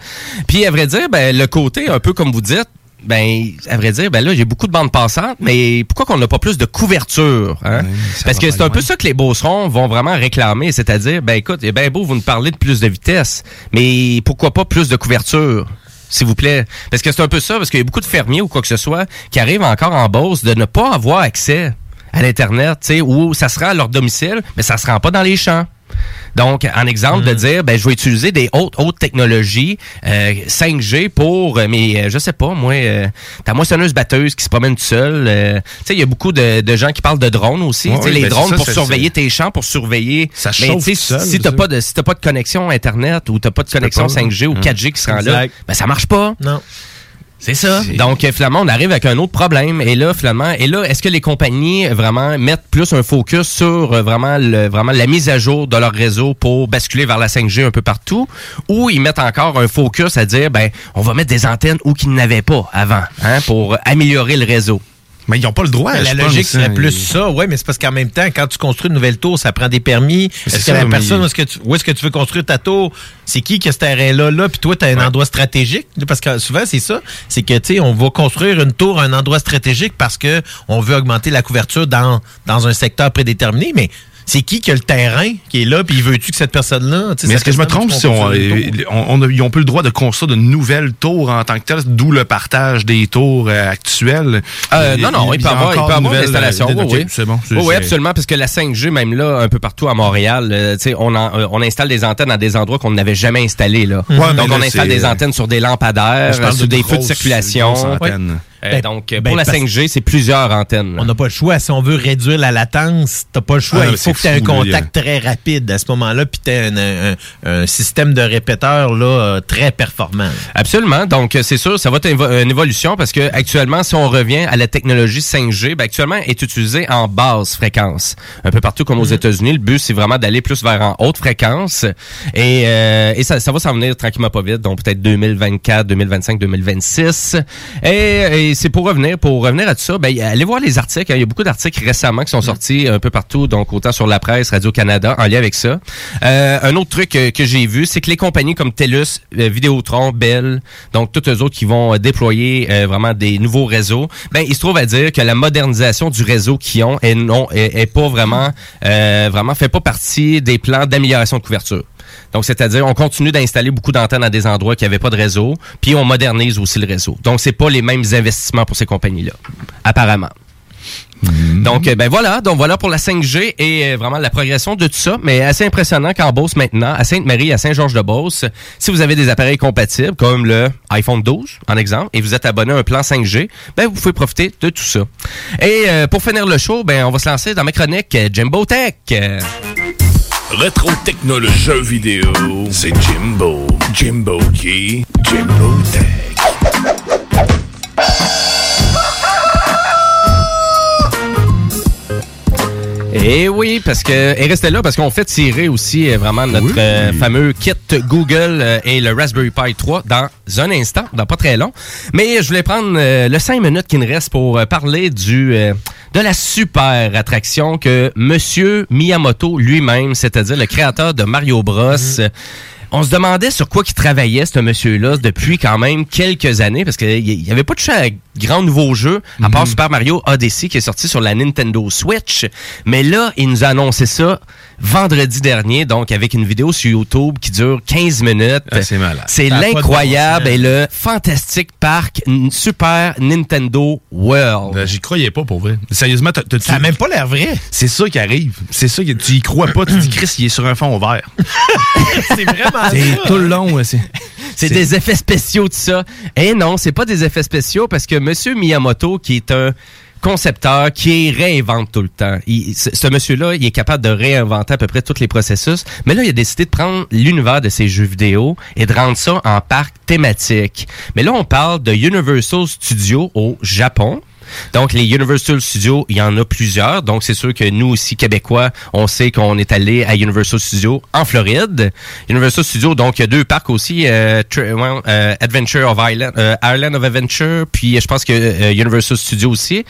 Puis à vrai dire, ben, le côté, un peu comme vous dites, ben, à vrai dire, ben là, j'ai beaucoup de bandes passantes, mais pourquoi qu'on n'a pas plus de couverture? Hein? Parce que c'est un peu ça que les Beaucerons vont vraiment réclamer, c'est-à-dire, ben écoute, c'est bien beau, vous nous parlez de plus de vitesse, mais pourquoi pas plus de couverture? S'il vous plaît? Parce que c'est un peu ça, parce qu'il y a beaucoup de fermiers ou quoi que ce soit qui arrivent encore en Beauce de ne pas avoir accès à l'Internet, tu sais, où ça sera à leur domicile, mais ça se rend pas dans les champs. Donc, en exemple, de dire, ben, je vais utiliser des hautes, hautes technologies, euh, 5G pour euh, mes, euh, je sais pas, moi, euh, ta moissonneuse batteuse qui se promène toute seule. euh, tu sais, il y a beaucoup de, de gens qui parlent de drones aussi. Ouais, oui, les ben, drones ça, pour surveiller tes champs, pour surveiller. Ça Mais chauffe seul, si t'as pas de, si t'as pas de connexion Internet ou t'as pas de connexion pas, 5G ou hein. 4G qui se rend là, ben, ça marche pas. Non. C'est ça. Donc, euh, finalement, on arrive avec un autre problème. Et là, finalement, et là, est-ce que les compagnies euh, vraiment mettent plus un focus sur euh, vraiment, le, vraiment la mise à jour de leur réseau pour basculer vers la 5G un peu partout, ou ils mettent encore un focus à dire, ben, on va mettre des antennes où qu'ils n'avaient pas avant, hein, pour améliorer le réseau? Mais ils n'ont pas le droit. la je logique pense, serait hein. plus ça, ouais, mais c'est parce qu'en même temps, quand tu construis une nouvelle tour, ça prend des permis. Est-ce que la personne, où est-ce que tu, où est-ce que tu veux construire ta tour, c'est qui qui a ce terrain-là, là, puis toi, tu as un endroit stratégique? Parce que souvent, c'est ça. C'est que, tu sais, on va construire une tour à un endroit stratégique parce que on veut augmenter la couverture dans, dans un secteur prédéterminé, mais c'est qui qui a le terrain qui est là, puis veux-tu que cette personne-là, Mais est-ce que je me personne, trompe si on, a- ils ont plus le droit de construire de nouvelles tours en tant que telles, d'où le partage des tours euh, actuelles? Euh, non, non, il, peut y avoir, il peut avoir de une nouvelles, installation. euh, oui. C'est bon. absolument, parce que la 5G, même là, un peu partout à Montréal, euh, on, en- euh, on installe des antennes à des endroits qu'on n'avait jamais installés. Là. Ouais, donc, là, on installe des antennes sur des lampadaires, sur de des feux de circulation. Euh, Ben, donc, ben, pour la parce- 5G, c'est plusieurs antennes. là. On n'a pas le choix. Si on veut réduire la latence, t'as pas le choix. Ah, Il faut que tu aies un là, contact très rapide à ce moment-là, puis tu un, un, un système de répéteurs là, euh, très performant. Absolument. Donc, euh, c'est sûr, ça va être une évo- une évolution parce que actuellement, si on revient à la technologie 5G, ben, actuellement, elle est utilisée en basse fréquence. Un peu partout comme aux États-Unis. Le but, c'est vraiment d'aller plus vers en haute fréquence. Et, euh, et ça, ça va s'en venir tranquillement pas vite. Donc, peut-être 2024, 2025, 2026. Et, et c'est pour revenir, pour revenir à tout ça, ben, allez voir les articles. hein. Il y a beaucoup d'articles récemment qui sont sortis un peu partout. Donc, autant sur la presse, Radio-Canada, en lien avec ça. Euh, un autre truc que j'ai vu, c'est que les compagnies comme TELUS, euh, Vidéotron, Bell, donc toutes eux autres qui vont euh, déployer euh, vraiment des nouveaux réseaux, ben il se trouve à dire que la modernisation du réseau qu'ils ont est non est, est pas vraiment euh, vraiment fait pas partie des plans d'amélioration de couverture. Donc, c'est-à-dire, on continue d'installer beaucoup d'antennes à des endroits qui n'avaient pas de réseau, puis on modernise aussi le réseau. Donc, c'est pas les mêmes investissements pour ces compagnies-là, apparemment. Donc, euh, ben voilà. Donc, voilà pour la 5G et euh, vraiment la progression de tout ça. Mais assez impressionnant qu'en Beauce maintenant, à Sainte-Marie, à Saint-Georges-de-Beauce, si vous avez des appareils compatibles, comme le iPhone 12, en exemple, et vous êtes abonné à un plan 5G, ben vous pouvez profiter de tout ça. Et euh, pour finir le show, ben on va se lancer dans ma chronique Jimbo Tech. Rétro technologie vidéo, c'est Jimbo. Jimbo qui? Jimbo Tech. Et oui, parce que et restez là parce qu'on fait tirer aussi euh, vraiment notre euh, fameux kit Google euh, et le Raspberry Pi 3 dans un instant, dans pas très long. Mais je voulais prendre euh, le 5 minutes qui nous reste pour parler du euh, de la super attraction que Monsieur Miyamoto lui-même, c'est-à-dire le créateur de Mario Bros. euh, On se demandait sur quoi qu'il travaillait, ce monsieur-là, depuis quand même quelques années, parce qu'il n'y avait pas touché à grand nouveau jeu, à part Super Mario Odyssey, qui est sorti sur la Nintendo Switch. Mais là, il nous a annoncé ça vendredi dernier, donc avec une vidéo sur YouTube qui dure 15 minutes. Ah, c'est malade. C'est de l'incroyable et le fantastique parc Super Nintendo World. Euh, J'y croyais pas pour vrai. Sérieusement, t'as, t'as- Ça a tu- même pas l'air vrai. c'est ça qui arrive. C'est ça que tu y crois pas. Tu dis Chris, il est sur un fond vert. *laughs* c'est vraiment C'est ça. tout le long. ouais, C'est, C'est des effets spéciaux, tout ça. Eh non, c'est pas des effets spéciaux parce que Monsieur Miyamoto, qui est un concepteur qui réinvente tout le temps. Ce monsieur-là, il est capable de réinventer à peu près tous les processus. Mais là, il a décidé de prendre l'univers de ses jeux vidéo et de rendre ça en parc thématique. Mais là, on parle de Universal Studios au Japon. Donc, les Universal Studios, il y en a plusieurs. Donc, c'est sûr que nous aussi, Québécois, on sait qu'on est allé à Universal Studios en Floride. Universal Studios, donc, il y a deux parcs aussi. euh, euh, Adventure of Island, euh, Island of Adventure, puis je pense que euh, Universal Studios aussi.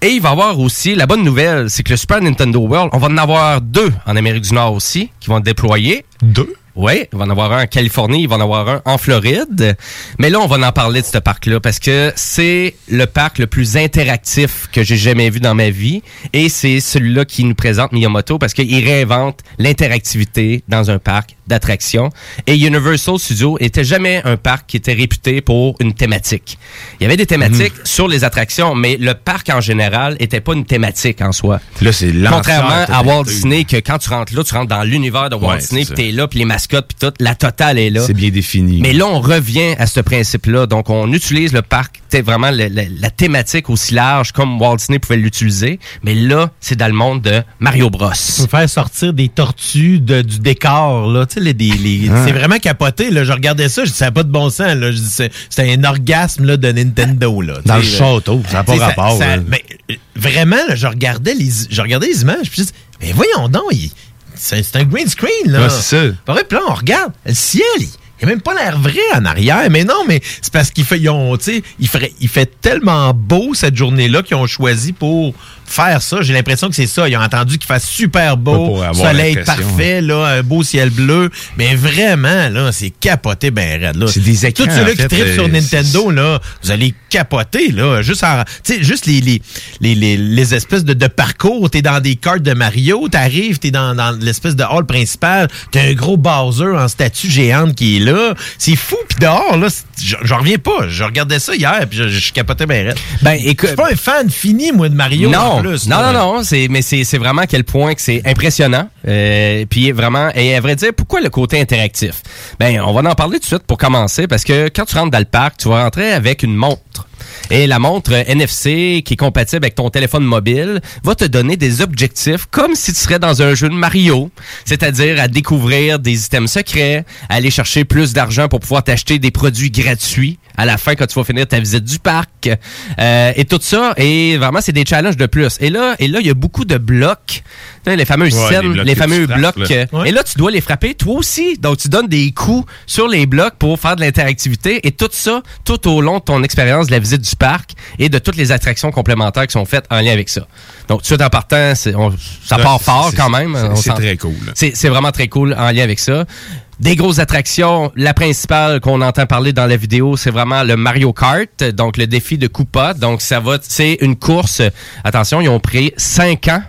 Et il va y avoir aussi, la bonne nouvelle, c'est que le Super Nintendo World, on va en avoir deux en Amérique du Nord aussi, qui vont être déployés. Deux? Oui, il va en avoir un en Californie, il va en avoir un en Floride. Mais là, on va en parler de ce parc-là parce que c'est le parc le plus interactif que j'ai jamais vu dans ma vie. Et c'est celui-là qui nous présente Miyamoto parce qu'il réinvente l'interactivité dans un parc d'attractions. Et Universal Studios était jamais un parc qui était réputé pour une thématique. Il y avait des thématiques sur les attractions, mais le parc en général était pas une thématique en soi. Là, c'est Contrairement à Walt Disney, que quand tu rentres là, tu rentres dans l'univers de Walt Ouais, Disney, puis t'es là, puis les mascottes, puis tout, la totale est là. C'est bien défini. Mais là, on revient à ce principe-là. Donc, on utilise le parc, vraiment le- le- la thématique aussi large comme Walt Disney pouvait l'utiliser. Mais là, c'est dans le monde de Mario Bros. Faut faire sortir des tortues de- du décor, là. Tu sais, les, les- les- Ah. c'est vraiment capoté, là. Je regardais ça, je dis, ça n'a pas de bon sens, là. Je dis, c'est, c'est un orgasme, là, de Nintendo, là. Dans Tu le château, ça n'a pas Tu rapport, ça- mais, euh, vraiment, là, je regardais les, je regardais les images, puis je dis, mais voyons donc, il- c'est, un green screen, là. Ouais, c'est ça. Vrai, puis là, on regarde, le ciel, il il a même pas l'air vrai en arrière. Mais non, mais c'est parce qu'il fait, ils ont, tu sais, il, ferait- il fait tellement beau cette journée-là qu'ils ont choisi pour faire ça. J'ai l'impression que c'est ça. Ils ont entendu qu'il fasse super beau, soleil parfait, là, un beau ciel bleu. Mais vraiment, là, c'est capoté ben raide, là. C'est des écrans, Tous ceux-là en qui trippent sur euh, Nintendo, là, vous allez capoter, là. Juste en, juste les, les, les, les, les espèces de, de parcours. T'es dans des cartes de Mario, t'arrives, t'es dans, dans l'espèce de hall principal, t'as un gros Bowser en statue géante qui est là. C'est fou, puis dehors, là, j'en reviens pas. Je regardais ça hier, puis je, je capotais bien raide. Ben, Je suis pas un fan fini, moi, de Mario, non, plus. non, non, non, c'est, mais c'est, c'est vraiment à quel point que c'est impressionnant. Euh, puis vraiment, et à vrai dire, pourquoi le côté interactif? Ben, on va en parler tout de suite pour commencer, parce que quand tu rentres dans le parc, tu vas rentrer avec une montre. Et la montre NFC qui est compatible avec ton téléphone mobile va te donner des objectifs comme si tu serais dans un jeu de Mario, c'est-à-dire à découvrir des items secrets, à aller chercher plus d'argent pour pouvoir t'acheter des produits gratuits à la fin quand tu vas finir ta visite du parc Euh, et tout ça et vraiment c'est des challenges de plus. Et là et là il y a beaucoup de blocs, les Ouais, scènes, les fameux frappes, blocs. là. euh. Et là tu dois les frapper toi aussi. Donc tu donnes des coups sur les blocs pour faire de l'interactivité et tout ça tout au long de ton expérience de la visite du parc et de toutes les attractions complémentaires qui sont faites en lien avec ça. Donc tout de suite en partant, on- ça Ouais, part fort quand même. c'est- très cool. C'est vraiment très cool en lien avec ça. Des grosses attractions. La principale qu'on entend parler dans la vidéo, c'est vraiment le Mario Kart, donc le défi de Koopa. Donc ça va, c'est une course. Attention, ils ont pris cinq ans.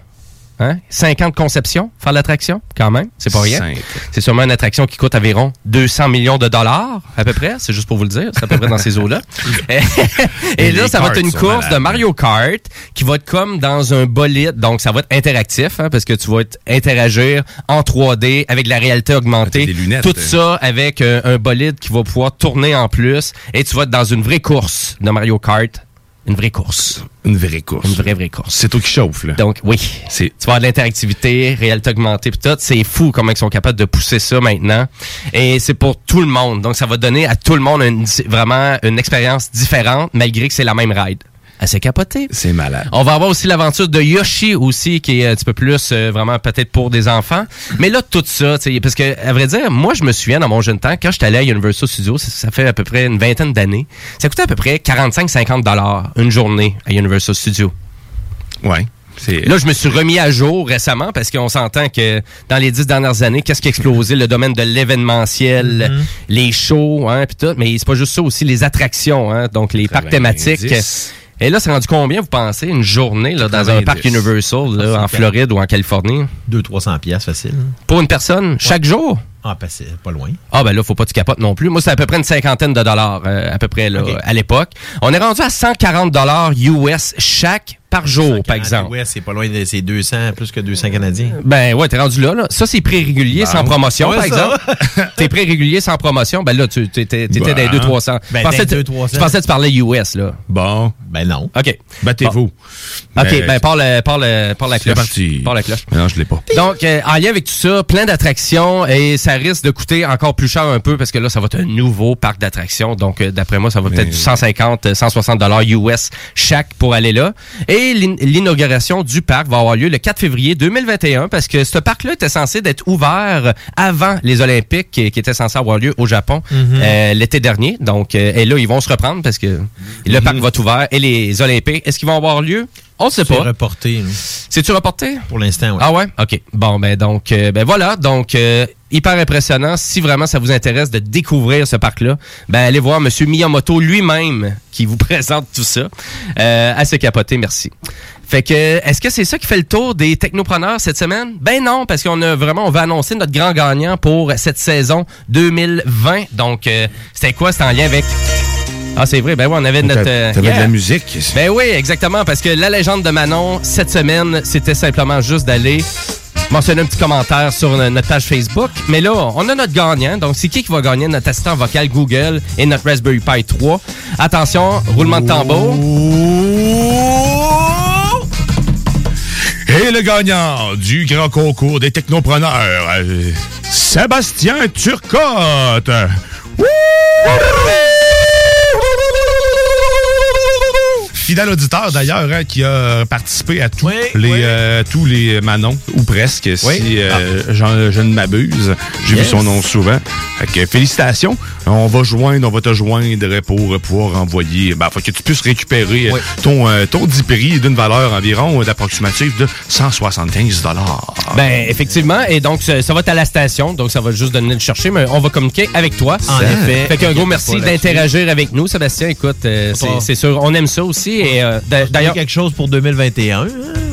Hein? Cinq ans de conception, faire l'attraction, quand même, c'est pas rien. C'est sûrement une attraction qui coûte environ 200 millions de dollars, à peu près. C'est juste pour vous le dire, c'est à peu près dans ces eaux-là. *laughs* Et, et Et là, ça va être une course de Mario Kart qui va être comme dans un bolide. Donc, ça va être interactif hein, parce que tu vas être interagir en 3D avec la réalité augmentée. des lunettes, Tout hein. ça avec euh, un bolide qui va pouvoir tourner en plus. Et tu vas être dans une vraie course de Mario Kart. Une vraie course. Une vraie course. Une vraie, vraie course. C'est toi qui chauffe, là. Donc, oui. Tu vas avoir de l'interactivité, réalité augmentée, pis tout. C'est fou comment ils sont capables de pousser ça maintenant. Et c'est pour tout le monde. Donc, ça va donner à tout le monde une- vraiment une expérience différente, malgré que c'est la même ride. Assez capoté. C'est malade. On va avoir aussi l'aventure de Yoshi aussi, qui est un petit peu plus euh, vraiment peut-être pour des enfants. Mais là, tout ça, tu sais, parce que, à vrai dire, moi, je me souviens dans mon jeune temps, quand j'étais allé à Universal Studios, ça, ça fait à peu près une vingtaine d'années, ça coûtait à peu près 45-50 dollars une journée à Universal Studios. Ouais. Là, je me suis remis à jour récemment parce qu'on s'entend que dans les dix dernières années, qu'est-ce qui a explosé? Le domaine de l'événementiel, Mm-hmm. les shows, hein, puis tout. Mais c'est pas juste ça aussi, les attractions, hein, donc les parcs thématiques. 90. Et là, c'est rendu combien, vous pensez, une journée là, dans un 90. parc Universal là, en Floride ou en Californie? 200-300 pièces facile. Pour une personne, chaque jour? Ah, ben, c'est pas loin. Ah ben là, faut pas que tu capotes non plus. Moi, c'est à peu près une cinquantaine de dollars euh, à peu près là, à l'époque. On est rendu à 140 dollars US chaque par jour, par exemple. Ouais, c'est pas loin de ces 200, plus que 200 Canadiens. Ben ouais, t'es rendu là, là. Ça, c'est prix régulier Bon. sans promotion, Ouais, par exemple. *laughs* t'es prix régulier sans promotion. Ben là, tu t'étais Ben. dans les 200-300. Ben, Je pensais dans que les tu- 200-300. je pensais que tu parlais US, là. Bon. Ben non. OK. Battez-vous. Bon. OK, ben parle, parle, parle la C'est cloche. parti. Parle la cloche. Non, je l'ai pas. Donc, euh, en lien avec tout ça, plein d'attractions et ça risque de coûter encore plus cher un peu parce que là, ça va être un nouveau parc d'attractions. Donc, euh, d'après moi, ça va peut-être du 150, euh, 160 dollars US chaque pour aller là. Et l'in- l'inauguration du parc va avoir lieu le 4 février 2021 parce que ce parc-là était censé d'être ouvert avant les Olympiques qui, qui étaient censés avoir lieu au Japon Mhm. euh, l'été dernier. Donc, euh, et là, ils vont se reprendre parce que le parc va être ouvert et les Olympiques, est-ce qu'ils vont avoir lieu? On sait C'est pas. reporté. là. C'est-tu reporté? Pour l'instant, oui. Ah ouais? OK. Bon, ben donc, euh, ben voilà. Donc, euh, hyper impressionnant. Si vraiment ça vous intéresse de découvrir ce parc-là, ben allez voir M. Miyamoto lui-même qui vous *laughs* présente tout ça. Euh, assez capoté, merci. Fait que, est-ce que c'est ça qui fait le tour des technopreneurs cette semaine? Ben non, parce qu'on a vraiment, on va annoncer notre grand gagnant pour cette saison 2020. Donc, euh, c'était quoi? C'était en lien avec... Ah, c'est vrai. Ben oui, on avait notre... euh, T'avais de yeah. la musique. Ben oui, exactement, parce que la légende de Manon, cette semaine, c'était simplement juste d'aller mentionner un petit commentaire sur no- notre page Facebook. Mais là, on a notre gagnant. Donc, c'est qui qui va gagner? Notre assistant vocal Google et notre Raspberry Pi 3. Attention, roulement de tambour. Et le gagnant du grand concours des technopreneurs, euh, Sébastien Turcotte. Fidèle auditeur d'ailleurs hein, qui a participé à tous les euh, tous les Manon ou presque si euh, j'en- je ne m'abuse. J'ai Yes. vu son nom souvent. Fait que félicitations. On va joindre, on va te joindre pour pouvoir envoyer. Ben, faut que tu puisses récupérer ton euh, ton 10 prix d'une valeur environ d'approximative de 175 dollars. Ben, effectivement. Et donc, ça, ça va être à la station. Donc, ça va juste donner le chercher, mais on va communiquer avec toi. En effet. Fait qu'un gros merci d'interagir avec nous, Sébastien. Écoute, euh, c'est sûr, on aime ça aussi. Et euh, d'a- D'ailleurs, quelque chose pour 2021. hein,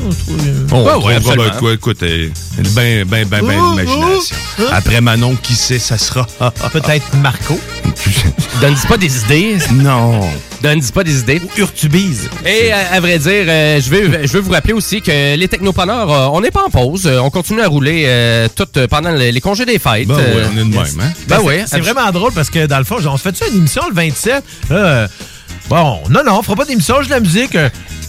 on trouve, On Ouais, ouais, quoi, écoute, euh, ben, ben, ben, ben Oh, d'imagination. oh, hein? Après Manon, qui sait, ça sera. *laughs* Peut-être Marco. *laughs* donne-dis pas des idées. Non. Donne-dis pas des idées. Ou Urtubise. Et à, à vrai dire, euh, je vais je veux vous rappeler aussi que les technopreneurs, euh, on n'est pas en pause. Euh, on continue à rouler euh, tout pendant les, les congés des fêtes. Ben ouais, on est de même, hein? Ben c'est- oui. C'est vraiment drôle parce que dans le fond, on se fait ça une émission le 27. Euh, bon, non, non, on fera pas d'émission, de la musique.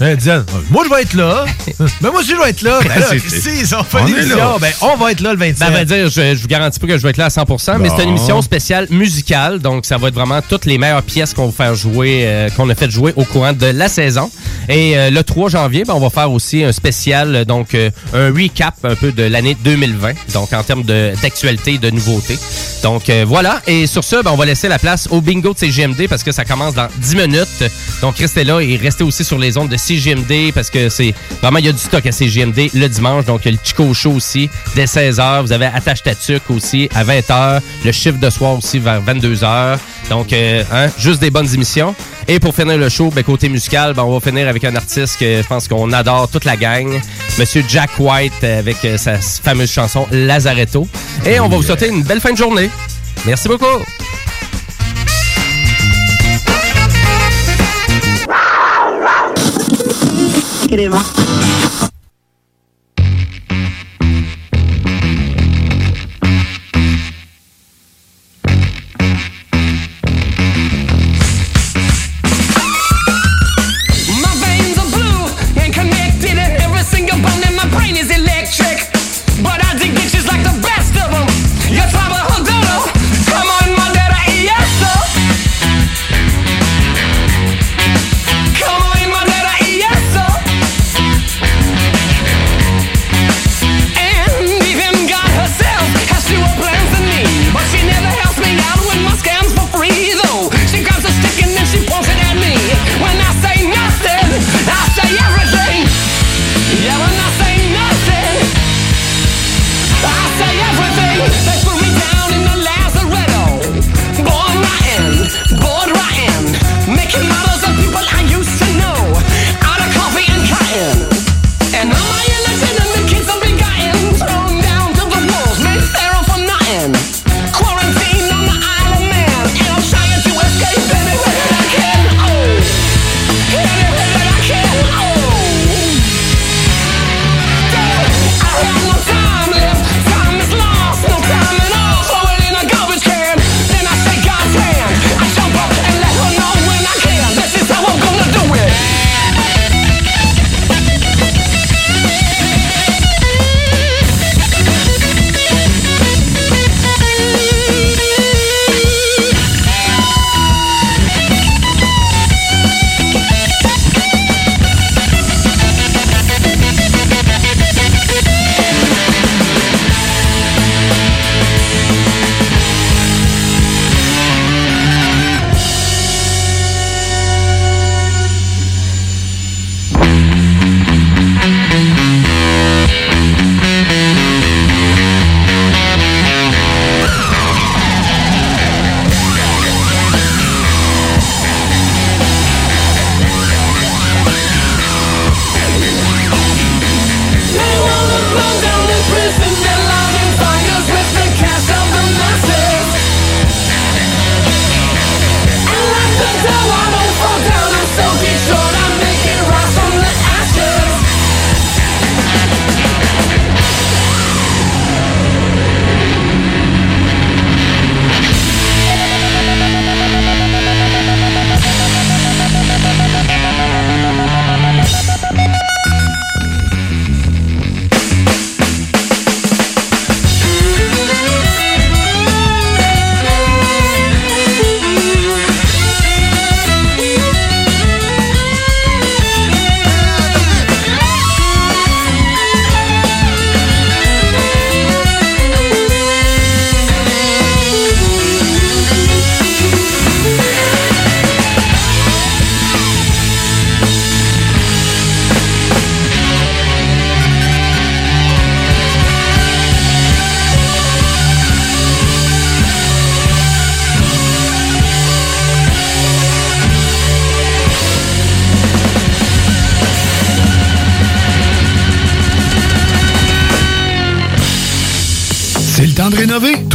Euh, euh, Diane, moi, je vais être là. *laughs* ben, moi aussi, je vais être là. Ben, là, C'est- si, on fait on émission, là. ben, on va être là le 27. Ben, vrai dire, je, je vous garantis pas que je vais être là à 100%, mais c'est une Bon. émission spéciale musicale. Donc, ça va être vraiment toutes les meilleures pièces qu'on va faire jouer, euh, qu'on a fait jouer au courant de la saison. Et euh, le 3 janvier, ben, on va faire aussi un spécial, donc euh, un recap un peu de l'année 2020. Donc, en termes d'actualité et de nouveautés. Donc, voilà. Et sur ce, ben, on va laisser la place au bingo de CGMD parce que ça commence dans 10 minutes. Donc, restez là et restez aussi sur les ondes de CGMD parce que c'est vraiment, il y a du stock à CGMD le dimanche. Donc, il y a le Chico Show aussi dès 16h. Vous avez Attache Tatuc aussi à 20h. Le chiffre de soir aussi vers 22h. Donc, euh, hein, juste des bonnes émissions. Et pour finir le show, ben, côté musical, ben, on va finir avec un artiste que je pense qu'on adore toute la gang. Monsieur Jack White avec euh, sa fameuse chanson Lazaretto. Et on va vous souhaiter une belle fin de journée. Merci beaucoup. My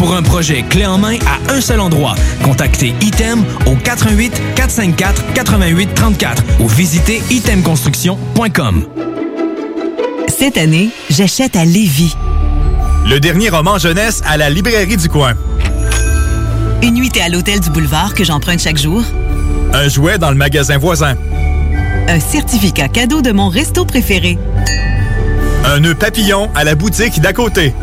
Pour un projet clé en main à un seul endroit, contactez Item au 88 454 88 34 ou visitez itemconstruction.com. Cette année, j'achète à Lévis. Le dernier roman jeunesse à la librairie du coin. Une nuitée à l'hôtel du boulevard que j'emprunte chaque jour. Un jouet dans le magasin voisin. Un certificat cadeau de mon resto préféré. Un nœud papillon à la boutique d'à côté.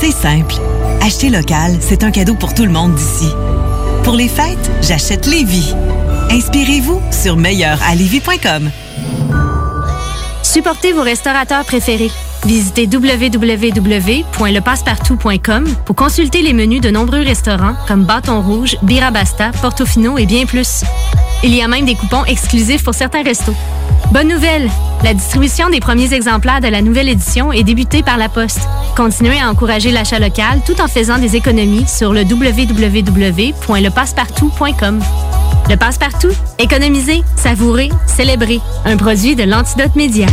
C'est simple. Acheter local, c'est un cadeau pour tout le monde d'ici. Pour les fêtes, j'achète Lévis. Inspirez-vous sur meilleuralevis.com. Supportez vos restaurateurs préférés. Visitez www.lepassepartout.com pour consulter les menus de nombreux restaurants comme Bâton Rouge, Birabasta, Portofino et bien plus. Il y a même des coupons exclusifs pour certains restos. Bonne nouvelle! La distribution des premiers exemplaires de la nouvelle édition est débutée par la Poste. Continuez à encourager l'achat local tout en faisant des économies sur le www.lepassepartout.com. Le Passe-Partout, économiser, savourer, célébrer. Un produit de l'Antidote Média.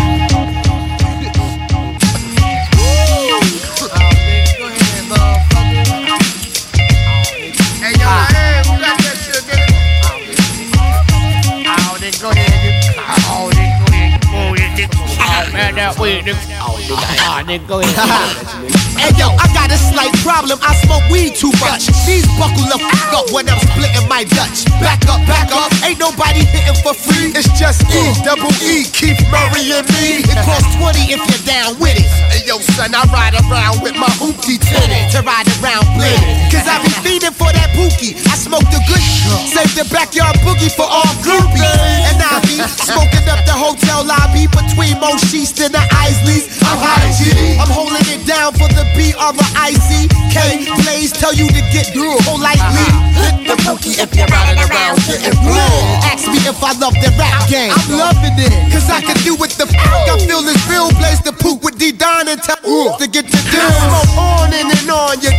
Hey yo, I got a slight problem. I smoke weed too much. These buckle fuck up when I'm splitting my Dutch. Back up, back up. Ain't nobody hitting for free. It's just E, double E, keep Murray and me. It costs 20 if you're down with it. Hey yo, son, I ride around with my hoopty tinted to ride around blended. Cause I be feeding for that pookie. I smoke the good shit. Save the backyard boogie for all groupies. Hotel lobby between Mo sheets and the Isleys. I'm high G. I'm holding it down for the B R I C K. Blaze tell you to get through politely. Hit the bookie if you're riding around getting blue. Ask me if I love the rap game. I'm loving it. Cause I can do what the fuck I feel is real. Blaze the poop with D Don and tell to get the deal. Smoke on and, and on, you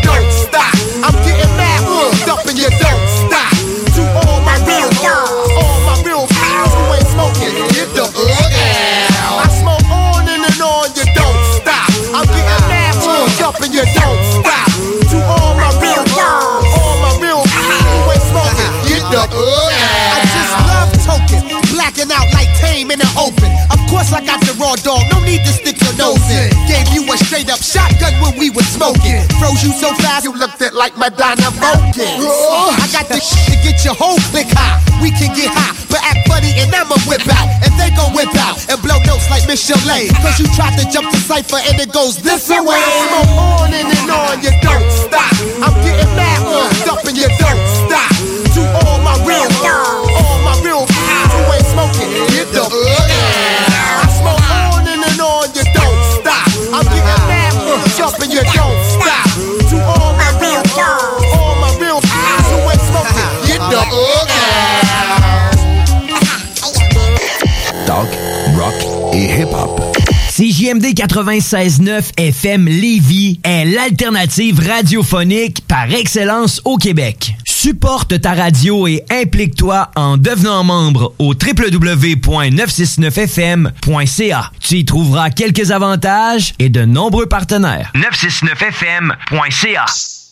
nose in. Gave you a straight up shotgun when we were smoking. Froze you so fast you looked it like Madonna Vulcan. I got the shit to get your whole click high. We can get high, but act funny and I'ma whip out. And they gon' whip out and blow notes like Miss Chalet. Cause you tried to jump the cipher and it goes this way. Smoke on and, on, you don't stop. I'm getting mad, hooked up and you CJMD 96.9 FM Lévis est l'alternative radiophonique par excellence au Québec. Supporte ta radio et implique-toi en devenant membre au www.969fm.ca. Tu y trouveras quelques avantages et de nombreux partenaires. 969fm.ca.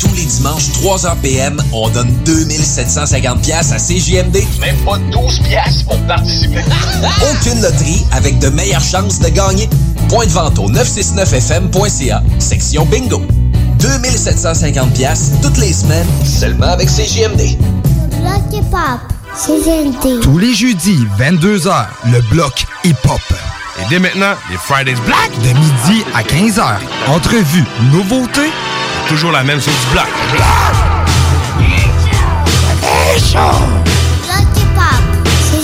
Tous les dimanches, 3h PM, on donne 2750 pièces à CJMD. Même pas 12 pièces pour participer. *laughs* Aucune loterie avec de meilleures chances de gagner. Point de vente au 969fm.ca, section bingo. 2750 pièces toutes les semaines, seulement avec CJMD. Bloc hip-hop, CGND. Tous les jeudis, 22h, le bloc hip-hop. Et dès maintenant, les Fridays Black de midi à 15h. Entrevue, nouveauté, toujours la même sauce du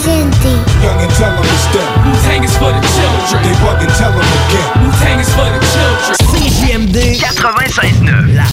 CGND. Young and tell them to step. Wu-Tang is for the children. They bug and tell them again. Wu-Tang is for the children. CJMD 96.9.